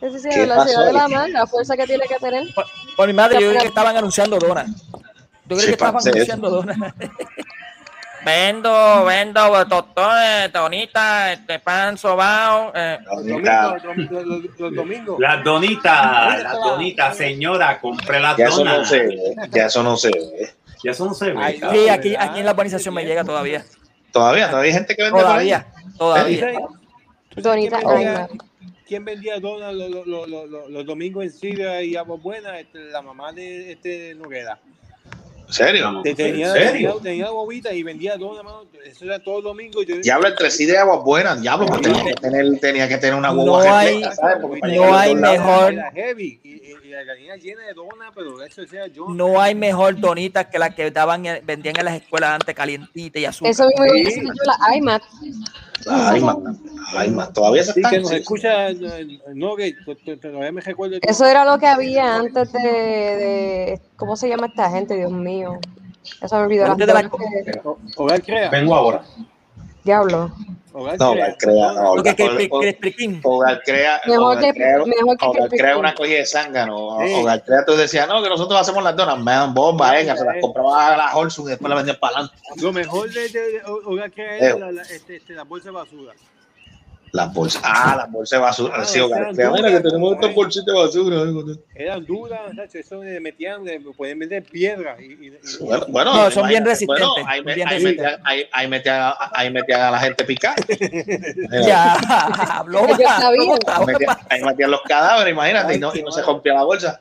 Qué pavera. Esa sí ¿Qué es la pasó ciudad de la ahí? mar, la fuerza que tiene que tener. Por, por mi madre, yo creo que estaban anunciando donas. Yo creo Sí, que estaban anunciando donas. (laughs) vendo, vendo tostones, donitas, este pan sobao. Eh. Domingo, los, los- los domingos. Las donitas, las donitas, señora, compré las ya eso no se ve. Ya eso no se ve. Ya eso no se ve. Ay. Sí, aquí, aquí en la urbanización me llega todavía. Todavía, todavía hay gente que vende por ahí. Todavía, todavía. Donita ¿Quién vendía, Alma. Quién vendía donas los, los, los, los- domingos en Siria y Agua Buena? Este, la mamá de este Noguera. ¿En serio? Te- Tenía, ¿En serio? tenía, tenía bobita y vendía donas, mano. Eso era todo el domingo. Yo, Diablo, entre sí de aguas buenas, diablo, pues tenía que tener, tenía que tener una No guagua hay- repleta, ¿sabes? Porque no hay mejor- Era heavy. Y, y- y la gallina llena de donas, pero eso sea yo. No hay mejor donitas que las que daban, en- vendían en las escuelas antes calientitas y azúcar. Eso mismo Sí. yo, la iMac. Ay, man, ay, man, todavía se Sí, están. que nos escucha, eh, no, que to- to- todavía me recuerdo. Eso era lo que había antes de, de- ¿Cómo se llama esta gente? Dios mío. Eso me olvidó. Antes de la que-. Vengo ahora. Diablo. No, Hogar crea, no, Hogar- crea, Mejor Hogar que- crea, mejor que Hogar crea una colla de zángano. Sí. Hogar crea, tú decías, no, que nosotros hacemos las donas, me dan bombas, venga, se las compraba a la Holson y después las vendían para adelante. Lo mejor de, de, de Hogar Crea Eh. es la, la, este, este, la bolsa de basura. Las bolsas, ah, las bolsas de basura. Ah, sí, mira que tenemos estos ¿eh? bolsitas de basura. Eran duras, Nacho, eso le metían, le pueden meter piedras. Y, y- y- Bueno, bueno, No, son bien resistentes, Bueno, ahí, me- bien ahí resistentes. metían, ahí, ahí metían- ahí metían a la gente picada. (laughs) Ya, habló. Ahí metían, ahí metían los cadáveres, imagínate, y no, y no se rompía la bolsa.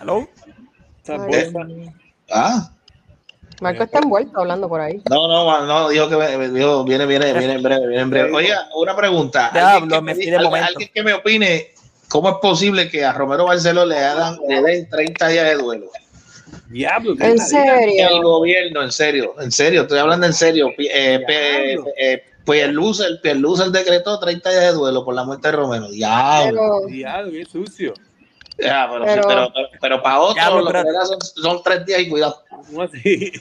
Hello. esas Ay. bolsas. Ah, Marco está envuelto hablando por ahí. no, no, no, dijo que me- dijo, viene, viene, viene en breve, viene en breve. Oiga, una pregunta. Ya ¿Alguien hablo, que me me fui di- de al- momento. alguien que me opine, ¿cómo es posible que a Romero Barceló le, hagan, le den 30 días de duelo? Diablo, En El serio. gobierno, en serio, en serio, estoy hablando en serio. Eh, pe- eh, Pierlucer, Pierlucer decretó 30 días de duelo por la muerte de Romero. Diablo. Pero, Diablo, qué sucio. Ya, pero, sí, Pero- pero, pero, pero para otros da son, son tres días y cuidado. ¿Cómo así?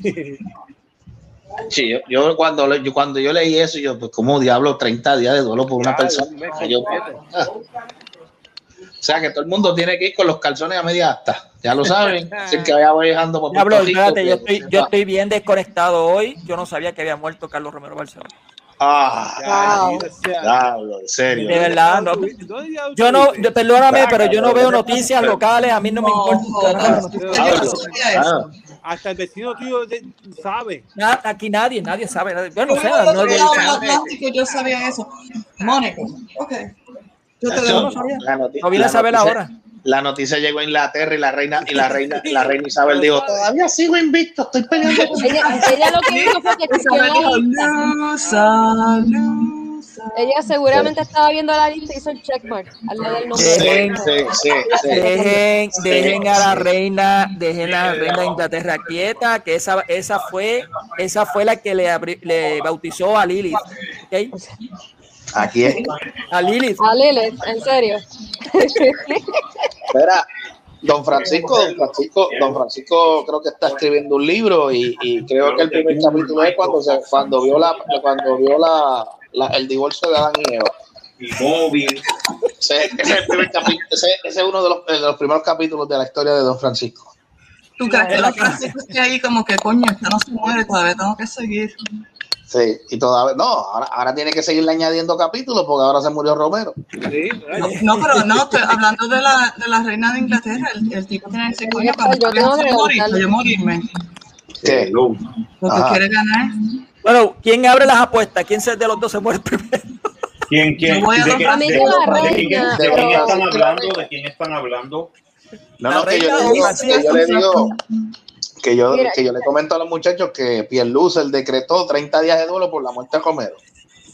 Sí, yo, yo cuando, yo cuando yo leí eso, yo, pues, ¿cómo diablo 30 días de duelo por una persona? Yo- ah. (laughs) O sea, que todo el mundo tiene que ir con los calzones a media asta. Ya lo saben. (laughs) Así que vaya viajando por Diablo, espérate, yo estoy, yo estoy bien desconectado hoy. Yo no sabía que había muerto Carlos Romero Barcelona. Ah, Wow. Sea. diablo, en serio. De verdad, no. ¿Dónde ya Yo no, perdóname, Ah, pero yo no veo noticias pero- locales. A mí no me No, importa. Yo no Diablo. sabía eso. Ah, Hasta el vecino tuyo sabe. Aquí nadie, nadie sabe. nadie- Yo no Yo sé. vivo al no- Atlántico, yo sabía eso. Mónica, ok. La noti- No vine a la saber noticia- ahora. La noticia llegó a Inglaterra y la reina y la reina la reina Isabel dijo, todavía sigo invicto, estoy peleando (laughs) con ella, ella lo que hizo fue que dijo. Ella seguramente estaba viendo la lista y hizo el checkmark al lado del nombre. Dejen- sí, sí, sí. Dejen, dejen a la reina, dejen a la reina de Inglaterra quieta, que esa, esa fue, esa fue la que le, abri- le bautizó a Lilith. ¿ok? Aquí es. A Lilith. A Lilith, en serio. Espera, don Francisco, don Francisco, don Francisco creo que está escribiendo un libro y, y creo que el primer capítulo es cuando se, cuando vio la cuando vio la, la- el divorcio de Adán y Eva. Y móvil. Ese, ese es ese- ese uno de los, de los primeros capítulos de la historia de don Francisco. ¿Tú crees que los Francisco esté ahí como que coño, esta no se muere, todavía tengo que seguir? Sí, y todavía, no, ahora, ahora tiene que seguirle añadiendo capítulos porque ahora se murió Romero. Sí, No, no, pero no, estoy hablando de la, de la reina de Inglaterra. El, el tipo tiene que decir, coño, cuando Yo yo morirme. ¿Qué? Lo que quiere ganar. Bueno, ¿quién abre las apuestas? ¿Quién se- de los dos se muere primero? ¿Quién, quién? Yo voy a ¿De qué- para mí de- de quién- reina, ¿De quién pero- están hablando? ¿De quién están hablando? No, no, que yo, digo, que yo le digo que yo, Mira. que yo le comento a los muchachos que Pierlucer decretó 30 días de duelo por la muerte de Romero.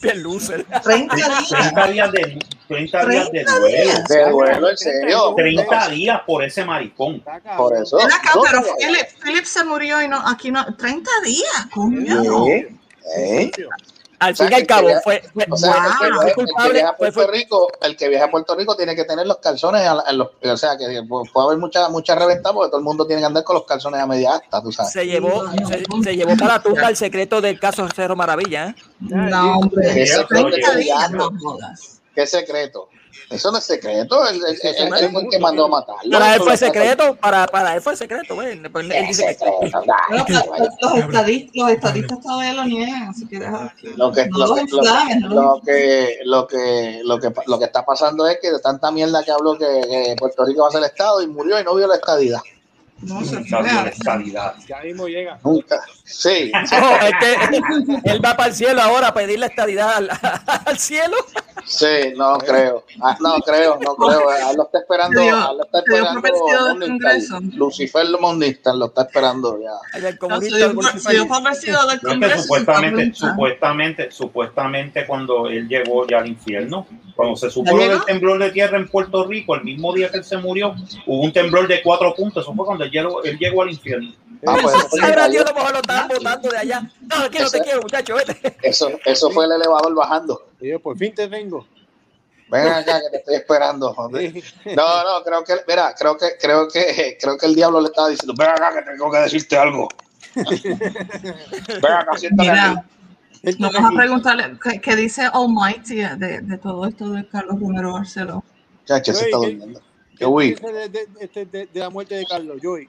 Bien loser. 30 días. 30 días de, 30 días de 30 duelo. días. De duelo, en serio. 30 días por ese maricón. Por eso. Ven acá, No, pero Philip, Philip se murió y no, aquí no, 30 días, coño. ¿Eh? ¿Eh? Al fin y al cabo, fue, fue, O sea, el que, fue viaja- el que culpable. fue- fue- Rico, el que viaja a Puerto Rico tiene que tener los calzones a la- en los, o sea, que puede haber mucha mucha reventa porque todo el mundo tiene que andar con los calzones a media asta, tú sabes. se llevó, se, se llevó para la tumba el secreto del caso Cerro Maravilla. ¿eh? No, hombre, ¿Qué secreto 30 estoy días, dando? no jodas. ¿Qué secreto? Eso no es secreto, él, él- él- él fue el que mandó a matarlo. Para él Eso fue secreto, para, para él fue secreto. Él los, estadistas, los estadistas todavía lo niegan, así que deja. Lo que, No lo, que, lo, no que, lo, que, lo, que, lo que está pasando es que de tanta mierda que habló que, que Puerto Rico va a ser Estado y murió y no vio la estadidad. No, se estabilidad. Ya mismo llega. Nunca. Sí. (laughs) No, es que él va para el cielo ahora a pedir la estadidad al, (laughs) al cielo. Sí, no creo. Ah, no creo, no creo. A él lo está esperando. Se dio- a él lo está esperando del Morningstar. Lucifer Morningstar lo está esperando ya. Ay, el comunista del del No, es que Congreso. supuestamente, supuestamente, supuestamente cuando él llegó ya al infierno, cuando se supo del temblor de tierra en Puerto Rico, el mismo día que él se murió, hubo un temblor de cuatro puntos, eso fue cuando él llegó, él llegó al infierno. Ah, pues eso, fue el Sabrá Dios, a lo mejor lo estaban botando de allá. No, aquí no te quiero, muchacho, vete. eso, eso fue el elevador bajando. Y yo, por fin te vengo. Ven acá que te estoy esperando. joder. No, no, creo que, mira, creo que, creo que, creo que el diablo le estaba diciendo, ven acá que tengo que decirte algo. ven acá, siéntate Mira, aquí. Vamos a preguntarle qué, qué dice Almighty de, de todo esto de Carlos Romero Barceló. Chacho, se está Joey, ¿qué- durmiendo. ¿Qué Yo vi, piensas de, de, de, de- de la muerte de Carlos? Joey.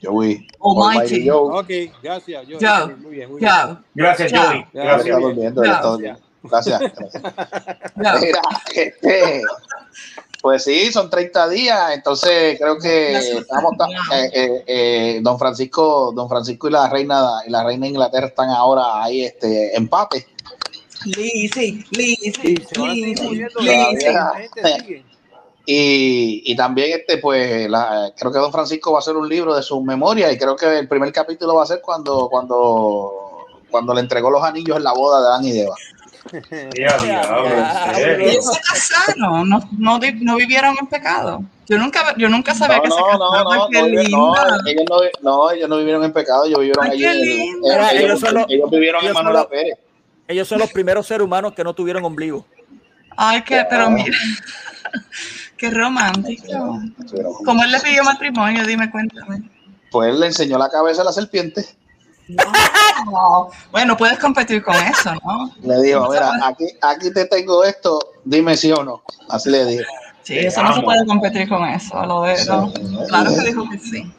yo vi. Almighty. Yo, Ok, gracias. Joey. Joe, Muy bien, muy bien. Joe, Gracias. Joey. Gracias. durmiendo. Gracias. gracias. Joe. Mira, este, pues sí, son 30 días, entonces creo que estamos, ta- eh, eh, eh, don Francisco, don Francisco y la reina y la reina de Inglaterra están ahora ahí este empate. Lizzie, Lizzie, Y Y, y también este pues la- creo que don Francisco va a hacer un libro de sus memorias y creo que el primer capítulo va a ser cuando cuando cuando le entregó los anillos en la boda de Adán y Eva. Ellos se casaron, no, no, no vivieron en pecado. Yo nunca, yo nunca sabía No, que se no, no, casaban. no, qué no, ellos no, ellos no, no, ellos no vivieron en pecado, ellos vivieron Ay, ellos, Ellos ellos- son los- ellos vivieron en Manuela Pérez. Ellos son los primeros seres humanos que no tuvieron ombligo. Ay, que, pero mira, (laughs) qué romántico. ¿Cómo él le pidió matrimonio? Dime, cuéntame. Pues él le enseñó la cabeza a la serpiente. No. Bueno, puedes competir con eso, ¿no? Le dijo, mira, aquí, aquí te tengo esto, dime sí o no. Así le dije. Sí, eso no se puede competir con eso. Lo de, no. Claro que dijo que sí.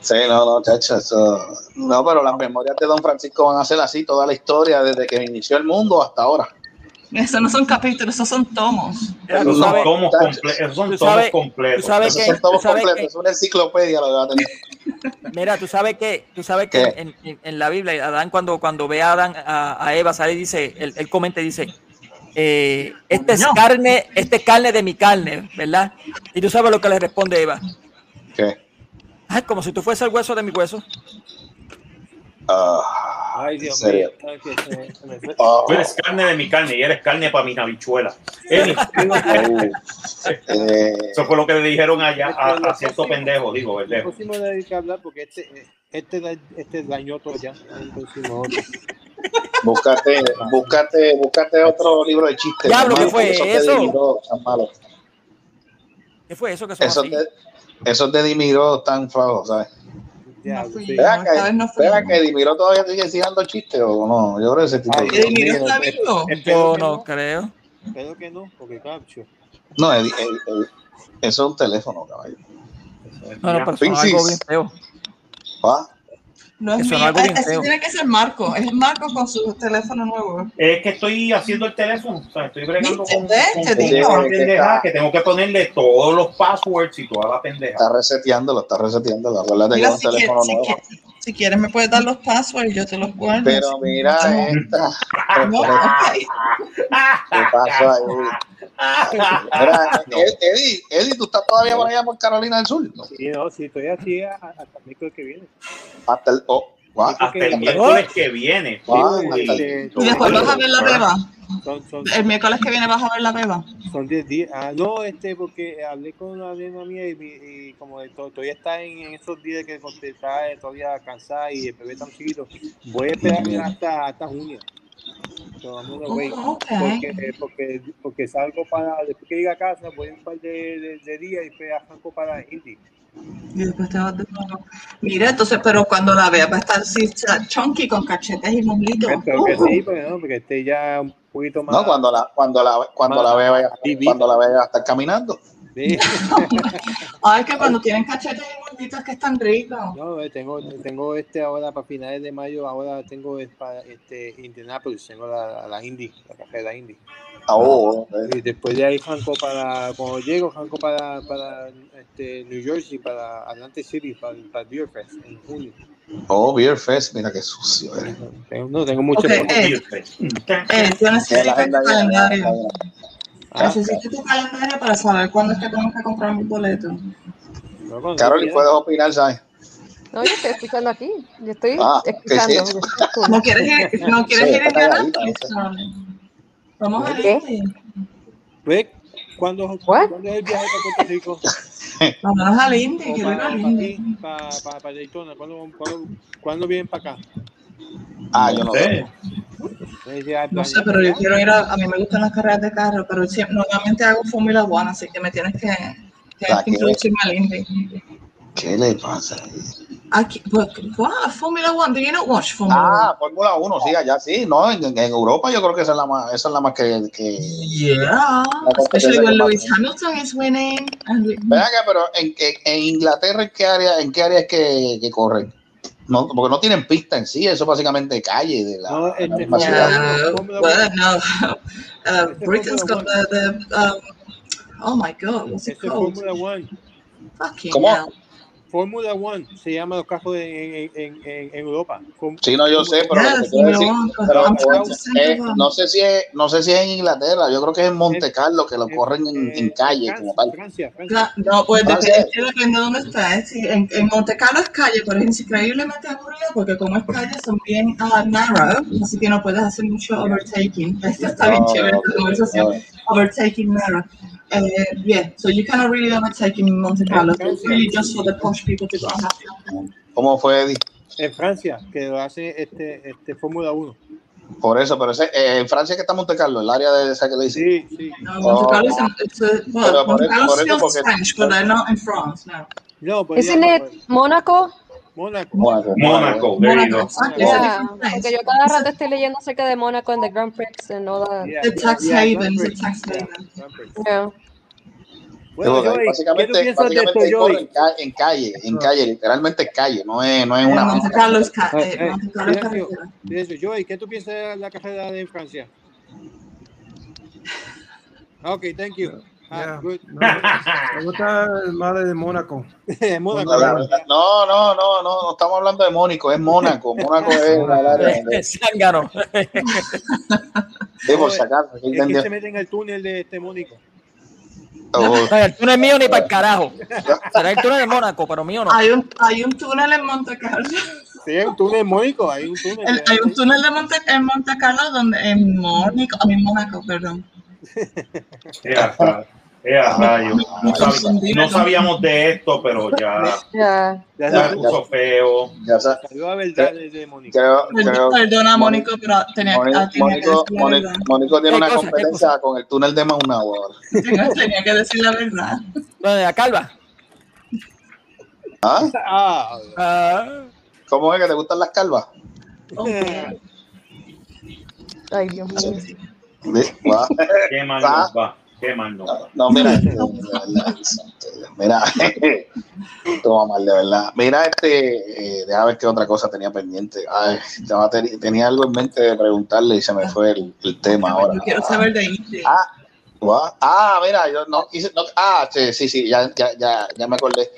Sí, no, no, chacho, eso. No, pero las memorias de Don Francisco van a ser así, toda la historia, desde que inició el mundo hasta ahora. Eso no son capítulos, esos son tomos. Esos son sabes- tomos comple- esos son tomos sabes- completos. tú sabes Esos que- son todos tú sabes completos, que- es una enciclopedia lo que va a tener. (laughs) Mira, tú sabes que, tú sabes que en, en- en la Biblia, Adán cuando, cuando ve a Adán a, a Eva sale y dice, él, él comenta y dice, eh, esta es No. carne, esta es carne de mi carne, ¿verdad? Y tú sabes lo que le responde Eva. ¿Qué? Ay, como si tú fuese el hueso de mi hueso. Ay, Dios mío. Ay, que se- se me fue. Ah, Tú eres carne de mi carne y eres carne para mis habichuelas. Eso fue lo que le dijeron allá a, a cierto pendejo, digo, El ¿verdad? próximo no hay que hablar porque este, este, este dañó todo ya. El próximo otro. búscate, búscate, búscate otro libro de chistes. Diablo, ¿qué fue de eso? Dimiro están malos. ¿Qué fue eso que son Esos así? de, esos de Dimiro están flojos, ¿sabes? Diablo, No fui sí. yo. Vez no que, fui yo. que todavía sigue sigue dando chistes o no. Yo creo que Eddie Miro Dios mío, está vivo. Yo que no creo. Espero que no, porque capcho. No, Eddie- Eddie- Eddie- eso es un teléfono, caballo. No, no, pero algo bien feo. ¿Va? No es mío. algo Ese feo. tiene que ser Marco. Es Marco con su teléfono nuevo. Es que estoy haciendo el teléfono, o sea, estoy bregando con, con- Te con digo. una pendejada que tengo que ponerle todos los passwords y toda la pendeja. Está reseteándolo, está reseteándolo. Acuérdate que es un teléfono nuevo. Si quieres me puedes dar los passwords y yo te los guardo. Pero mira esta. No, ok. ¿Qué pasó ahí? Mira, Ed- Eddie, Eddie, tú estás todavía por allá por Carolina del Sur. Sí, no, sí, estoy así hasta el miércoles que viene. Hasta el. Oh, Hasta el miércoles que viene. guau, Sí, el- Y después vas a ver la beba. son, son, El miércoles que viene vas a ver la beba. son 10 días. Ah, no, este, porque hablé con una nena mía y, mi- y como de to- todavía está en, en esos días que está eh, todavía cansada y el bebé tan chiquito, voy a esperar hasta, hasta junio. Oh, porque, porque, porque salgo para, después que llegue a casa, voy un par de, de, de días y después arranco para Indy. Y después te vas de nuevo. Mira, entonces, pero cuando la veas va a estar así, chunky con cachetes y muslitos. Pero que sí, porque, no, porque esté ya un poquito más. No, cuando la, cuando la, cuando la vea, vaya- cuando la vea va a estar caminando. Sí. (laughs) Ay, que cuando tienen cachetes y muslitos que están ricos. No, eh, tengo, tengo este ahora para finales de mayo, ahora tengo es para este Indianapolis, tengo la, la Indy, la carrera Indy. Ah, oh, ok. Y después de ahí janco para, cuando llego, janco para, para este, New Jersey, para Atlantic City, para, para el Beer Fest en junio. Oh, Beer Fest, mira qué sucio. Tengo, no, tengo mucho Ok, eh, Eh, yo Tiene necesito tu calendario. Ah, Necesito tu calendario para saber cuándo es que tengo que comprar mis boletos. no, Carol, puedes opinar, ¿sabes? No, yo estoy escuchando aquí. Yo estoy Ah, (laughs) escuchando. ¿No quieres ir, no quieres Sí, ir a está Vamos a ¿Qué? ir. ¿Ves? ¿Cuándo? ¿Cuándo es el viaje para Puerto Rico? (laughs) Vámonos al Indy, quiero ir para, al para Indy. para, para, para Daytona. ¿Cuándo, cuándo, cuándo vienen para acá? Ah, yo no sé. No sé, pero yo quiero ir a, a mí me gustan las carreras de carro, pero siempre, normalmente hago Fórmula One, así que me tienes que, tienes que introducirme al Indy. ¿Qué le pasa? Aquí, but, wow, Formula One. Do you not watch Formula Ah, Fórmula 1, sí, allá sí. No, en, en Europa yo creo que esa es la más, esa es la más que. que? Yeah, especially when Lewis Hamilton is winning. And we, Ven acá, pero en, en, en Inglaterra, ¿en qué área, en qué área es que, que corren? No, porque no tienen pista en sí, eso es básicamente calle de la, No, de la ciudad. Formula well, no. Uh, (laughs) Britain's got the, the um, oh my God, what's it Este es called? Fórmula. Fucking ¿Cómo? hell. Fórmula One se llama los carros en, en, en, en Europa. Fórmula- Sí, no, yo sé, pero Yeah, decir, eh, um, no sé si es, no sé si es en Inglaterra, yo creo que es en Monte Carlo que lo corren en, en calle como tal. Francia, No, pues depende, es de dónde estés. Sí, en, en Monte Carlo es calle, pero es increíblemente aburrido porque como es calle son bien ah, narrow, así que no puedes hacer mucho overtaking. Esto está bien chévere esta conversación. Overtaking narrow. Uh, yeah, so you cannot really overtake in Monte Carlo. It's really just for the posh people to go and have fun. ¿Cómo fue, Eddie? En Francia, que lo hace este, este Fórmula 1. Por eso, pero ese, eh, en Francia que está Monte Carlo, el área de esa que le dice. Sí, sí. No, Monte Carlo is, it's a, well, Pero por Monte Carlo Spanish, but they're not in France, no. No, Isn't it? Mónaco. Mónaco. Mónaco, Mónaco, porque yo cada rato estoy leyendo acerca de Mónaco and the Grand Prix and all that. Yeah, The tax yeah, haven, Grand it's a Prix. tax. Yeah. Bueno, Joey, ¿qué tú básicamente, piensas de esto, básicamente Joey? en ca- en calle, en calle, literalmente es calle, no es, no es una En Monte pista. Carlo es ca- Eh, eh, eh, Monte Carlo es silencio, carretera. silencio. Joey, ¿qué tú piensas de la carrera de Francia? Ok, thank you. Ah, Yeah. good. No, me gusta el madre de Mónaco. (laughs) Mónaco. No, no, no, no, no, no estamos hablando de Mónico, es Mónaco. Mónaco es (laughs) el área Zángano. Sí, acaso, aquí Es que se mete en el túnel de este Mónico. Oh, No, el túnel mío ni para el carajo. Será el túnel de Mónaco, pero mío no. Hay un, hay un túnel en Monte Carlo. Sí, hay un túnel Mónico, hay un túnel. El- hay un túnel de Monte, en Monte Carlo donde en Mónaco, a mí Mónaco, perdón. (laughs) Ea, rayo. No, sabíamos de esto, pero ya. Ya ya se se puso feo. ya salió la verdad de, de creo, perdona, Mónico, pero tenía, Mónico, tenía que Mónico, decir la Mónico, verdad. Mónico tiene ¿Qué una competencia con el túnel de Maunabo ahora. Tenía, (laughs) tenía que decir la verdad. ¿Dónde la calva? ¿Ah? Ah, Ah, ¿Cómo es que te gustan las calvas? (laughs) Ay, Dios mío. Qué mal va. Qué mal va. No, mira, (laughs) este, de verdad, mira, (laughs) toma mal, de verdad. Mira, este, eh, déjame ver qué otra cosa tenía pendiente. Ay, tenía algo en mente de preguntarle y se me fue el, el tema ahora. Yo quiero saber de. Ah, ah, mira, yo no quise, no- ah, sí, sí, sí, ya, ya, ya, ya me acordé.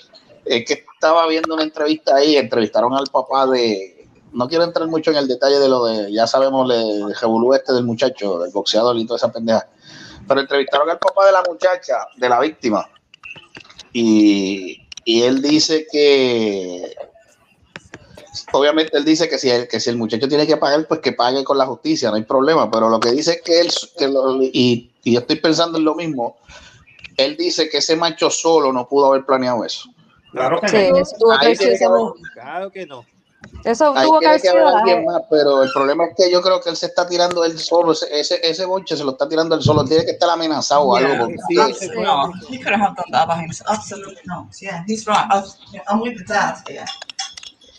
Es que estaba viendo una entrevista ahí, entrevistaron al papá de, no quiero entrar mucho en el detalle de lo de, ya sabemos, el revolú este del muchacho, del boxeador y toda esa pendeja, pero entrevistaron al papá de la muchacha, de la víctima, y, y él dice que, obviamente él dice que si, el, que si el muchacho tiene que pagar, pues que pague con la justicia, no hay problema, pero lo que dice es que él, que lo- y, y yo estoy pensando en lo mismo, él dice que ese macho solo no pudo haber planeado eso. Claro que Sí, no. claro que no. Eso Ahí tuvo que haber que sido alguien más, pero el problema es que yo creo que él se está tirando él solo, ese, ese, ese bonche se lo está tirando él solo, tiene que estar amenazado o algo. Yeah, porque- Sí, sí. no, he could have done that by himself. Absolutely not. Yeah, he's right. Abs- I'm with the dad. Yeah.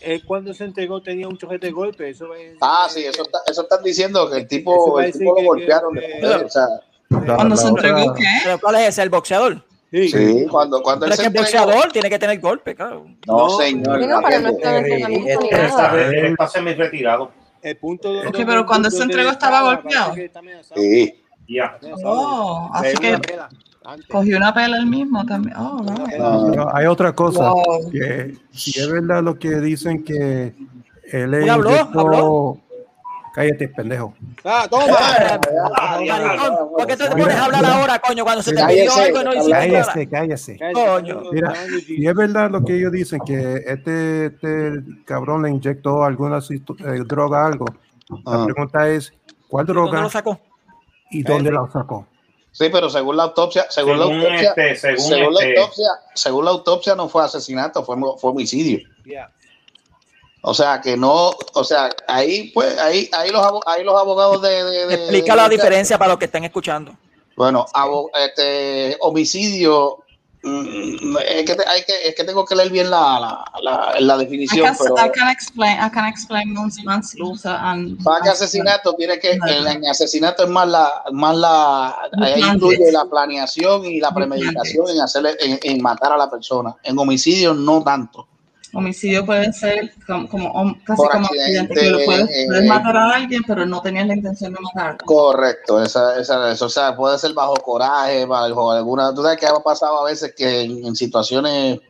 Él cuando se entregó tenía un chojete de golpe. Eso es, Ah, sí, eso, está, eso están diciendo que el tipo, el tipo lo golpearon que- después, o sea, Cuando se otra- entregó, ¿qué? ¿Pero cuál es ese? ¿El boxeador? Sí. sí, cuando, cuando él Pero es se que el boxeador tiene que tener golpe, claro. no, No, señor, no, pero no está en. Él está semi-retirado. El punto donde, Ok, pero cuando se entregó él estaba golpeado. Sí, Ya. Oh, así que cogió una pela él mismo también. Oh, no, Pero hay otra cosa, Wow. que si es verdad lo que dicen que él le ¿Y habló? inyectó- ¿Habló? Cállate, pendejo. Ah, toma. Maricón, ¿por qué te pones a hablar ahora, coño, cuando se te pidió algo y no hiciste nada? Cállese, cállese. Coño. Mira, y es verdad lo que ellos dicen, que este, este cabrón le inyectó alguna eh, droga, algo. La Ah. pregunta es, ¿cuál ¿Dónde droga lo sacó? y dónde la sacó? sí, pero según la autopsia, según, la autopsia, este, según según la este- autopsia, según la autopsia no fue asesinato, fue, fue homicidio. Yeah. O sea, que no, o sea, ahí pues, ahí, ahí los, ahí los abogados de, de- de- Explica de- la de- diferencia para los que estén escuchando. Bueno, abo- este, homicidio Mm, es, que te- hay que, es que tengo que leer bien la, la, la, la I definición, can, pero I can explain, I can explain manslaughter and para que asesinato tiene que, el, en asesinato es más la, más la, ahí incluye la planeación y la premeditación en hacerle, en, en matar a la persona. En homicidio no tanto. Homicidio puede ser como, casi Por como accidente, accidente, que puedes, eh, puedes matar a alguien, pero no tenías la intención de matarlo. Correcto, esa, esa, eso, o sea, puede ser bajo coraje, bajo alguna, tú sabes que ha pasado a veces que en, en situaciones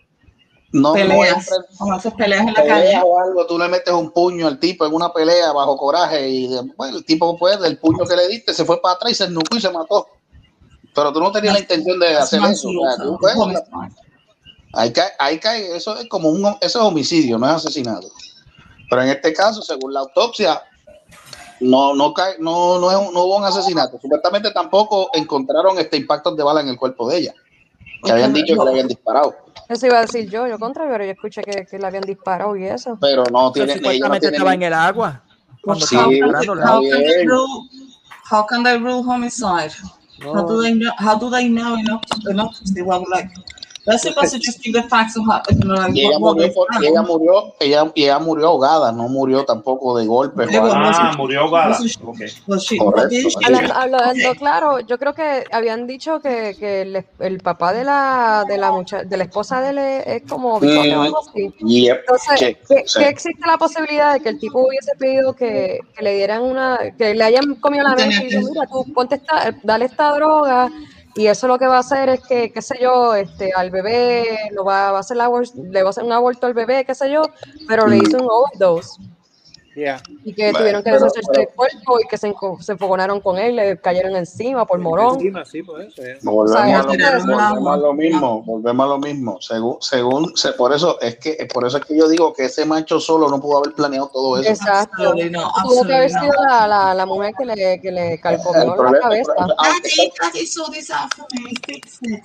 no, no Peleas, como esas peleas en la calle. pelea o algo, tú le metes un puño al tipo en una pelea bajo coraje y bueno, el tipo pues del puño que le diste se fue para atrás y se nucó y se mató. Pero tú no tenías la intención de hacer eso. o sea, tú, pues. Ahí cae, ahí cae, eso es como un eso es homicidio, no es asesinato. Pero en este caso, según la autopsia, no, no cae, no, no, es un- no hubo un asesinato. Supuestamente tampoco encontraron este impactos de bala en el cuerpo de ella. Que habían dicho que le habían disparado. Eso iba a decir yo, yo contrario, pero yo escuché que, que le habían disparado y eso. Pero no Pero tiene, no supuestamente tiene estaba en el agua. Cuando Sí, estaban How can, they rule? How can they rule homicide? How do they know? How do they know enough enough to well, like, to just give the facts of Y ella what, murió, por- y ella murió, ella, y ella murió ahogada, no murió tampoco de sé. Ah, murió ahogada. Eso es- Ok. Was she, Correcto. Hablando Okay. claro, yo creo que habían dicho que, que el, el papá de la de la mucha, de la esposa de él es, como así. Yep. Entonces, Sí, ¿qué, sí. qué existe la posibilidad de que el tipo hubiese pedido que, que le dieran una, que le hayan comido la noche y que- mira, tú ponte esta, dale esta droga y eso lo que va a hacer es que, qué sé yo, este, al bebé lo va, va a hacer la le va a hacer un aborto al bebé, qué sé yo, pero le hizo un overdose Yeah. y que Bueno, tuvieron que pero- deshacerse del cuerpo y que se, se enfogonaron con él, le cayeron encima por morón. Encima, sí, por eso. yeah. Volvemos, O sea, a lo, tiraron volvemos agua. a lo mismo, volvemos a lo mismo. Según, según, se- por eso es que, por eso es que yo digo que ese macho solo no pudo haber planeado todo eso. Exacto. Tuvo que haber sido la, la, la mujer que le, que le calcomió la cabeza. problema- ah,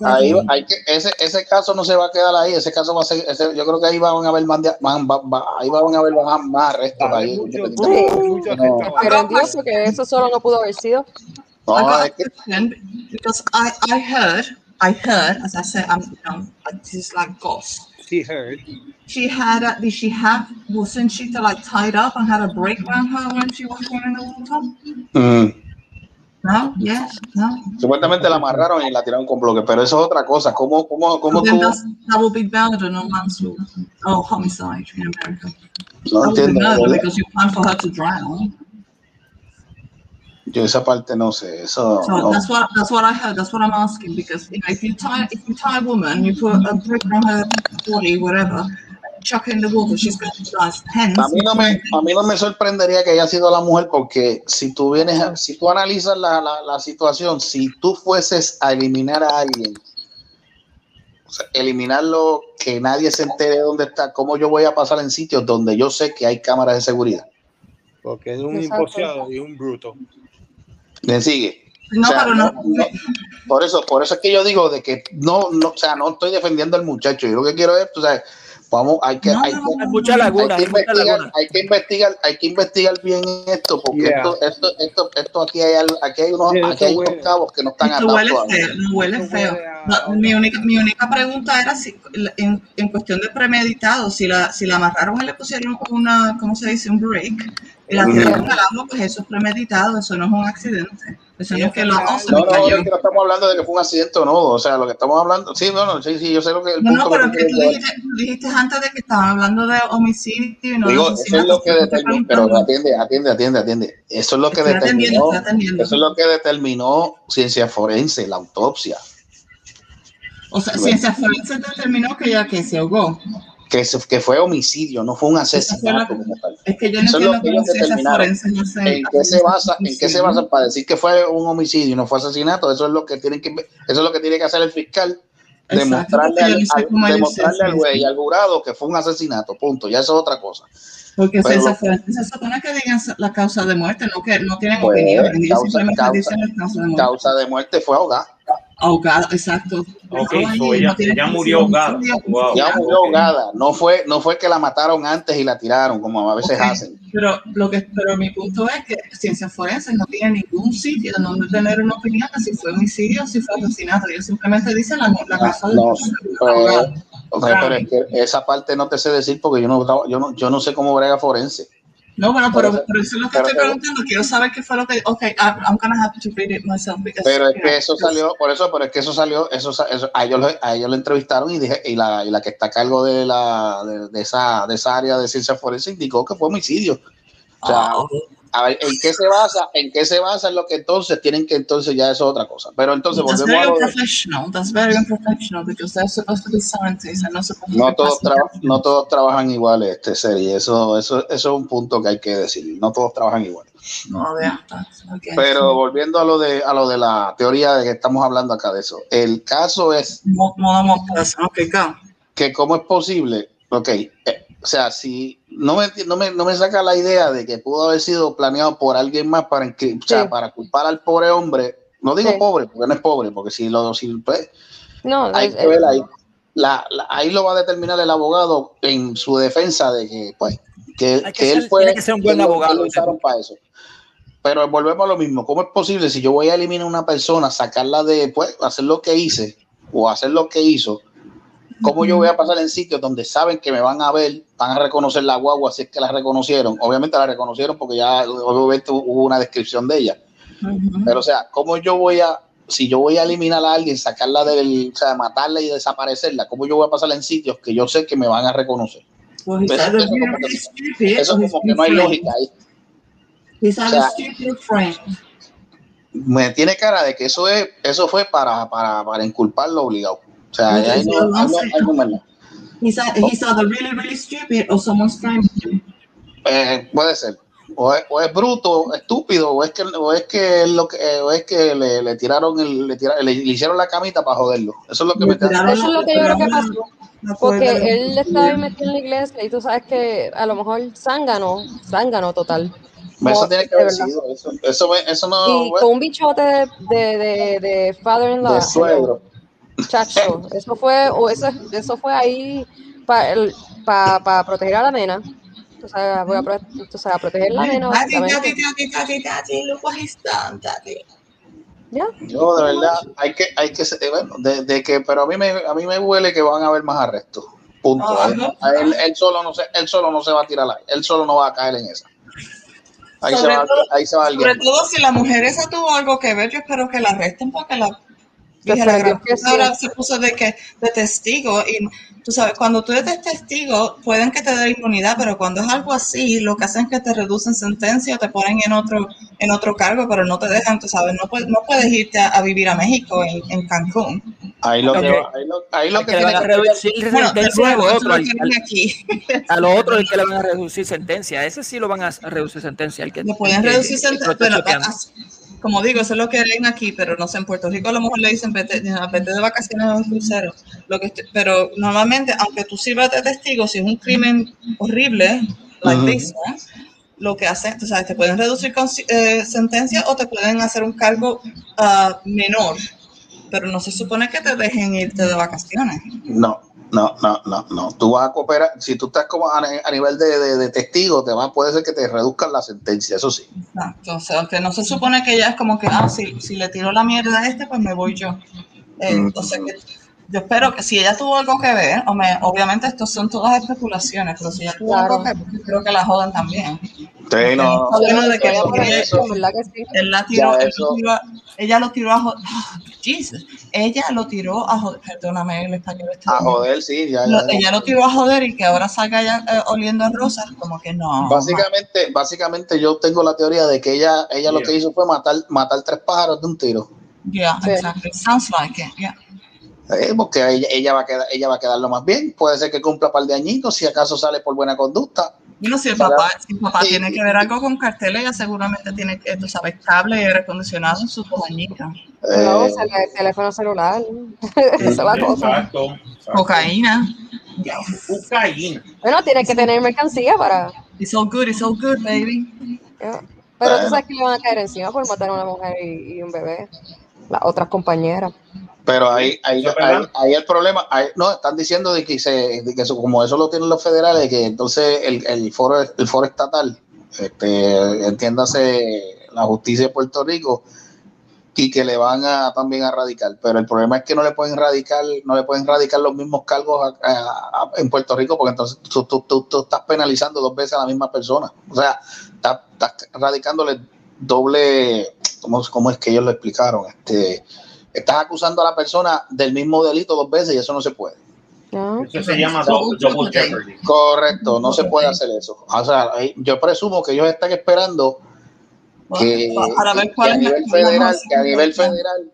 ahí hay que, ese, ese caso no se va a quedar ahí, ese caso va a ser, ese- yo creo que ahí van a haber más, de- más- va- va- ahí van a haber más, más arrestos ahí. Mucho- Sí. mucho No. arrestado. Pero entiendo que eso solo no pudo haber sido. I No, got es a que question because I, I heard, I heard, as I said, I'm, you know, this is like ghost. She heard. She had, a, did she have, wasn't she like tied up and had a break around her when she was going in the water? mm, No, yes, no. supuestamente la amarraron y la tiraron con bloques, pero eso es otra cosa. ¿Cómo, cómo, cómo that will be murder, not manslaughter. Oh, homicide in America. No entiendo. because you plan for her to drown. Yo esa parte no sé, eso So no. that's what that's what I heard. That's what I'm asking because you know if you tie if you tie a woman, you put a brick on her body, whatever, chuck her in the water, she's going to die. Hence, A mí no me, a mí no me sorprendería que haya sido la mujer porque si tú vienes, a- si tú analizas la, la, la situación, si tú fueses a eliminar a alguien, o sea, eliminarlo, que nadie se entere dónde está, cómo yo voy a pasar en sitios donde yo sé que hay cámaras de seguridad. Porque es un Exacto. imposado y un bruto. ¿Me sigue? no, O sea, pero no. no- por eso, por eso es que yo digo de que no, no, o sea, no estoy defendiendo al muchacho. Yo lo que quiero es, tú sabes, vamos, hay que, hay que, investigar, hay que investigar, bien esto, porque Yeah. esto, esto, esto, esto aquí hay aquí hay unos, eso aquí hay unos cabos que no están Esto atados huele feo, no huele feo. huele a- No, mi, única, mi única pregunta era si en, en cuestión de premeditado, si la, si la amarraron y le pusieron una, ¿cómo se dice? Un break, tiraron al agua, pues eso es premeditado, eso no es un accidente. Eso no es que se No, no, cayó. es que no estamos hablando de que fue un accidente o no, o sea, lo que estamos hablando, sí, no, no, sí, sí, yo sé lo que el No, punto no, que pero tú que tú dijiste, tú dijiste antes de que estaban hablando de homicidio y no Digo, de eso es lo que determinó, pero atiende, atiende, atiende, atiende. Eso es lo que atendiendo, determinó, atendiendo. eso es lo que determinó ciencia forense, la autopsia. O sea, ciencia forense determinó que ella que se ahogó. Que, que fue homicidio, no fue un asesinato como tal. Es que yo no Eso es lo que ellos determinaron. no se... ¿En qué se basa? ¿En qué se basa para decir que fue un homicidio y no fue asesinato? Eso es lo que tienen que eso es lo que tiene que hacer el fiscal, Exacto, demostrarle al, sé al- demostrarle al güey y al jurado que fue un asesinato, punto. Ya eso es otra cosa. Porque Pero se supone que digan la causa de muerte, no que no tienen Pues, opinión, causa- causa- dicen la causa de muerte. Causa de muerte fue ahogada. Ahogada, exacto. Ok, so ella, ella murió ahogada. Wow. Ya murió ahogada. No fue, no fue que la mataron antes y la tiraron, como a veces hacen. Pero, lo que, pero mi punto es que ciencias forenses no tiene ningún sitio donde tener una opinión de si fue homicidio o si fue asesinato. Ellos simplemente dicen la, la causa de No, pues, pues, pero es que esa parte no te sé decir porque yo no, yo no, yo no sé cómo brega forense. No, bueno, pero, Pero- pero eso es lo que pero- estoy preguntando. Quiero saber qué fue lo que. Ok, I- I'm gonna have to read it myself. Because, Pero es que know, eso salió, por eso, pero es que eso salió, eso, eso- a ellos, lo- a ellos lo entrevistaron y dije, y la, y la que está a cargo de la, de, de esa, de esa área de ciencia forense indicó que fue homicidio. O sea, Ah, a ver, ¿en qué se basa? ¿En qué se basa en lo que entonces tienen que entonces ya eso es otra cosa? Pero entonces That's volvemos a very lo de- unprofessional. That's very unprofessional because they're supposed to be scientists and not supposed to no be todos no trabajan igual este serie, eso, eso, eso es un punto que hay que decir, no todos trabajan igual. No, okay. Pero volviendo a lo de a lo de la teoría de que estamos hablando acá de eso, el caso es modo mo- person. Okay, que cómo es posible, ok, eh, o sea, si no me, no, me, no me saca la idea de que pudo haber sido planeado por alguien más para, o sea, Sí. para culpar al pobre hombre, no digo Sí. pobre, porque no es pobre, porque si lo si, pues, No, hay es- que ver ahí. La, la- ahí lo va a determinar el abogado en su defensa de que, pues, que, que que ser- él fue tiene que ser un buen abogado, lo usaron para eso. Pero volvemos a lo mismo. ¿Cómo es posible si yo voy a eliminar a una persona, sacarla de, pues, hacer lo que hice o hacer lo que hizo? ¿Cómo yo voy a pasar en sitios donde saben que me van a ver, van a reconocer la guagua si es que la reconocieron? Obviamente la reconocieron porque ya obviamente hubo una descripción de ella. Pero, o sea, ¿cómo yo voy a, si yo voy a eliminar a alguien, sacarla del, o sea, matarla y desaparecerla, ¿cómo yo voy a pasar en sitios que yo sé que me van a reconocer? He's Eso- eso como que- Eso como que no hay lógica ahí. O sea. Me tiene cara de que eso es, eso fue para, para, para inculparlo obligado. O sea, ahí no, a ahí no- lawsuit. ahí no me la- He's, a- he's either really, really stupid or someone's framed him. Eh, puede ser. O es, o es bruto, estúpido, o es que, o es que, lo que, eh, o es que le, le tiraron el, le, tiraron, le, le hicieron la camita para joderlo. Eso es lo que Le me está Eso es lo que yo creo que pasó. Porque él estaba ahí metido en la iglesia y tú sabes que a lo mejor zángano, zángano total. Eso tiene que de haber verdad. sido. Eso, eso, eso no. Y bueno, con un bichote de, de, de, de father-in-law. de suegro. Chacho, eso fue, o eso, eso fue ahí para proteger a la nena. Tú sabes, voy a, tú sabes, a proteger la nena. Daddy, daddy, look what he's done, daddy. Ya. Yo, de verdad, hay que, hay que, bueno, de, de que, pero a mí me, a mí me huele que van a haber más arrestos. Punto. Ah, Él- no. a él, él solo no se, él solo no se va a tirar ahí. Él solo no va a caer en esa. Ahí se Sobre va, todo- ahí se va alguien. Sobre todo si la mujer esa tuvo algo que ver, yo espero que la arresten porque la Que que sí. ahora se puso de que de testigo y tú sabes, cuando tú eres testigo pueden que te den inmunidad, pero cuando es algo así, lo que hacen es que te reducen sentencia o te ponen en otro en otro cargo, pero no te dejan, tú sabes, no puedes, no puedes irte a, a vivir a México en, en Cancún. Ahí lo que, Ok. ahí lo, ahí lo Al que que le van a que reducir Bueno, de (laughs) a nuevo, lo otro. Al, al- a lo es que le van a reducir sentencia. Ese sí lo van a reducir sentencia. El que, Le pueden el que- reducir el que sentencia, pero como digo, eso es lo que leen aquí, pero no sé, en Puerto Rico a lo mejor le dicen vete, vete de vacaciones a un crucero. Lo que estoy- pero normalmente, aunque tú sirvas de testigo, si es un crimen horrible, like this lo que hacen, tú sabes, te pueden reducir con, eh, sentencia o te pueden hacer un cargo ah, menor, pero no se supone que te dejen irte de vacaciones. No, no, no, no, no. Tú vas a cooperar, si tú estás como a, a nivel de, de, de testigo, te va, puede ser que te reduzcan la sentencia, eso sí. Exacto, o sea, que no se supone que ya es como que, ah, si, si le tiro la mierda a este, pues me voy yo. Eh, Mm. Entonces, que- yo espero que si ella tuvo algo que ver, o me- obviamente estos son todas especulaciones, pero si ella tuvo Claro. algo que ver, creo que la jodan también. Sí, no, de que ella- eso, ¿verdad que sí? él la tiró, Ya, él eso. lo tiró a- ella lo tiró a joder. (laughs) Jesus, ella lo tiró a joder, perdóname el español. este a joder, sí, ya, Lo- ya. ella lo tiró a joder y que ahora salga ya eh, oliendo a rosas, como que no. Básicamente, básicamente yo tengo la teoría de que ella, ella lo que hizo fue matar, matar tres pájaros de un tiro. Yeah, Sí. exactly. Sounds like it, yeah. Eh, porque ella, ella va a quedar, ella va a quedar lo más bien. Puede ser que cumpla un par de añitos, si acaso sale por buena conducta. Bueno, si el Para- papá, si el papá Sí. tiene que ver algo con carteles, ella seguramente tiene, que, tú sabes, cable y aire acondicionado en sus añitas. No, Eh, le- teléfono celular. (laughs) Esa es la cosa. Exacto. exacto. Cocaína. Cocaína. Bueno, tiene que tener mercancía para. It's all good, it's all good, baby. ya. Pero tú Bueno. sabes que le van a caer encima por matar a una mujer y, y un bebé. las otras compañeras. Pero ahí, ahí, ahí, el problema, no, están diciendo de que, se, de que eso, como eso lo tienen los federales, que entonces el, el foro el foro estatal, este, entiéndase la justicia de Puerto Rico, y que le van a también a radicar. Pero el problema es que no le pueden radicar, no le pueden radicar los mismos cargos a- a- a- en Puerto Rico, porque entonces tú, tú- tú- tú estás penalizando dos veces a la misma persona. O sea, estás, estás radicándole doble, ¿cómo, cómo es que ellos lo explicaron? Este, estás acusando a la persona del mismo delito dos veces y eso no se puede. ¿no? Eso se llama double, double jeopardy. Correcto, no se puede hacer eso. O sea, yo presumo que ellos están esperando que, Para ver que cuál a nivel federal, que a nivel federal,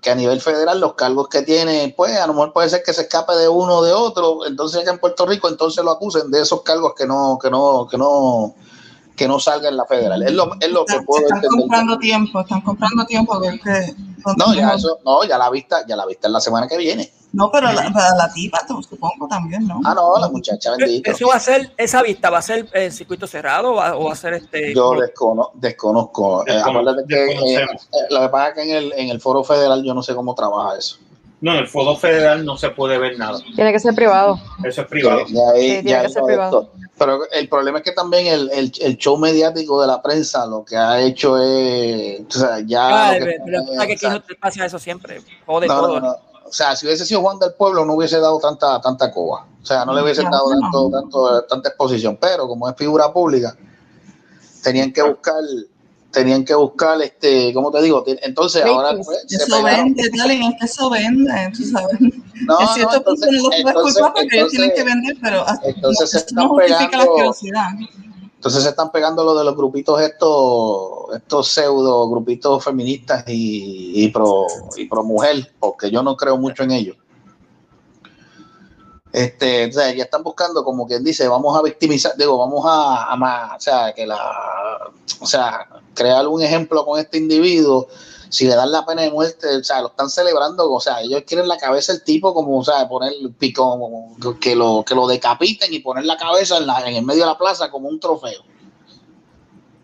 que a nivel federal los cargos que tiene, pues a lo mejor puede ser que se escape de uno o de otro, entonces acá en Puerto Rico entonces lo acusen de esos cargos que no, que no, que no, que no salga en la federal. Es lo, es lo que Están, puedo están entender. comprando tiempo, están comprando tiempo que. No, ya eso, no, ya la vista, ya la vista en la semana que viene. No, pero la, para la tipa, supongo también, ¿no? Ah, no, la muchacha bendita. Eso va a ser, esa vista va a ser en circuito cerrado o va, o va a ser este. Yo descono- desconozco. Eh, Descono- acuérdate que eh, eh, lo que pasa es que en el, en el foro federal yo no sé cómo trabaja eso. No, en el foro federal no se puede ver nada. Tiene que ser privado. Eso es privado. Ahí- Sí, tiene ahí que ser no privado. esto. Pero el problema es que también el, el, el show mediático de la prensa lo que ha hecho es. O sea, ya. Ay, lo que- pero sabes que aquí o sea, no te pasa eso siempre. Jode no, todo. no, no. O sea, si hubiese sido Juan del Pueblo, no hubiese dado tanta, tanta coba. O sea, no le hubiesen No, dado no. tanto, tanto, tanta exposición. Pero como es figura pública, tenían que buscar, tenían que buscar, este, ¿cómo te digo? Entonces ahora Ratings. pues, se Eso pegaron. vende, darling, es que eso vende, tú sabes. No, no, cierto punto entonces, no los puedes entonces, culpar porque ellos tienen que vender, pero hasta- entonces se eso no están justifica la pegando- asquerosidad. entonces se están pegando lo de los grupitos estos, estos pseudo grupitos feministas y, y pro y pro mujer, porque yo no creo mucho en ellos. Este, o ya están buscando como quien dice, vamos a victimizar, digo, vamos a, a o sea, que la, o sea, crear un ejemplo con este individuo, si le dan la pena de muerte, o sea, lo están celebrando, o sea, ellos quieren la cabeza del tipo como, o sea, poner pico, que lo, que lo decapiten y poner la cabeza en, la, en el medio de la plaza como un trofeo.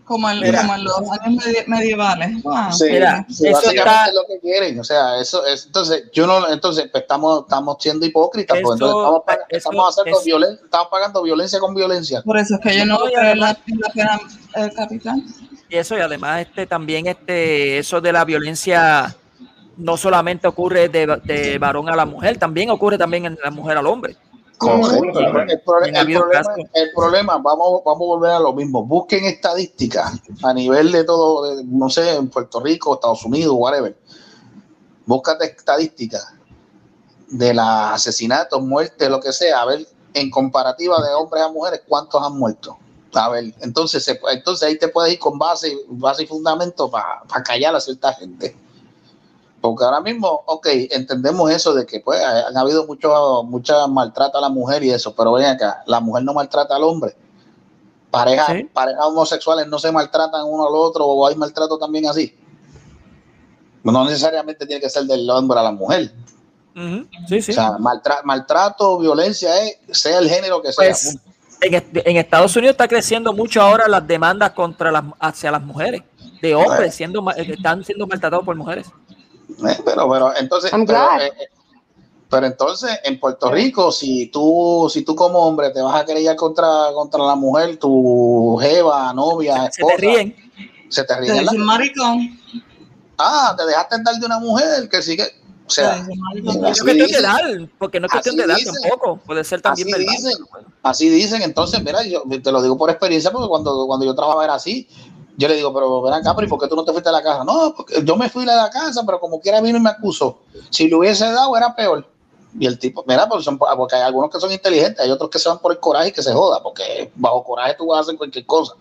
Como en, Mira. como en los años medi- medievales. Wow. Sí, Mira, sí, eso está- es lo que quieren, o sea, eso es, entonces, yo no, entonces, pues, estamos, estamos siendo hipócritas, porque Eso- entonces estamos, pag- estamos haciendo eso- violen- estamos pagando violencia con violencia. Por eso es que yo no No, y creo en la, la pena eh, capital. Y eso, y además, este también este, eso de la violencia no solamente ocurre de, de varón a la mujer, también ocurre también en la mujer al hombre. El, problema, casos. el problema, vamos, vamos a volver a lo mismo. Busquen estadísticas a nivel de todo, de, no sé, en Puerto Rico, Estados Unidos, whatever. Búscate estadísticas de los asesinatos, muertes, lo que sea, a ver, en comparativa de hombres a mujeres, cuántos han muerto. A ver, entonces, se- entonces ahí te puedes ir con base, base y fundamento para callar a cierta gente. Porque ahora mismo, ok, entendemos eso de que pues han habido mucho, mucha maltrata a la mujer y eso, pero ven acá, la mujer no maltrata al hombre. Parejas, Sí. parejas homosexuales no se maltratan uno al otro o hay maltrato también así. No necesariamente tiene que ser del hombre a la mujer. Sí, sí. O sea, maltra- maltrato, violencia es sea el género que sea. Pues, en, en Estados Unidos está creciendo mucho ahora las demandas contra las hacia las mujeres, de hombres siendo eh, están siendo maltratados por mujeres. Eh, pero, pero entonces, pero, eh, eh, pero entonces en Puerto Rico, si tú, si tú como hombre te vas a querellar contra, contra la mujer, tu jeva, novia, Se esposa, te ríen. se te Te ríen. la- dicen maricón. Ah, te dejaste dar de una mujer que sigue. O Te sea. No es cuestión de edad, porque no es cuestión de edad dicen. tampoco, puede ser también Así verdad. dicen. así dicen. Entonces, mira, yo te lo digo por experiencia, porque cuando, cuando yo trabajaba era así. Yo le digo, pero ven acá, pero ¿y por qué tú no te fuiste a la casa? No, porque yo me fui de la casa, pero como quiera vino y me acusó. Si le hubiese dado, era peor. Y el tipo, mira, pues son- porque hay algunos que son inteligentes, hay otros que se van por el coraje y que se joda, porque bajo coraje tú vas a hacer cualquier cosa.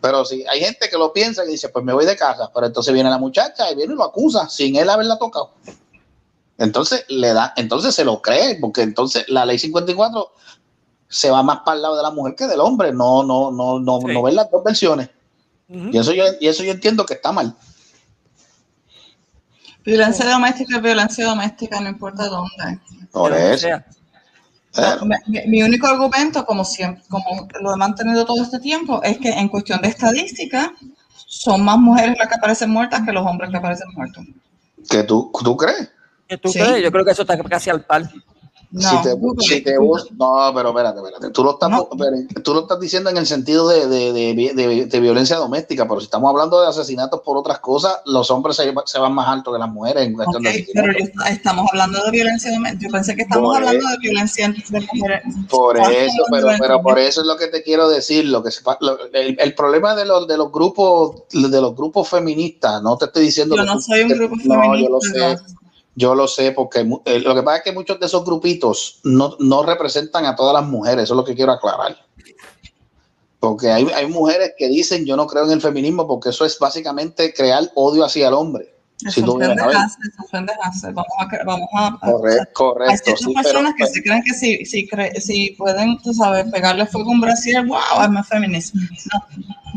Pero si hay gente que lo piensa y dice, pues me voy de casa, pero entonces viene la muchacha y viene y lo acusa sin él haberla tocado. Entonces le da, entonces se lo cree, porque entonces la ley 54 se va más para el lado de la mujer que del hombre, no, no, no, no, Sí. no ven las dos versiones. Ujú. Y eso yo, y eso yo entiendo que está mal. Violencia doméstica es violencia doméstica, no importa dónde. Por eso. Claro. Mi, mi- único argumento, como siempre, como lo he mantenido todo este tiempo, es que en cuestión de estadística, son más mujeres las que aparecen muertas que los hombres que aparecen muertos. ¿Que tú, tú crees? ¿Qué tú Sí. crees? Yo creo que eso está casi al par. No, si te, Google, si te Google. bus- no, pero espérate, espérate. Tú lo estás, No. tú lo estás diciendo en el sentido de, de, de- de- violencia doméstica, pero si estamos hablando de asesinatos por otras cosas, los hombres se, se van más alto que las mujeres en cuestión Ok, de pero yo- estamos hablando de violencia doméstica. Yo pensé que estamos Por hablando eso. de violencia de mujeres. Por eso, pero, pero por eso es lo que te quiero decir. Lo que se fa- lo- el, el problema de los de los grupos de los grupos feministas, no te estoy diciendo Yo que no soy un grupo no, yo lo feminista, sé. Yo lo sé porque eh, lo que pasa es que muchos de esos grupitos no, no representan a todas las mujeres, eso es lo que quiero aclarar. Porque hay, hay mujeres que dicen yo no creo en el feminismo porque eso es básicamente crear odio hacia el hombre. Si tú vienes pendejas. Vamos a, vamos a, a- Correcto, hay correcto. ciertas sí, pero- personas que se creen que si, si, cre- si pueden, tú sabes, pegarle fuego a un brasier, wow, I'm a feminist. No,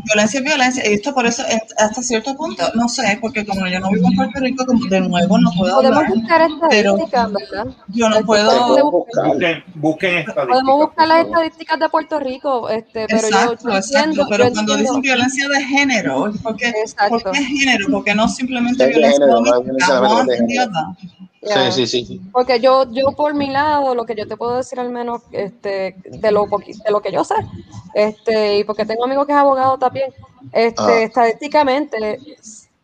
violencia es violencia. Y esto por eso, hasta cierto punto, no sé, porque como yo no vivo en Puerto Rico, como de nuevo no puedo Podemos hablar. buscar estadísticas, ¿verdad? yo no puedo... podemos buscar. Busquen, busquen estadísticas. Podemos buscar las estadísticas de Puerto Rico, este, pero Exacto, yo, yo exacto, entiendo, pero yo cuando entiendo- dicen violencia de género, ¿por qué. ¿por qué género? Porque no simplemente de violencia género, no violencia de género. Sí, sí, sí. Porque yo, yo por mi lado, lo que yo te puedo decir al menos este, de, lo de lo que yo sé, este, y porque tengo un amigo que es abogado también, este, Ah. estadísticamente,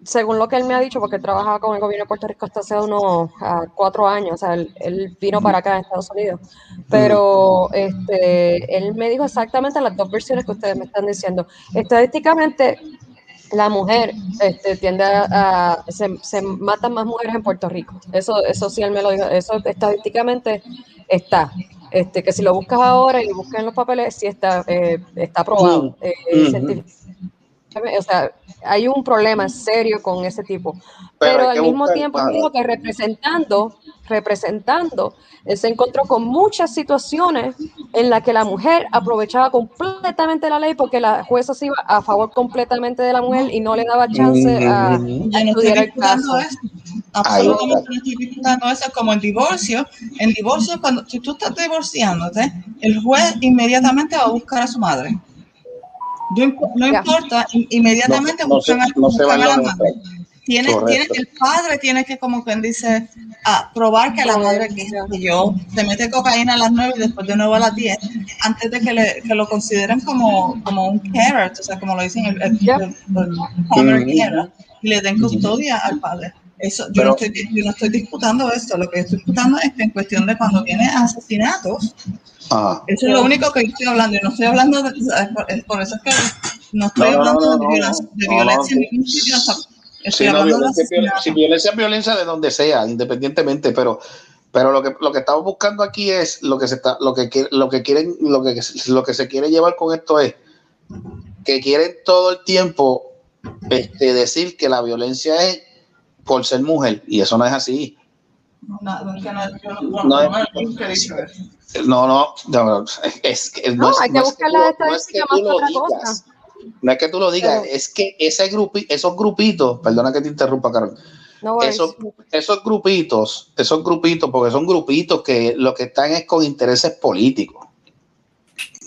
según lo que él me ha dicho, porque él trabajaba con el gobierno de Puerto Rico hasta hace unos ah, cuatro años, o sea, él, él vino para acá a Estados Unidos, pero este, él me dijo exactamente las dos versiones que ustedes me están diciendo. Estadísticamente, la mujer este, tiende a, a- se, se matan más mujeres en Puerto Rico. Eso, eso sí él me lo dijo. Eso estadísticamente está. Este, que si lo buscas ahora y lo buscas en los papeles, sí está, eh, está probado. eh, Ujú. científicamente. O sea, hay un problema serio con ese tipo. Pero Pero, al mismo tiempo, digo que representando, representando, él se encontró con muchas situaciones en las que la mujer aprovechaba completamente la ley porque la jueza se iba a favor completamente de la mujer y no le daba chance a, a estudiar el caso. eso. Absolutamente no estoy disputando eso. Como en divorcio, en divorcio, cuando si tú estás divorciándote, el juez inmediatamente va a buscar a su madre. No, importa, in- inmediatamente No- buscan, se buscan van a la madre. Tiene, tiene, el padre tiene que, como quien dice, a probar que la madre que yo se mete cocaína a las 9 y después de nuevo a las 10, antes de que, le, que lo consideren como, como un carer, o sea, como lo dicen, el, el, el- carer, y le den custodia al padre. Eso, yo, Pero- no estoy, yo no estoy disputando esto, lo que estoy disputando es que en cuestión de cuando viene asesinatos, eso es lo único que yo estoy hablando, y no estoy hablando de, por, por eso es que no estoy No, hablando no, de violencia, de no, violencia en ningún sitio, no, si violencia es violencia de donde sea, independientemente, pero pero lo que lo que estamos buscando aquí es lo que se está lo que quiere- lo que quieren lo que lo que se quiere llevar con esto es que quieren todo el tiempo este decir que la violencia es por ser mujer y eso no es así. No, no, no, es que no, No, es, hay que no es buscar tú las lo- no es que estadísticas tú más otra digas. cosa. No es que tú lo digas, Pero- es que ese grupi, esos grupitos, perdona que te interrumpa, Carol, No esos, esos grupitos, esos grupitos, porque son grupitos que lo que están es con intereses políticos.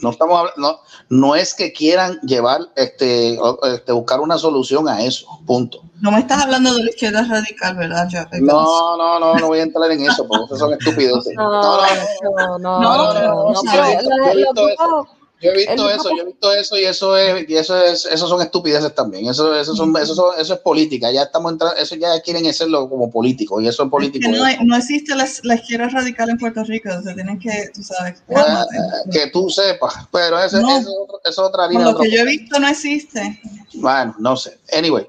No estamos habla- no, no es que quieran llevar, este, este, buscar una solución a eso, punto. No me estás hablando de la izquierda radical, ¿verdad? No, no, no, no voy a entrar en eso, porque eso son estupideces. No, No, no, no. no, no, No, no, no, no, no, pero yo he la- visto los eso. grupos- Yo he visto eso, yo he visto eso y eso es, y eso es, eso son estupideces también. Eso, eso son, eso son, eso es política. Ya estamos entrando, eso ya quieren hacerlo como político y eso es político. Que no, hay- no existe la, la izquierda radical en Puerto Rico, o sea, tienen que, tú sabes, Bueno, cálmate. que tú sepas, pero ese- No. eso, es eso es otra Por línea. lo que yo he visto no existe. Bueno, no sé. Anyway,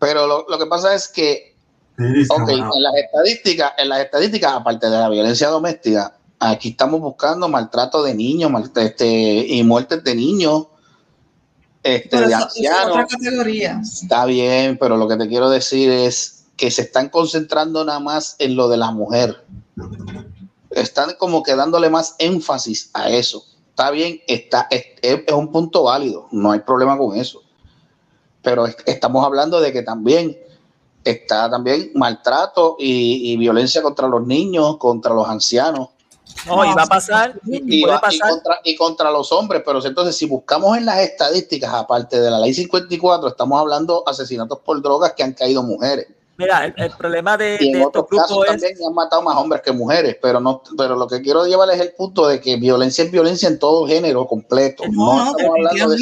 pero lo, lo que pasa es que, ok, en las estadísticas, en las estadísticas, aparte de la violencia doméstica, aquí estamos buscando maltrato de niños, este, y muertes de niños, este, Pero de eso, ancianos. otra categoría. Está bien, pero lo que te quiero decir es que se están concentrando nada más en lo de la mujer. Están como que dándole más énfasis a eso. Está bien, está, es, es- es un punto válido, no hay problema con eso. Pero es- estamos hablando de que también está también maltrato y, y violencia contra los niños, contra los ancianos. No, y va a pasar, y, y, va- y pasar. contra, y contra los hombres, pero entonces si buscamos en las estadísticas, aparte de la ley 54, estamos hablando asesinatos por drogas que han caído mujeres. Mira, el, el problema de, Y en de otros estos casos grupos es también han matado más hombres que mujeres, pero no, pero lo que quiero llevar es el punto de que violencia es violencia en todo género completo. No, No, no, estamos hablando de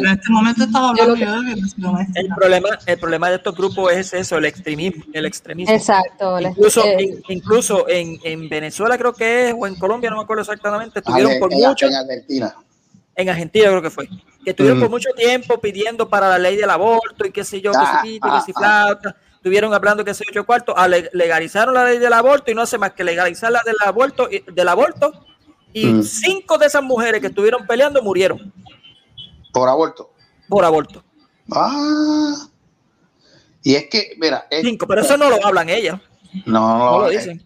en este momento estaba hablando yo de violencia el problema, el problema de estos grupos es eso, el extremismo, el extremismo. Exacto. Incluso, eh, in- incluso en, en Venezuela creo que es, o en Colombia, no me acuerdo exactamente, estuvieron por en, mucho, en Argentina. en Argentina creo que fue, que estuvieron Mm. por mucho tiempo pidiendo para la ley del aborto y qué sé yo, que Ah, si ah, que si ah. flauta, estuvieron hablando que sé yo cuarto, ah, le- legalizaron la ley del aborto y no hace más que legalizar la del aborto, y- del aborto y Mm. cinco de esas mujeres que estuvieron peleando murieron Por aborto. por aborto. Ah. Y es que, mira, es- Cinco, pero eso no lo hablan ellas, no, no, no lo dicen.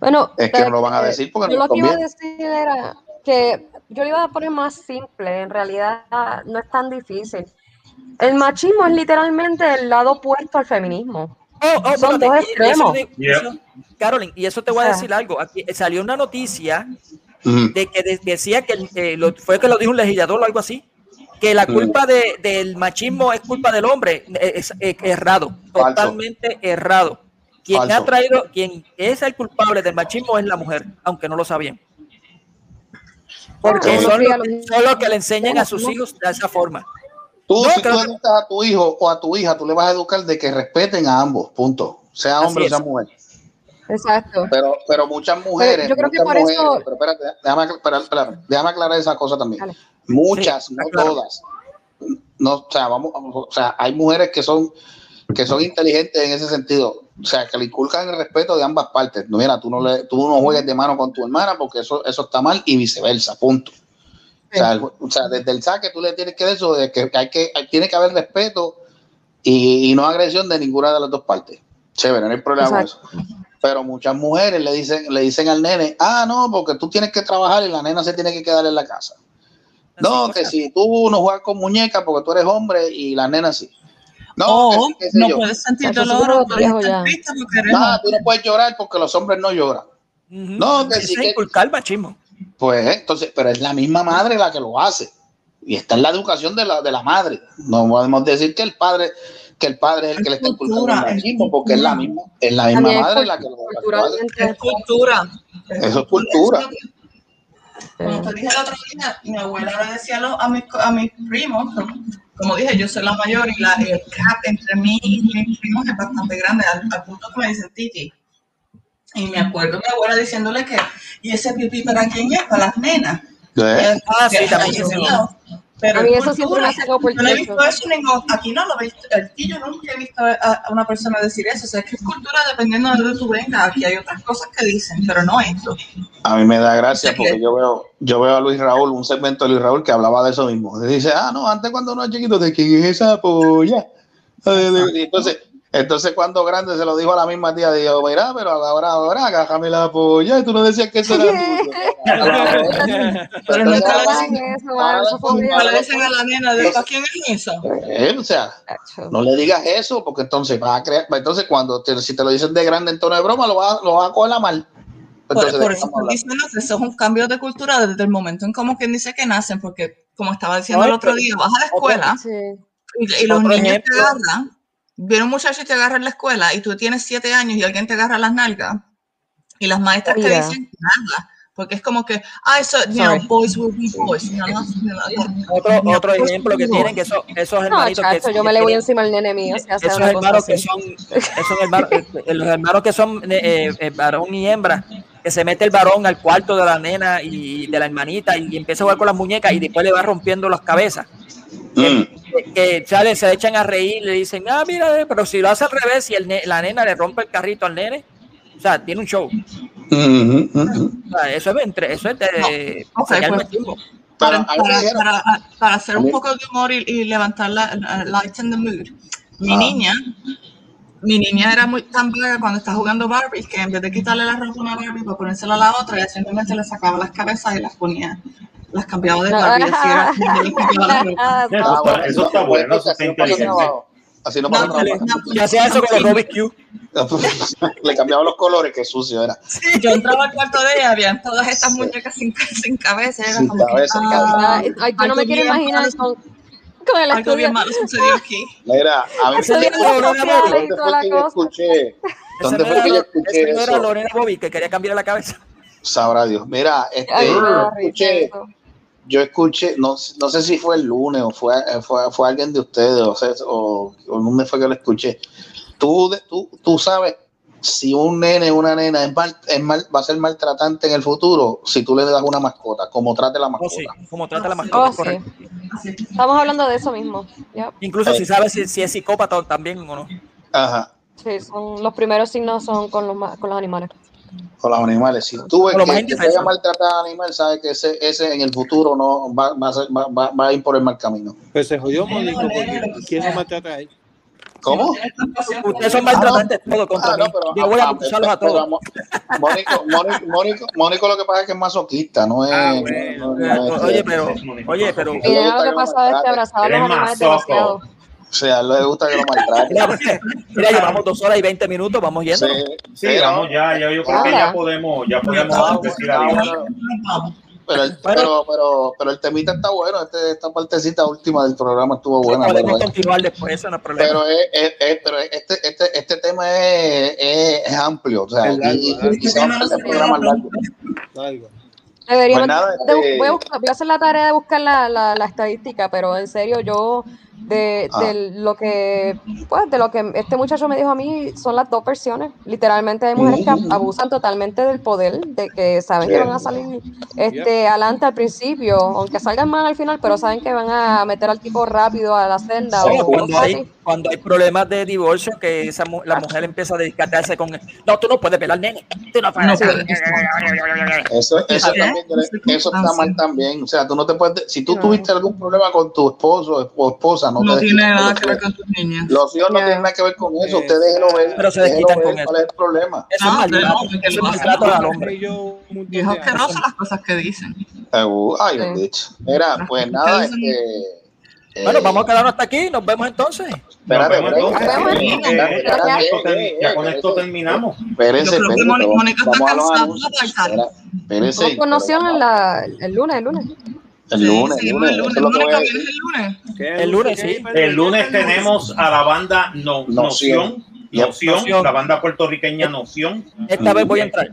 Bueno, Es que no lo van a eh, decir porque no lo que iba a decir era que yo lo iba a poner más simple, en realidad no es tan difícil. El machismo es literalmente el lado opuesto al feminismo. Oh, oh, Son espérate, dos y- y eso extremos. Carolyn, y eso te voy a O sea. decir algo. Aquí salió una noticia de que de- decía que eh, lo- fue que lo dijo un legislador o algo así, que la culpa de- del machismo es culpa del hombre. Eh, Es, es errado, Falso. totalmente errado. Quien Falso. ha traído, quien es el culpable del machismo es la mujer, aunque no lo sabían. Porque Ah, son los, son los que le enseñan a sus hijos de esa forma. Tú, No, si tú que- educas a tu hijo o a tu hija, tú le vas a educar de que respeten a ambos, punto. Sea Así hombre o sea mujer. Exacto. Pero, pero muchas mujeres, yo creo que muchas por mujeres, eso- pero espérate, déjame, espera, espera, déjame aclarar esa cosa también. Dale. Muchas, Sí, no todas. No, o sea, vamos, o sea, hay mujeres que son que son inteligentes en ese sentido, o sea, que le inculcan el respeto de ambas partes. No, mira, tú no le, tú no juegues de mano con tu hermana porque eso, eso está mal y viceversa, punto. O sea, el- o sea, desde el saque tú le tienes que decir eso, de que hay que, hay- tiene que haber respeto y, y no agresión de ninguna de las dos partes. Chévere, no hay problema con eso. Pero muchas mujeres le dicen, le dicen al nene, ah, no, porque tú tienes que trabajar y la nena se tiene que quedar en la casa. No, que si tú no juegas con muñecas porque tú eres hombre y la nena sí. No, que O sí, qué sé no yo. puedes sentir dolor o Ah, hombre. tú no puedes llorar porque los hombres no lloran. Ujú. No, que sí es que- inculcar machismo. Pues entonces, pero es la misma madre la que lo hace. Y está en la educación de la, de la madre. No podemos decir que el padre, que el padre es el que le está inculcando el machismo, porque es la misma, es la misma es madre la que lo, la que lo hace. Es cultura. Eso es cultura. Como te dije el otro día, mi abuela le decía a mis, a mis primos, como dije, yo soy la mayor y la, el gap entre mí y mis primos es bastante grande, al, al punto que me dicen Titi. Y me acuerdo mi abuela diciéndole que, ¿y ese pipí para quién es? Para las nenas. ¿Eh? Ah, sí, también. Pero A mí es eso siempre me ha sacado por Yo no he visto eso, aquí no lo he visto, aquí yo nunca he visto a, una persona decir eso. O sea, es que es cultura dependiendo de donde tú vengas. Aquí hay otras cosas que dicen, pero no esto. A mí me da gracia porque yo veo, yo veo a Luis Raúl, un segmento de Luis Raúl que hablaba de eso mismo. Dice, ah, no, antes cuando uno es chiquito, ¿de quién es esa polla? Y entonces, entonces cuando grande se lo dijo a la misma tía, dijo, mira, pero ahora, ahora, agájame la polla, y tú no decías que eso era (laughs) tuyo. Pero Entonces, nunca le dicen, a la nena, de ¿para quién es eso? O sea, no le digas eso, porque entonces vas a crear, entonces cuando te- si te lo dicen de grande en tono de broma, lo vas, lo vas a coger a mal. Por, Entonces, ¿de por qué eso estoy diciendo que eso es un cambio de cultura desde el momento en como quien dice que nacen, porque como estaba diciendo el otro día, vas a la escuela Sí. y, y los niños te ejemplo. agarran, viene un muchacho y te agarra en la escuela y tú tienes siete años y alguien te agarra las nalgas y las maestras te Mira. dicen nada, porque es como que, ah, eso, you know, boys will be boys. No, no, no, Otro, otro ejemplo que tienen que son esos No, hermanitos que, chacho, yo que me le voy encima al nene mío si esos hermanos que son esos hermanos, eh, los hermanos que son eh, eh, varón y hembra que se mete el varón al cuarto de la nena y de la hermanita y empieza a jugar con las muñecas y después le va rompiendo las cabezas Mm. Que, sale, se echan a reír le dicen ah mira eh, pero si lo hace al revés y el ne- la nena le rompe el carrito al nene o sea tiene un show ujú. O sea, eso es entre eso es de sacar pues. para, hacer un poco de humor y, y levantar la, la- lighten the mood. Mi Ah. niña, mi niña era muy tan vaga cuando está jugando Barbie que en vez de quitarle la ropa a una Barbie para ponérsela a la otra, ella simplemente le sacaba las cabezas y las ponía, las cambiaba de la (laughs) ropa. Eso está, eso bueno, eso está inteligente. Así no pasa nada. Y hacía eso con los Rubik's (laughs) Cube. Le cambiaban los colores, que sucio era. Sí, yo entraba al cuarto de ella, habían todas estas muñecas sin, sin cabeza. era Sin como cabeza, sin ah, Ay, ay, yo no me quiero imaginar con, con el Algo estudio. bien malo sucedió aquí. Mira, a mí Eso ¿dónde fue que yo escuché? Ese ¿Dónde no fue era que yo escuché ese no era eso? Lorena Bobby que quería cambiar la cabeza. Sabrá Dios. Mira, este, Ay, risa escuché, yo escuché, no, no sé si fue el lunes o fue, fue, fue alguien de ustedes, o, sea, o, o dónde fue que lo escuché. Tú, tú, tú sabes si un nene o una nena es mal, es mal, va a ser maltratante en el futuro si tú le das una mascota, como trate la Oh, mascota. sí, como trata la mascota, Oh, sí. correcto. Estamos hablando de eso mismo. Yep. Incluso si sabes si, si es psicópata también o no. Ajá, Sí, son, los primeros signos son con los, con los animales. Con los animales. Si tú ves que, vaya a maltratar al animal, sabes que ese, ese en el futuro no va, va, a ser- va, va- a ir por el mal camino. Pues se jodió Mónico porque ¿quién lo maltrata a él? ¿Cómo? Ustedes son maltratantes todos contra Ah, no, mí. pero, Yo voy a ah, acusarlos a pero, todos. Mónico, Mónico, Mónico, Mónico lo que pasa es que es masoquista, no es. Ah, bueno. no- no es- Oye, pero, oye, pero. Lo que pasa es a los animales demasiado. O sea, le gusta que lo maltraten. Mira, llevamos dos horas y veinte minutos, vamos yendo. Sí, Sí, pero- vamos ya, ya yo creo que ya podemos, ya podemos Ah, decir ah, bueno. Pero el, pero, pero, pero el temita está bueno, este, esta partecita última del programa estuvo buena. Pero, Podemos continuar después, eso no es problema. pero, es, es- es- pero este, este, este tema es, es, es amplio, o sea, largo, y, largo. y se a hacer. Algo. Deberíamos Pues nada, de- este- voy, a buscar- voy a hacer la tarea de buscar la, la, la estadística, pero en serio, yo de, Ah. de lo que pues de lo que este muchacho me dijo a mí son las dos versiones. Literalmente hay mujeres que ab- abusan totalmente del poder, de que saben que van a salir este adelante al principio, aunque salgan mal al final, pero saben que van a meter al tipo rápido a la senda Sí, o cuando, cosas hay, así. Cuando hay problemas de divorcio, que esa, mu- la mujer empieza a dedicarse con. No, tú no puedes velar, nene. Tú no puedes. Eso, eso, ¿Qué? también, eso está mal también. O sea, tú no te puedes. Si tú No. tuviste algún problema con tu esposo o esposa, no, No te tiene nada que ver con tus niñas. Los hijos no tienen nada que ver con eso. Eh, Usted déjelo ver. Pero se desquitan con eso. ¿Cuál es el problema? Eso es Ah, maltrato. no, Eso al hombre. Es asqueroso las cosas que dicen. Uh, ay, Sí. bendito. Mira, pues nada, este. Bueno, eh, vamos a quedarnos hasta aquí. Nos vemos entonces. Espérate, ya con esto terminamos. Espérese, Yo creo que espérese, Mónica- vamos- Mónica está vamos a los cansada anuncios. de bailar. Espera, espérese, Vamos con noción pero en la, el lunes, el lunes. El Sí, lunes, el lunes. el lunes. es lo que voy a Mónica, decir. ¿vienes el lunes? ¿Qué El lunes, sí. El lunes tenemos a la banda no, Noción. Noción. Noción, la banda puertorriqueña Noción. Esta vez voy a entrar.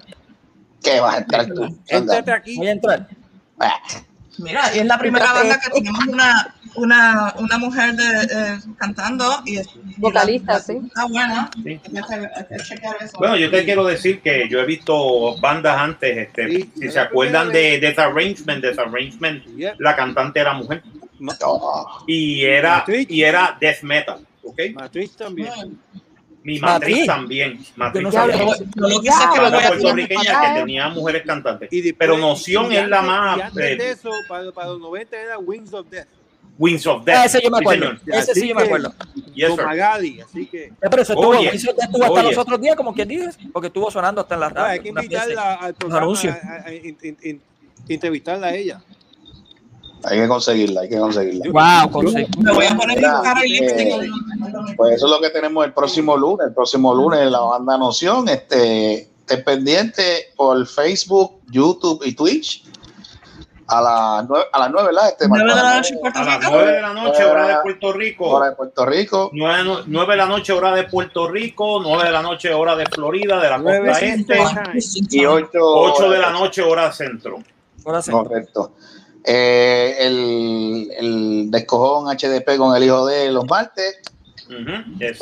¿Qué vas a entrar tú? Éntrate aquí. Voy a entrar. Ah, Mira, y es la primera banda que tenemos una, una, una mujer de, eh, cantando y Vocalista, la- sí. Está buena. Sí. Chequear eso. Bueno, yo te quiero decir que yo he visto bandas antes, este, Sí, si no se la acuerdan de Desarrangement, Desarrangement, Yep. la cantante era mujer no. y era y era death metal, ¿ok? Matriz también. Mi Matriz. matriz también, matriz no también. sabía. Yo lo que sé es que lo banda voy a puertorriqueña que tenía mujeres cantantes. Y después- Pero Noción y es la más Y antes eh, de eso, para, para los 90 era Wings of Death. Wings of Death. Ah, ese yo me Sí, acuerdo. señor. Ese Así sí yo me acuerdo. Yes. Magali, así que pero eso estuvo, estuvo hasta oye. los otros días, como quien dice, porque estuvo sonando hasta en la bueno, hay radio. que invitarla al programa, a, a- a- in- in- in- entrevistarla a ella. Hay que conseguirla, hay que conseguirla. Wow, consejo. Me voy a poner mi Mira, cara y eh, lipstick. Pues eso es lo que tenemos el próximo lunes. El próximo lunes la banda Noción. Este, esté pendiente por Facebook, YouTube y Twitch. A las nueve, a las nueve, ¿verdad? Este, Nueve de Marco? la noche A las. 9 de la noche, hora de Puerto Rico. Hora de Puerto Rico. 9, de la noche, hora de Puerto Rico. 9 de la noche, hora de Florida, de la costa este. Y ocho. 8 de la noche, hora centro. Correcto. Eh, el, el descojón HDP con el hijo de los martes eh,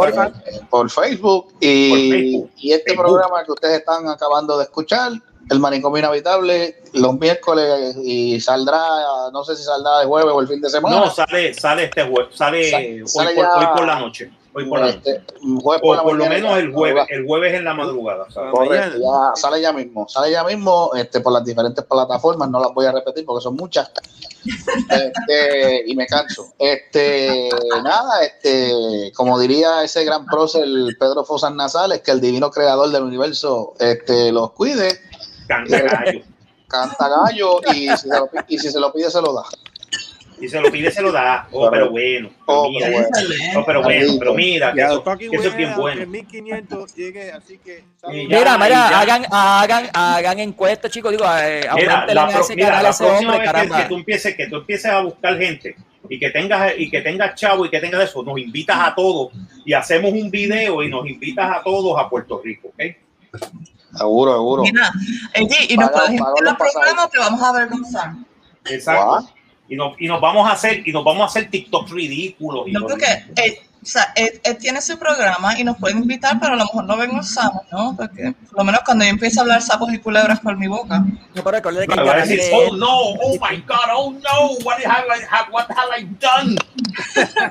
por Facebook y, Por Facebook. y este Facebook. programa que ustedes están acabando de escuchar, el manicomio inhabitable, los miércoles y saldrá, no sé si saldrá de jueves o el fin de semana. No, sale, sale este jueves, sale, Sa- hoy, sale por, ya- hoy por la noche. Hoy por la noche. Este, O la por lo menos el jueves, el jueves en la madrugada. Correcto, ya sale ya mismo, sale ya mismo este, por las diferentes plataformas, no las voy a repetir porque son muchas. (laughs) Este, y me canso. Este, nada, este, como diría ese gran prócer Pedro Fosas Nasales, que el divino creador del universo este, los cuide, Canta gallo. canta gallo y si se lo, pi- y si se lo pide se lo da. Y se lo pide, se lo da. Oh, pero bueno. Pero Oh, mira, pero bueno. oh, pero bueno, pero mira, que eso, fucking que eso es bien bueno. 3500 llegue, así que. Mira, mira, hagan, hagan, hagan encuestas, chicos. Digo, eh, Mira, la, a pro- ese mira, canal a la ese próxima hombre, vez que tú empieces, que tú empieces a buscar gente y que tengas y que tengas chavo y que tengas eso, nos invitas a todos y hacemos un video y nos invitas a todos a Puerto Rico, ¿ok? Seguro, seguro. Mira, y nos puedes invitar los al programa que vamos a ver con Sam. Exacto. Y nos, y nos vamos a hacer y nos vamos a hacer TikTok ridículos. y No, porque él, o sea, él, él tiene su programa y nos pueden invitar, pero a lo mejor no sapos, ¿no? Porque por lo menos cuando yo empiezo a hablar sapos y culebras por mi boca. No, pero recuerde que va a canal decir, de oh no, oh my God, oh no, what have I, have- what have I done?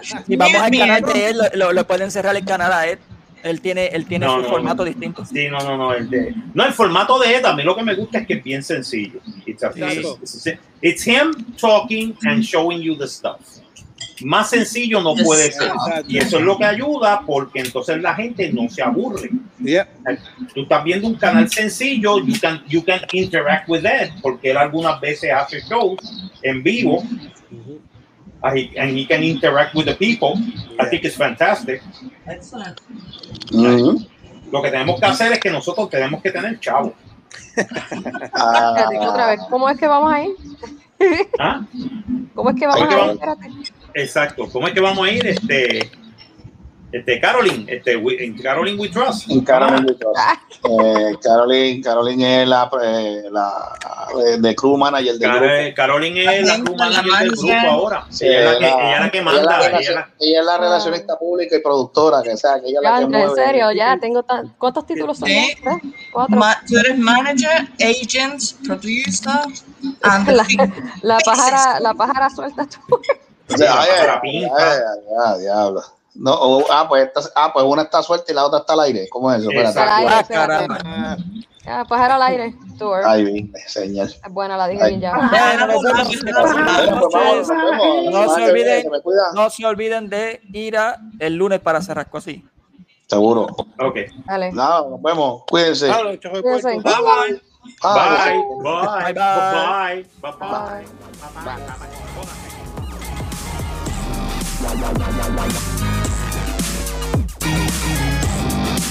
(laughs) si vamos al canal de él, lo, lo- lo pueden cerrar el canal a él. Él tiene, él tiene No, su no, formato no. distinto. Sí, no, no, no. El, de, no, el formato de él, a mí lo que me gusta es que es bien sencillo. It's, a- it's, it's- it's him talking and showing you the stuff. Más sencillo no puede ser. Y eso es lo que ayuda porque entonces la gente no se aburre. Yeah. Tú estás viendo un canal sencillo, you can, you can interact with it, porque él algunas veces hace shows en vivo and he, and he can interact with the people. I think it's fantastic. Excelente. Ujú. Lo que tenemos que hacer es que nosotros tenemos que tener chavo. Ah, otra vez, ¿cómo es que vamos ahí? ¿Ah? ¿Cómo es que ¿Cómo vamos vamos? Espérate. Exacto. ¿Cómo es que vamos a ir? Este, este Caroline, este, we- en Caroline We Trust. En Caroline, we trust. Eh, Caroline, Caroline es la, eh, la eh, de crew manager del grupo. Car- Caroline es la crew manager del grupo ahora. Sí, ella, es la que, la- ella es la que ella manda. la ella es relacion- la- ella es la relacionista pública y productora, que o sea, que ella es la Ya, que en mueve. serio, ya tengo tan... ¿Cuántos títulos son? ¿Tres? ¿Cuatro? Ma- tú eres manager, agent, producer, and La, pájara, la pájara suelta tú. O sea, ay, ay, ay, diablo. No, o- ah, pues esta- ah, pues una está suelta y la otra está al aire. ¿Cómo es eso? Espérate. Ah, caramba. Ya, pájaro al aire. Tour. Ay, bien, señor. Es buena, la dije Ay. bien ya. Bueno. Bueno, pues. La No se olviden, de ir a el lunes para Cerrasco así. Seguro. Ok. Dale. Nos vemos. Cuídense. De Cuídense. Bye bye. Ah, Bye. Bye. Bye, Bye. bye. Bye. Bye. Bye.